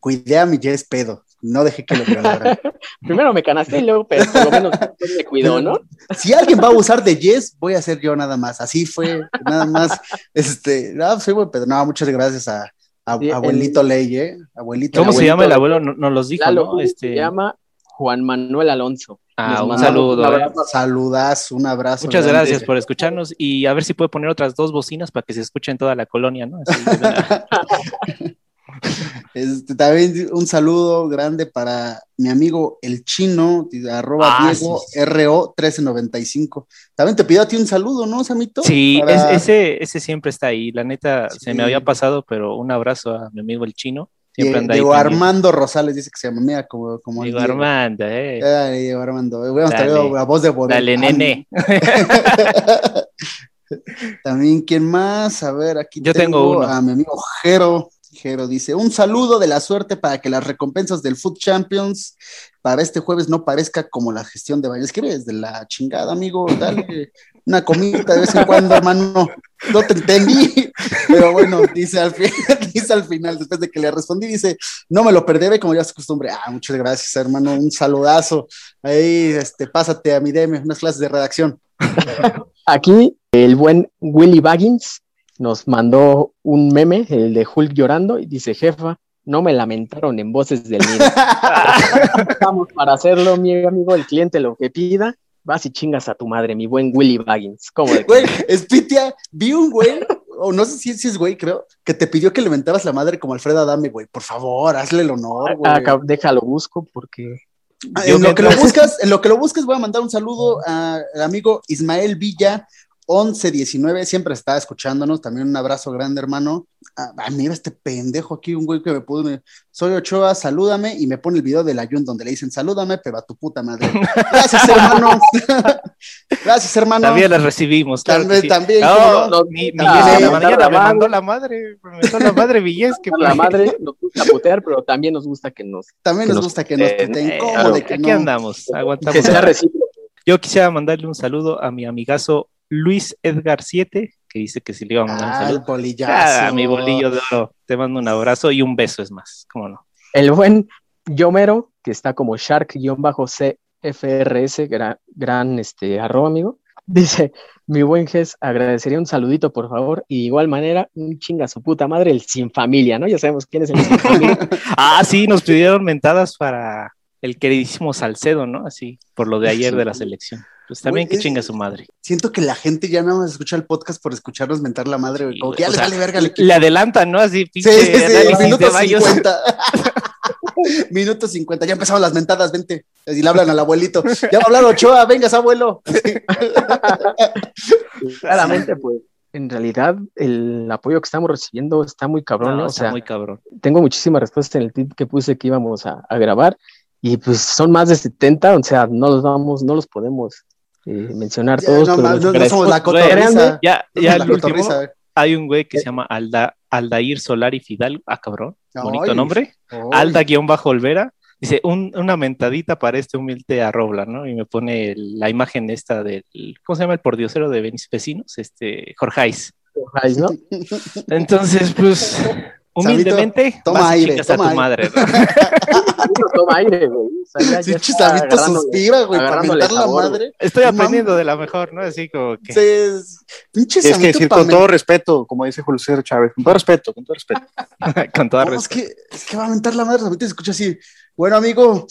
C: Cuidé a mi Jess pedo. No dejé que lo violara.
B: Primero me canaste y luego, pero por lo menos me cuidó, ¿no?
C: Si alguien va a abusar de Jess, voy a ser yo nada más. Así fue, nada más. Este, no, soy buen pedo. No, muchas gracias a, a-
B: Sí, el-
C: abuelito Ley, ¿eh? Abuelito.
D: ¿Cómo se
B: abuelito
D: llama el abuelo? No- Nos los dijo,
B: Lalo
D: ¿no?
B: Juris
D: Este...
B: se llama Juan Manuel Alonso.
D: Ah, un saludo.
B: un
D: eh.
B: abrazo.
C: Saludas, un abrazo.
D: Muchas
C: grande.
D: gracias por escucharnos y a ver si puede poner otras dos bocinas para que se escuche en toda la colonia, ¿no? Así,
C: Este, también un saludo grande para mi amigo el chino, arroba
D: Ah,
C: Diego
D: sí, sí.
C: RO 1395. También te pido a ti un saludo, ¿no, Samito?
D: Sí,
C: Para-
D: es- ese, ese siempre está ahí. La neta, se me había pasado, pero un abrazo a mi amigo el chino. Siempre anda ahí.
C: Diego
D: pendiente.
C: Armando Rosales dice que se llama, mira, como, como
D: Diego. Armando, eh.
C: Ay, Diego Armando. Hubiéramos
D: Dale.
C: traído a voz de Borel.
D: Dale, nene.
C: También, ¿quién más? A ver, aquí
D: Yo tengo uno.
C: a mi amigo Jero. Jero dice, un saludo de la suerte para que las recompensas del Food Champions para este jueves no parezca como la gestión de Baños. Escribe desde la chingada, amigo, dale una comida de vez en cuando, hermano. No te entendí, pero bueno, dice al, final, después de que le respondí, dice, no me lo perderé como ya es costumbre. Ah, muchas gracias, hermano, un saludazo. Ahí, este, pásate a mi DM, unas clases de redacción.
B: Aquí el buen Willy Baggins nos mandó un meme, el de Hulk llorando, y dice, jefa, no me lamentaron en voces del nido. Estamos para hacerlo, mi amigo, el cliente lo que pida, vas y chingas a tu madre, mi buen Willy Baggins. ¿Cómo de
C: Güey, Spitia, vi un güey, o no sé si, si es güey, creo, que te pidió que le mentabas la madre como Alfredo Adame, güey. Por favor, hazle el honor, güey.
B: Acá, déjalo busco porque
C: Ah, en lo que lo buscas, en lo que lo busques, voy a mandar un saludo al amigo Ismael Villa. 1119, siempre está escuchándonos, también un abrazo grande, hermano. Ah, ah, mira este pendejo aquí, un güey que me pone, soy Ochoa, salúdame, y me pone el video del ayun donde le dicen, salúdame, pero a tu puta madre. Gracias, hermano. Gracias, hermano.
D: También las recibimos, claro.
C: También,
D: sí.
C: también,
D: No,
C: no.
D: mi, mi
B: Ah,
D: la
B: mentar
D: mañana
B: la
D: me
B: madre.
D: mandó la madre, me mandó la madre Villés, que
B: la madre nos gusta putear, pero también nos gusta que nos
C: También
B: que
C: nos
B: nos
C: gusta que nos
B: puteen,
D: Eh,
C: ¿cómo
B: claro,
C: de que
D: aquí
C: no?
D: andamos, aguantamos.
B: que sea recíproco.
D: Yo quisiera mandarle un saludo a mi amigazo Luis Edgar 7, que dice que si le iba a mandar un
C: Ah, el
D: saludo.
C: bolillazo.
D: Ah, mi bolillo de oro. Te mando un abrazo y un beso es más, cómo no.
B: El buen Yomero, que está como Shark-CFRS, gran, gran este, arroba, amigo, dice, mi buen Ges, agradecería un saludito, por favor, y de igual manera, un chinga su puta madre, el sin familia, ¿no? Ya sabemos quién es el sin familia.
D: Ah, sí, nos pidieron mentadas para el queridísimo Salcedo, ¿no? Así, por lo de ayer de la selección. Pues también que chinga su madre.
C: Siento que la gente ya nada más escucha el podcast por escucharnos mentar la madre, güey. Como que ya le vale verga al equipo.
D: Le adelantan, ¿no? Así,
C: Sí,
D: pinche
C: sí, sí, el
D: análisis
C: minuto
D: de Baños.
C: 50. Minuto 50, ya empezaron las mentadas, vente. Y le hablan al abuelito. Ya va a hablar Ochoa, vengas, abuelo.
B: Claramente, pues, en realidad, el apoyo que estamos recibiendo está muy cabrón,
D: No,
B: ¿no? O
D: está
B: sea,
D: muy cabrón.
B: tengo muchísimas respuestas en el tweet que puse que íbamos a, a grabar y pues son más de 70, o sea, no los vamos, no los podemos eh, mencionar
C: Ya,
B: todos.
C: no,
B: pero
C: más,
B: los
C: no, no somos la cotorriza.
D: Ya, el último, hay un güey que se llama Alda, Aldair Solari Fidalgo. Ah, cabrón. Bonito
C: Ay,
D: nombre. Alda-Olvera. Dice, un- una mentadita para este humilde arrobla, ¿no? Y me pone el- la imagen esta del, ¿cómo se llama el pordiosero de Benis Vecinos? Este, Jorgeis.
B: Ay, ¿no?
D: Entonces, pues, humildemente,
C: toma
D: vas
C: aire,
D: a
C: toma
D: tu
C: aire.
D: madre,
B: toma aire, güey. O sea,
C: Sí, suspira, güey, para mentar la
B: sabor,
C: madre.
D: Estoy aprendiendo de la mejor, ¿no? Así como que...
C: Sí, es- pinche
E: Es que decir con todo respeto, como dice Julio César Chávez, con todo respeto, con todo respeto.
D: con toda
C: No, es
D: respeto.
C: que, es que va a mentar la madre, Samito se escucha así. Bueno, amigo.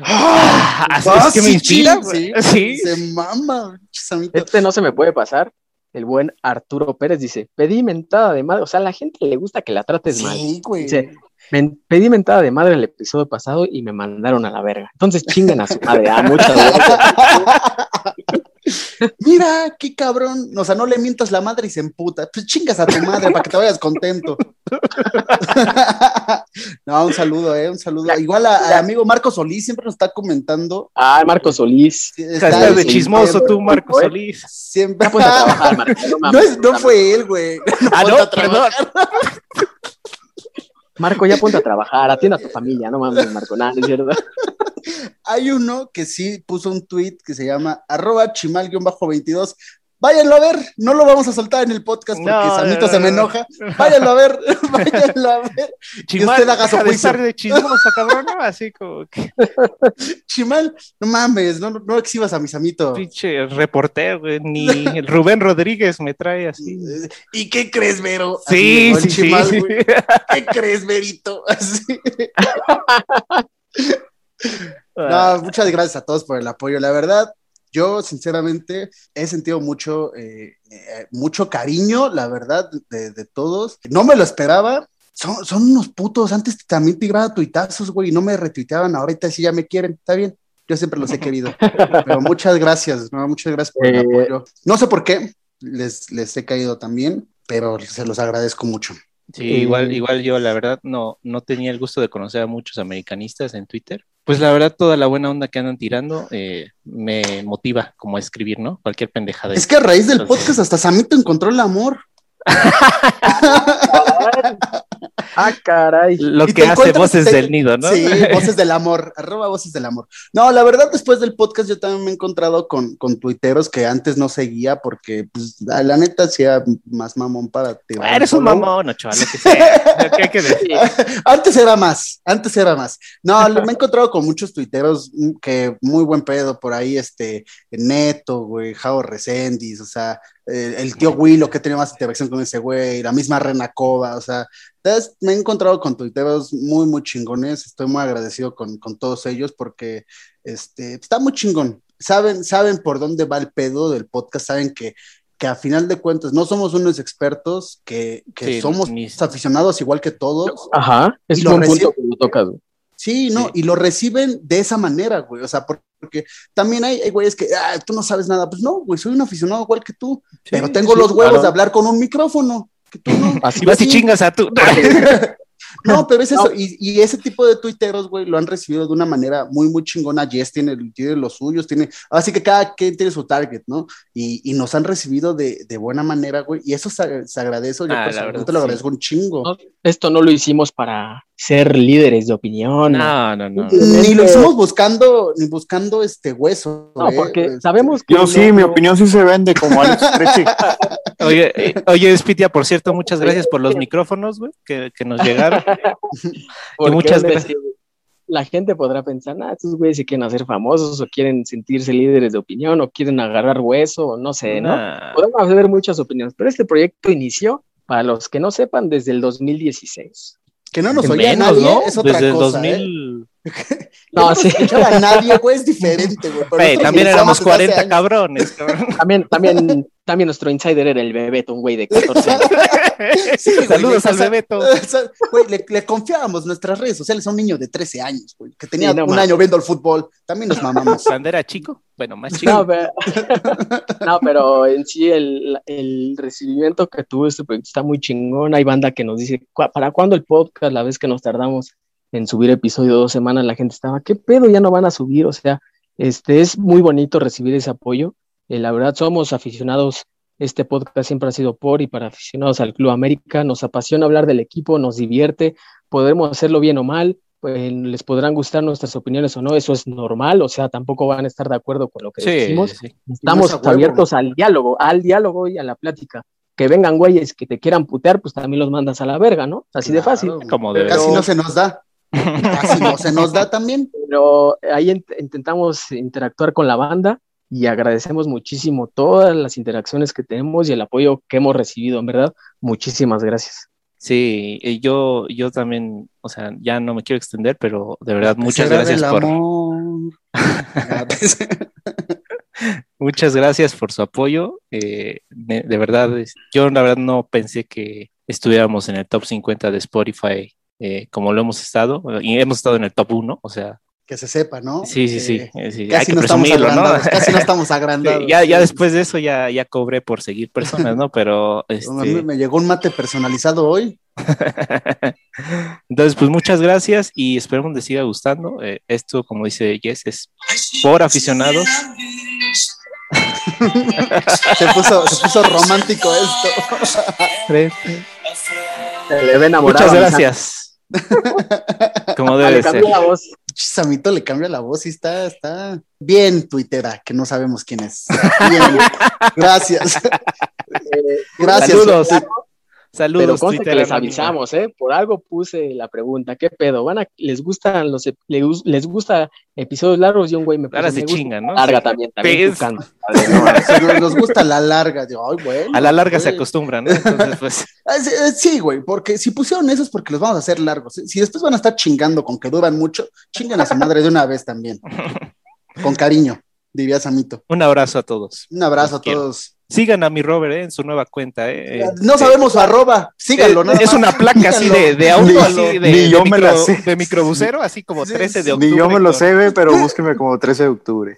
D: Ah, así
C: Ah,
D: es que me inspira,
C: sí,
D: güey.
C: sí,
D: Sí.
C: Se mama, pinche Samito.
B: Este no se me puede pasar. El buen Arturo Pérez dice, pedí mentada de madre. O sea, a la gente le gusta que la trates mal.
C: Sí, güey.
B: Dice, "Men- pedí mentada de madre el episodio pasado y me mandaron a la verga. Entonces chingan a su madre. Ah, muchas gracias.
C: Mira, qué cabrón. O sea, no le mientas la madre y se emputa. Pues chingas a tu madre para que te vayas contento. no, un saludo, eh, un saludo. Igual a- al amigo Marco Solís siempre nos está comentando.
B: Ah, Marco Solís.
D: Estás
C: está-
D: de chismoso
B: siempre,
D: tú, Marco
B: ¿eh?
D: Solís.
C: Siempre.
B: Ya ponte a trabajar, Marco. No,
C: No, es- no fue él, güey.
D: Ah, no,
C: a trabajar.
D: perdón.
B: Marco, ya ponte a trabajar. Atienda a tu familia. No mames, Marco. Nada, es cierto.
C: Hay uno que sí puso un tweet que se llama arroba chimal-22. Váyanlo a ver, no lo vamos a soltar en el podcast porque
D: No,
C: Samito
D: no,
C: se me
D: no.
C: enoja. Váyanlo a ver, váyanlo a ver.
D: Chimal,
C: usted haga su
D: de
C: juicio.
D: estar de chismoso, cabrón, ¿no? Así como que
C: Chimal, no mames, no, no exhibas a mi Samito.
D: pinche reportero, güey. Ni el Rubén Rodríguez me trae así.
C: ¿Y qué crees, Vero? Así
D: Sí, sí, sí.
C: ¿Qué crees, Verito? Así. No, muchas gracias a todos por el apoyo. La verdad, yo sinceramente he sentido mucho, eh, eh, mucho cariño, la verdad, de, de todos. No me lo esperaba. Son, son unos putos. Antes también tiraba tuitazos, güey, y no me retuiteaban. Ahorita sí ya me quieren. Está bien. Yo siempre los he querido. Pero muchas gracias, no, muchas gracias por el
B: Eh,
C: apoyo. No sé por qué les, les he caído también, pero se los agradezco mucho.
D: Sí,
B: Eh,
D: igual, igual yo, la verdad, no, no tenía el gusto de conocer a muchos americanistas en Twitter. Pues la verdad, toda la buena onda que andan tirando eh, me motiva como a escribir, ¿no? Cualquier pendejada.
C: Es que a raíz del
D: Entonces-
C: podcast hasta Samito encontró el amor.
B: Ah, caray.
D: Lo que hace voces
C: te-
D: del nido, ¿no?
C: Sí, voces del amor, arroba voces del amor. No, la verdad, después del podcast yo también me he encontrado con, con tuiteros que antes no seguía porque, pues, la, la neta, era más mamón para tirar.
D: Ah, eres un mamón, Ochoa, lo que sea. Que hay que decir.
C: Antes era más, antes era más. No, me he encontrado con muchos tuiteros que muy buen pedo por ahí, este, Neto, güey, Jao Resendis, o sea, eh, el tío Willo que tiene más interacción con ese güey, la misma Renacova, o sea, entonces me he encontrado con tuiteros muy, muy chingones, estoy muy agradecido con, con todos ellos porque, este, está muy chingón. Saben, saben por dónde va el pedo del podcast, saben que que a final de cuentas no somos unos expertos, que, que
D: Sí,
C: somos aficionados igual que todos,
B: Ajá. Es un punto que lo tocas.
C: Sí, no,
D: Sí.
C: y lo reciben de esa manera, güey. O sea, por- porque también hay, hay güeyes que, ah, tú no sabes nada. Pues no, güey, soy un aficionado igual que tú, pero tengo
B: sí,
C: los huevos
B: claro.
C: de hablar con un micrófono, que tú no.
B: Así
D: vas y chingas a tú.
C: No, pero es eso.
B: No.
C: Y, y ese tipo de tuiteros, güey, lo han recibido de una manera muy, muy chingona. Jess tiene, tiene los suyos, tiene. Así que cada quien tiene su target, ¿no? Y, y nos han recibido de, de buena manera, güey. Y eso se, se agradece. Yo
D: Ah,
C: personalmente
D: verdad,
C: lo
D: sí.
C: agradezco un chingo.
B: No, Esto no lo hicimos para ser líderes de opinión. No,
D: No, no.
C: Ni lo hicimos buscando, ni buscando este hueso.
B: No,
C: ¿eh?
B: porque
C: Este,
B: sabemos que.
E: Yo sí,
B: no-
E: mi opinión sí se vende como Alex.
D: Oye, eh, oye, Spitia, por cierto, muchas gracias por los micrófonos, güey, que, que nos llegaron.
B: porque
D: muchas gracias.
B: La gente podrá pensar, ah, estos güeyes se quieren hacer famosos o quieren sentirse líderes de opinión o quieren agarrar hueso o no sé, ¿no?
D: Nah.
B: Podemos haber muchas opiniones, pero este proyecto inició, para los que no sepan, desde el 2016.
C: Que no nos oía nadie,
D: ¿no?
C: es otra
D: Desde
C: cosa. ¿eh?
D: 2000.
B: No,
C: no
B: sí.
C: escuchaba a nadie, güey, es diferente, güey.
D: Güey, también éramos
C: desde hace
D: 40
C: años.
D: cabrones, cabrón.
B: También, también, también nuestro insider era el Bebeto, un güey de 14 años.
C: Sí, güey,
D: Saludos
C: le-
D: al Bebeto.
C: o sea, Güey, le, le confiábamos nuestras redes sociales a un niño de 13 años, güey, que tenía
B: Sí, no
C: un año viendo el fútbol. También nos mamamos.
D: Cuando era chico, bueno, más chico.
B: No, pero, no, pero en sí el, el recibimiento que tuvo este proyecto está muy chingón. Hay banda que nos dice, "¿Cu- ¿para cuándo el podcast? La vez que nos tardamos en subir episodio dos semanas, la gente estaba, ¿qué pedo? Ya no van a subir. O sea, este es muy bonito recibir ese apoyo. Eh, la verdad, somos aficionados. Este podcast siempre ha sido por y para aficionados al Club América. Nos apasiona hablar del equipo, nos divierte. Podremos hacerlo bien o mal. pues, les podrán gustar nuestras opiniones o no, eso es normal, o sea, tampoco van a estar de acuerdo con lo que
D: Sí,
B: decimos.
D: sí.
B: Estamos
C: no
B: abiertos al diálogo, al diálogo y a la plática. Que vengan güeyes que te quieran putear, pues también los mandas a la verga, ¿no? Así de fácil.
D: Como debe
C: Casi no se nos da. Casi no se nos da también.
B: Pero ahí int- intentamos interactuar con la banda y agradecemos muchísimo todas las interacciones que tenemos y el apoyo que hemos recibido, en verdad. Muchísimas gracias.
D: Sí, y yo, yo también, o sea, ya no me quiero extender, pero de verdad, muchas gracias por, muchas gracias por su apoyo. eh, de, de verdad, es- yo la verdad no pensé que estuviéramos en el top 50 de Spotify eh, como lo hemos estado, y hemos estado en el top 1, o sea,
C: que se sepa, ¿no?
D: sí, sí, sí,
C: Eh,
D: eh, sí, hay
C: Casi
D: que
C: no estamos
D: presumirlo, ¿no?
C: agrandados. Casi no estamos agrandados.
D: Sí, ya, ya después de eso ya, ya cobré por seguir personas, ¿no? Pero
C: A mí
D: este,
C: Me llegó un mate personalizado hoy.
D: Entonces, pues muchas gracias y esperemos les siga gustando. Eh, esto, como dice Jess, es por aficionados.
C: Se puso, se puso romántico esto.
B: Se le ve enamorado.
D: Muchas gracias. Como
B: Ah,
D: debe
B: le
D: ser.
B: la voz.
C: Samito le cambia la voz y está, está bien tuitera, que no sabemos quién es. Bien. Gracias.
B: Eh,
C: Gracias.
D: Saludos.
B: Pero
D: Saludos,
B: conste que les avisamos, ¿eh? Por algo puse la pregunta, ¿qué pedo? ¿Van a, les gustan los, les, gus- les gusta episodios largos? Y un güey me puso,
D: Ahora se
B: "Me gusta
D: chingan, ¿no?
B: Larga
D: Sí.
B: también, también.
C: Si nos- gusta la larga. Digo, ay, bueno,
D: A la larga se
C: güey.
D: acostumbran, ¿no? Entonces, pues,
C: Ah, sí, eh, Sí, güey, porque si pusieron eso es porque los vamos a hacer largos. Si después van a estar chingando con que duran mucho, chingan a su madre de una vez también. Con cariño, diría Samito.
D: un abrazo a todos.
C: Un abrazo
D: Los
C: a
D: quiero.
C: todos.
D: Sigan a mi Robert ¿eh? en su nueva cuenta. ¿eh? Eh,
C: No sabemos su arroba, síganlo,
D: eh,
C: nada
D: es
C: más.
D: una placa así de, de auto,
E: Ni-
D: así de,
E: ni
D: de
E: yo la
D: micro-
E: sé.
D: de microbusero, así como
C: Sí,
D: 13 de octubre.
E: Ni yo me lo sé, ve, pero búsquenme como 13 de octubre.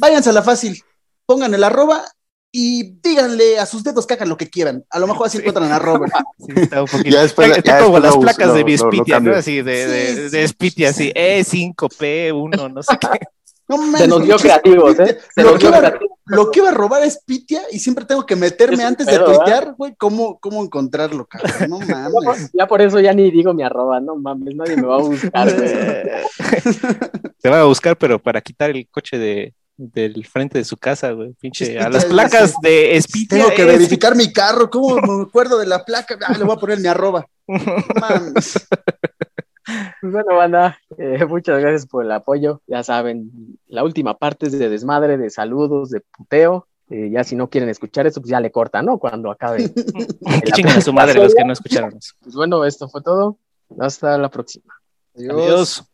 C: Váyanse a la fácil, pongan el arroba y díganle a sus dedos que hagan lo que quieran. A lo mejor así encuentran a Robert.
D: Sí, está un poquito.
E: Ya después-
D: Está
E: ya
D: como las placas de
E: lo-
D: mi
E: lo- lo
D: Spitia, ¿no? Así de, de,
C: Sí,
D: de
C: sí,
D: Spitia,
C: sí.
D: así, E5, P1, no sé qué.
C: No mames,
B: Se nos dio creativos, ¿eh? Se
C: Lo
B: nos
C: que,
B: dio
C: iba,
B: creativos.
C: lo que iba a robar es Pitia y siempre tengo que meterme
B: Es
C: antes
B: pedo,
C: de tuitear, güey, cómo, cómo encontrarlo, cabrón. No mames.
B: Ya por eso ya ni digo mi arroba, no mames, nadie me va a buscar.
D: Te van a buscar, pero para quitar el coche de, del frente de su casa, güey. Pinche,
C: Spitia,
D: a las placas de Spitia.
C: Tengo que
D: es-
C: verificar mi carro, ¿cómo me acuerdo de la placa? Ah, le voy a poner mi arroba. No mames.
B: Pues bueno, banda, eh, muchas gracias por el apoyo. Ya saben, la última parte es de desmadre, de saludos, de puteo. Eh, ya si no quieren escuchar esto, pues ya le cortan, ¿no? Cuando acabe.
D: Que chinguen a su madre los que no escucharon eso.
B: Pues bueno, esto fue todo. Hasta la próxima.
C: Adiós.
D: Adiós.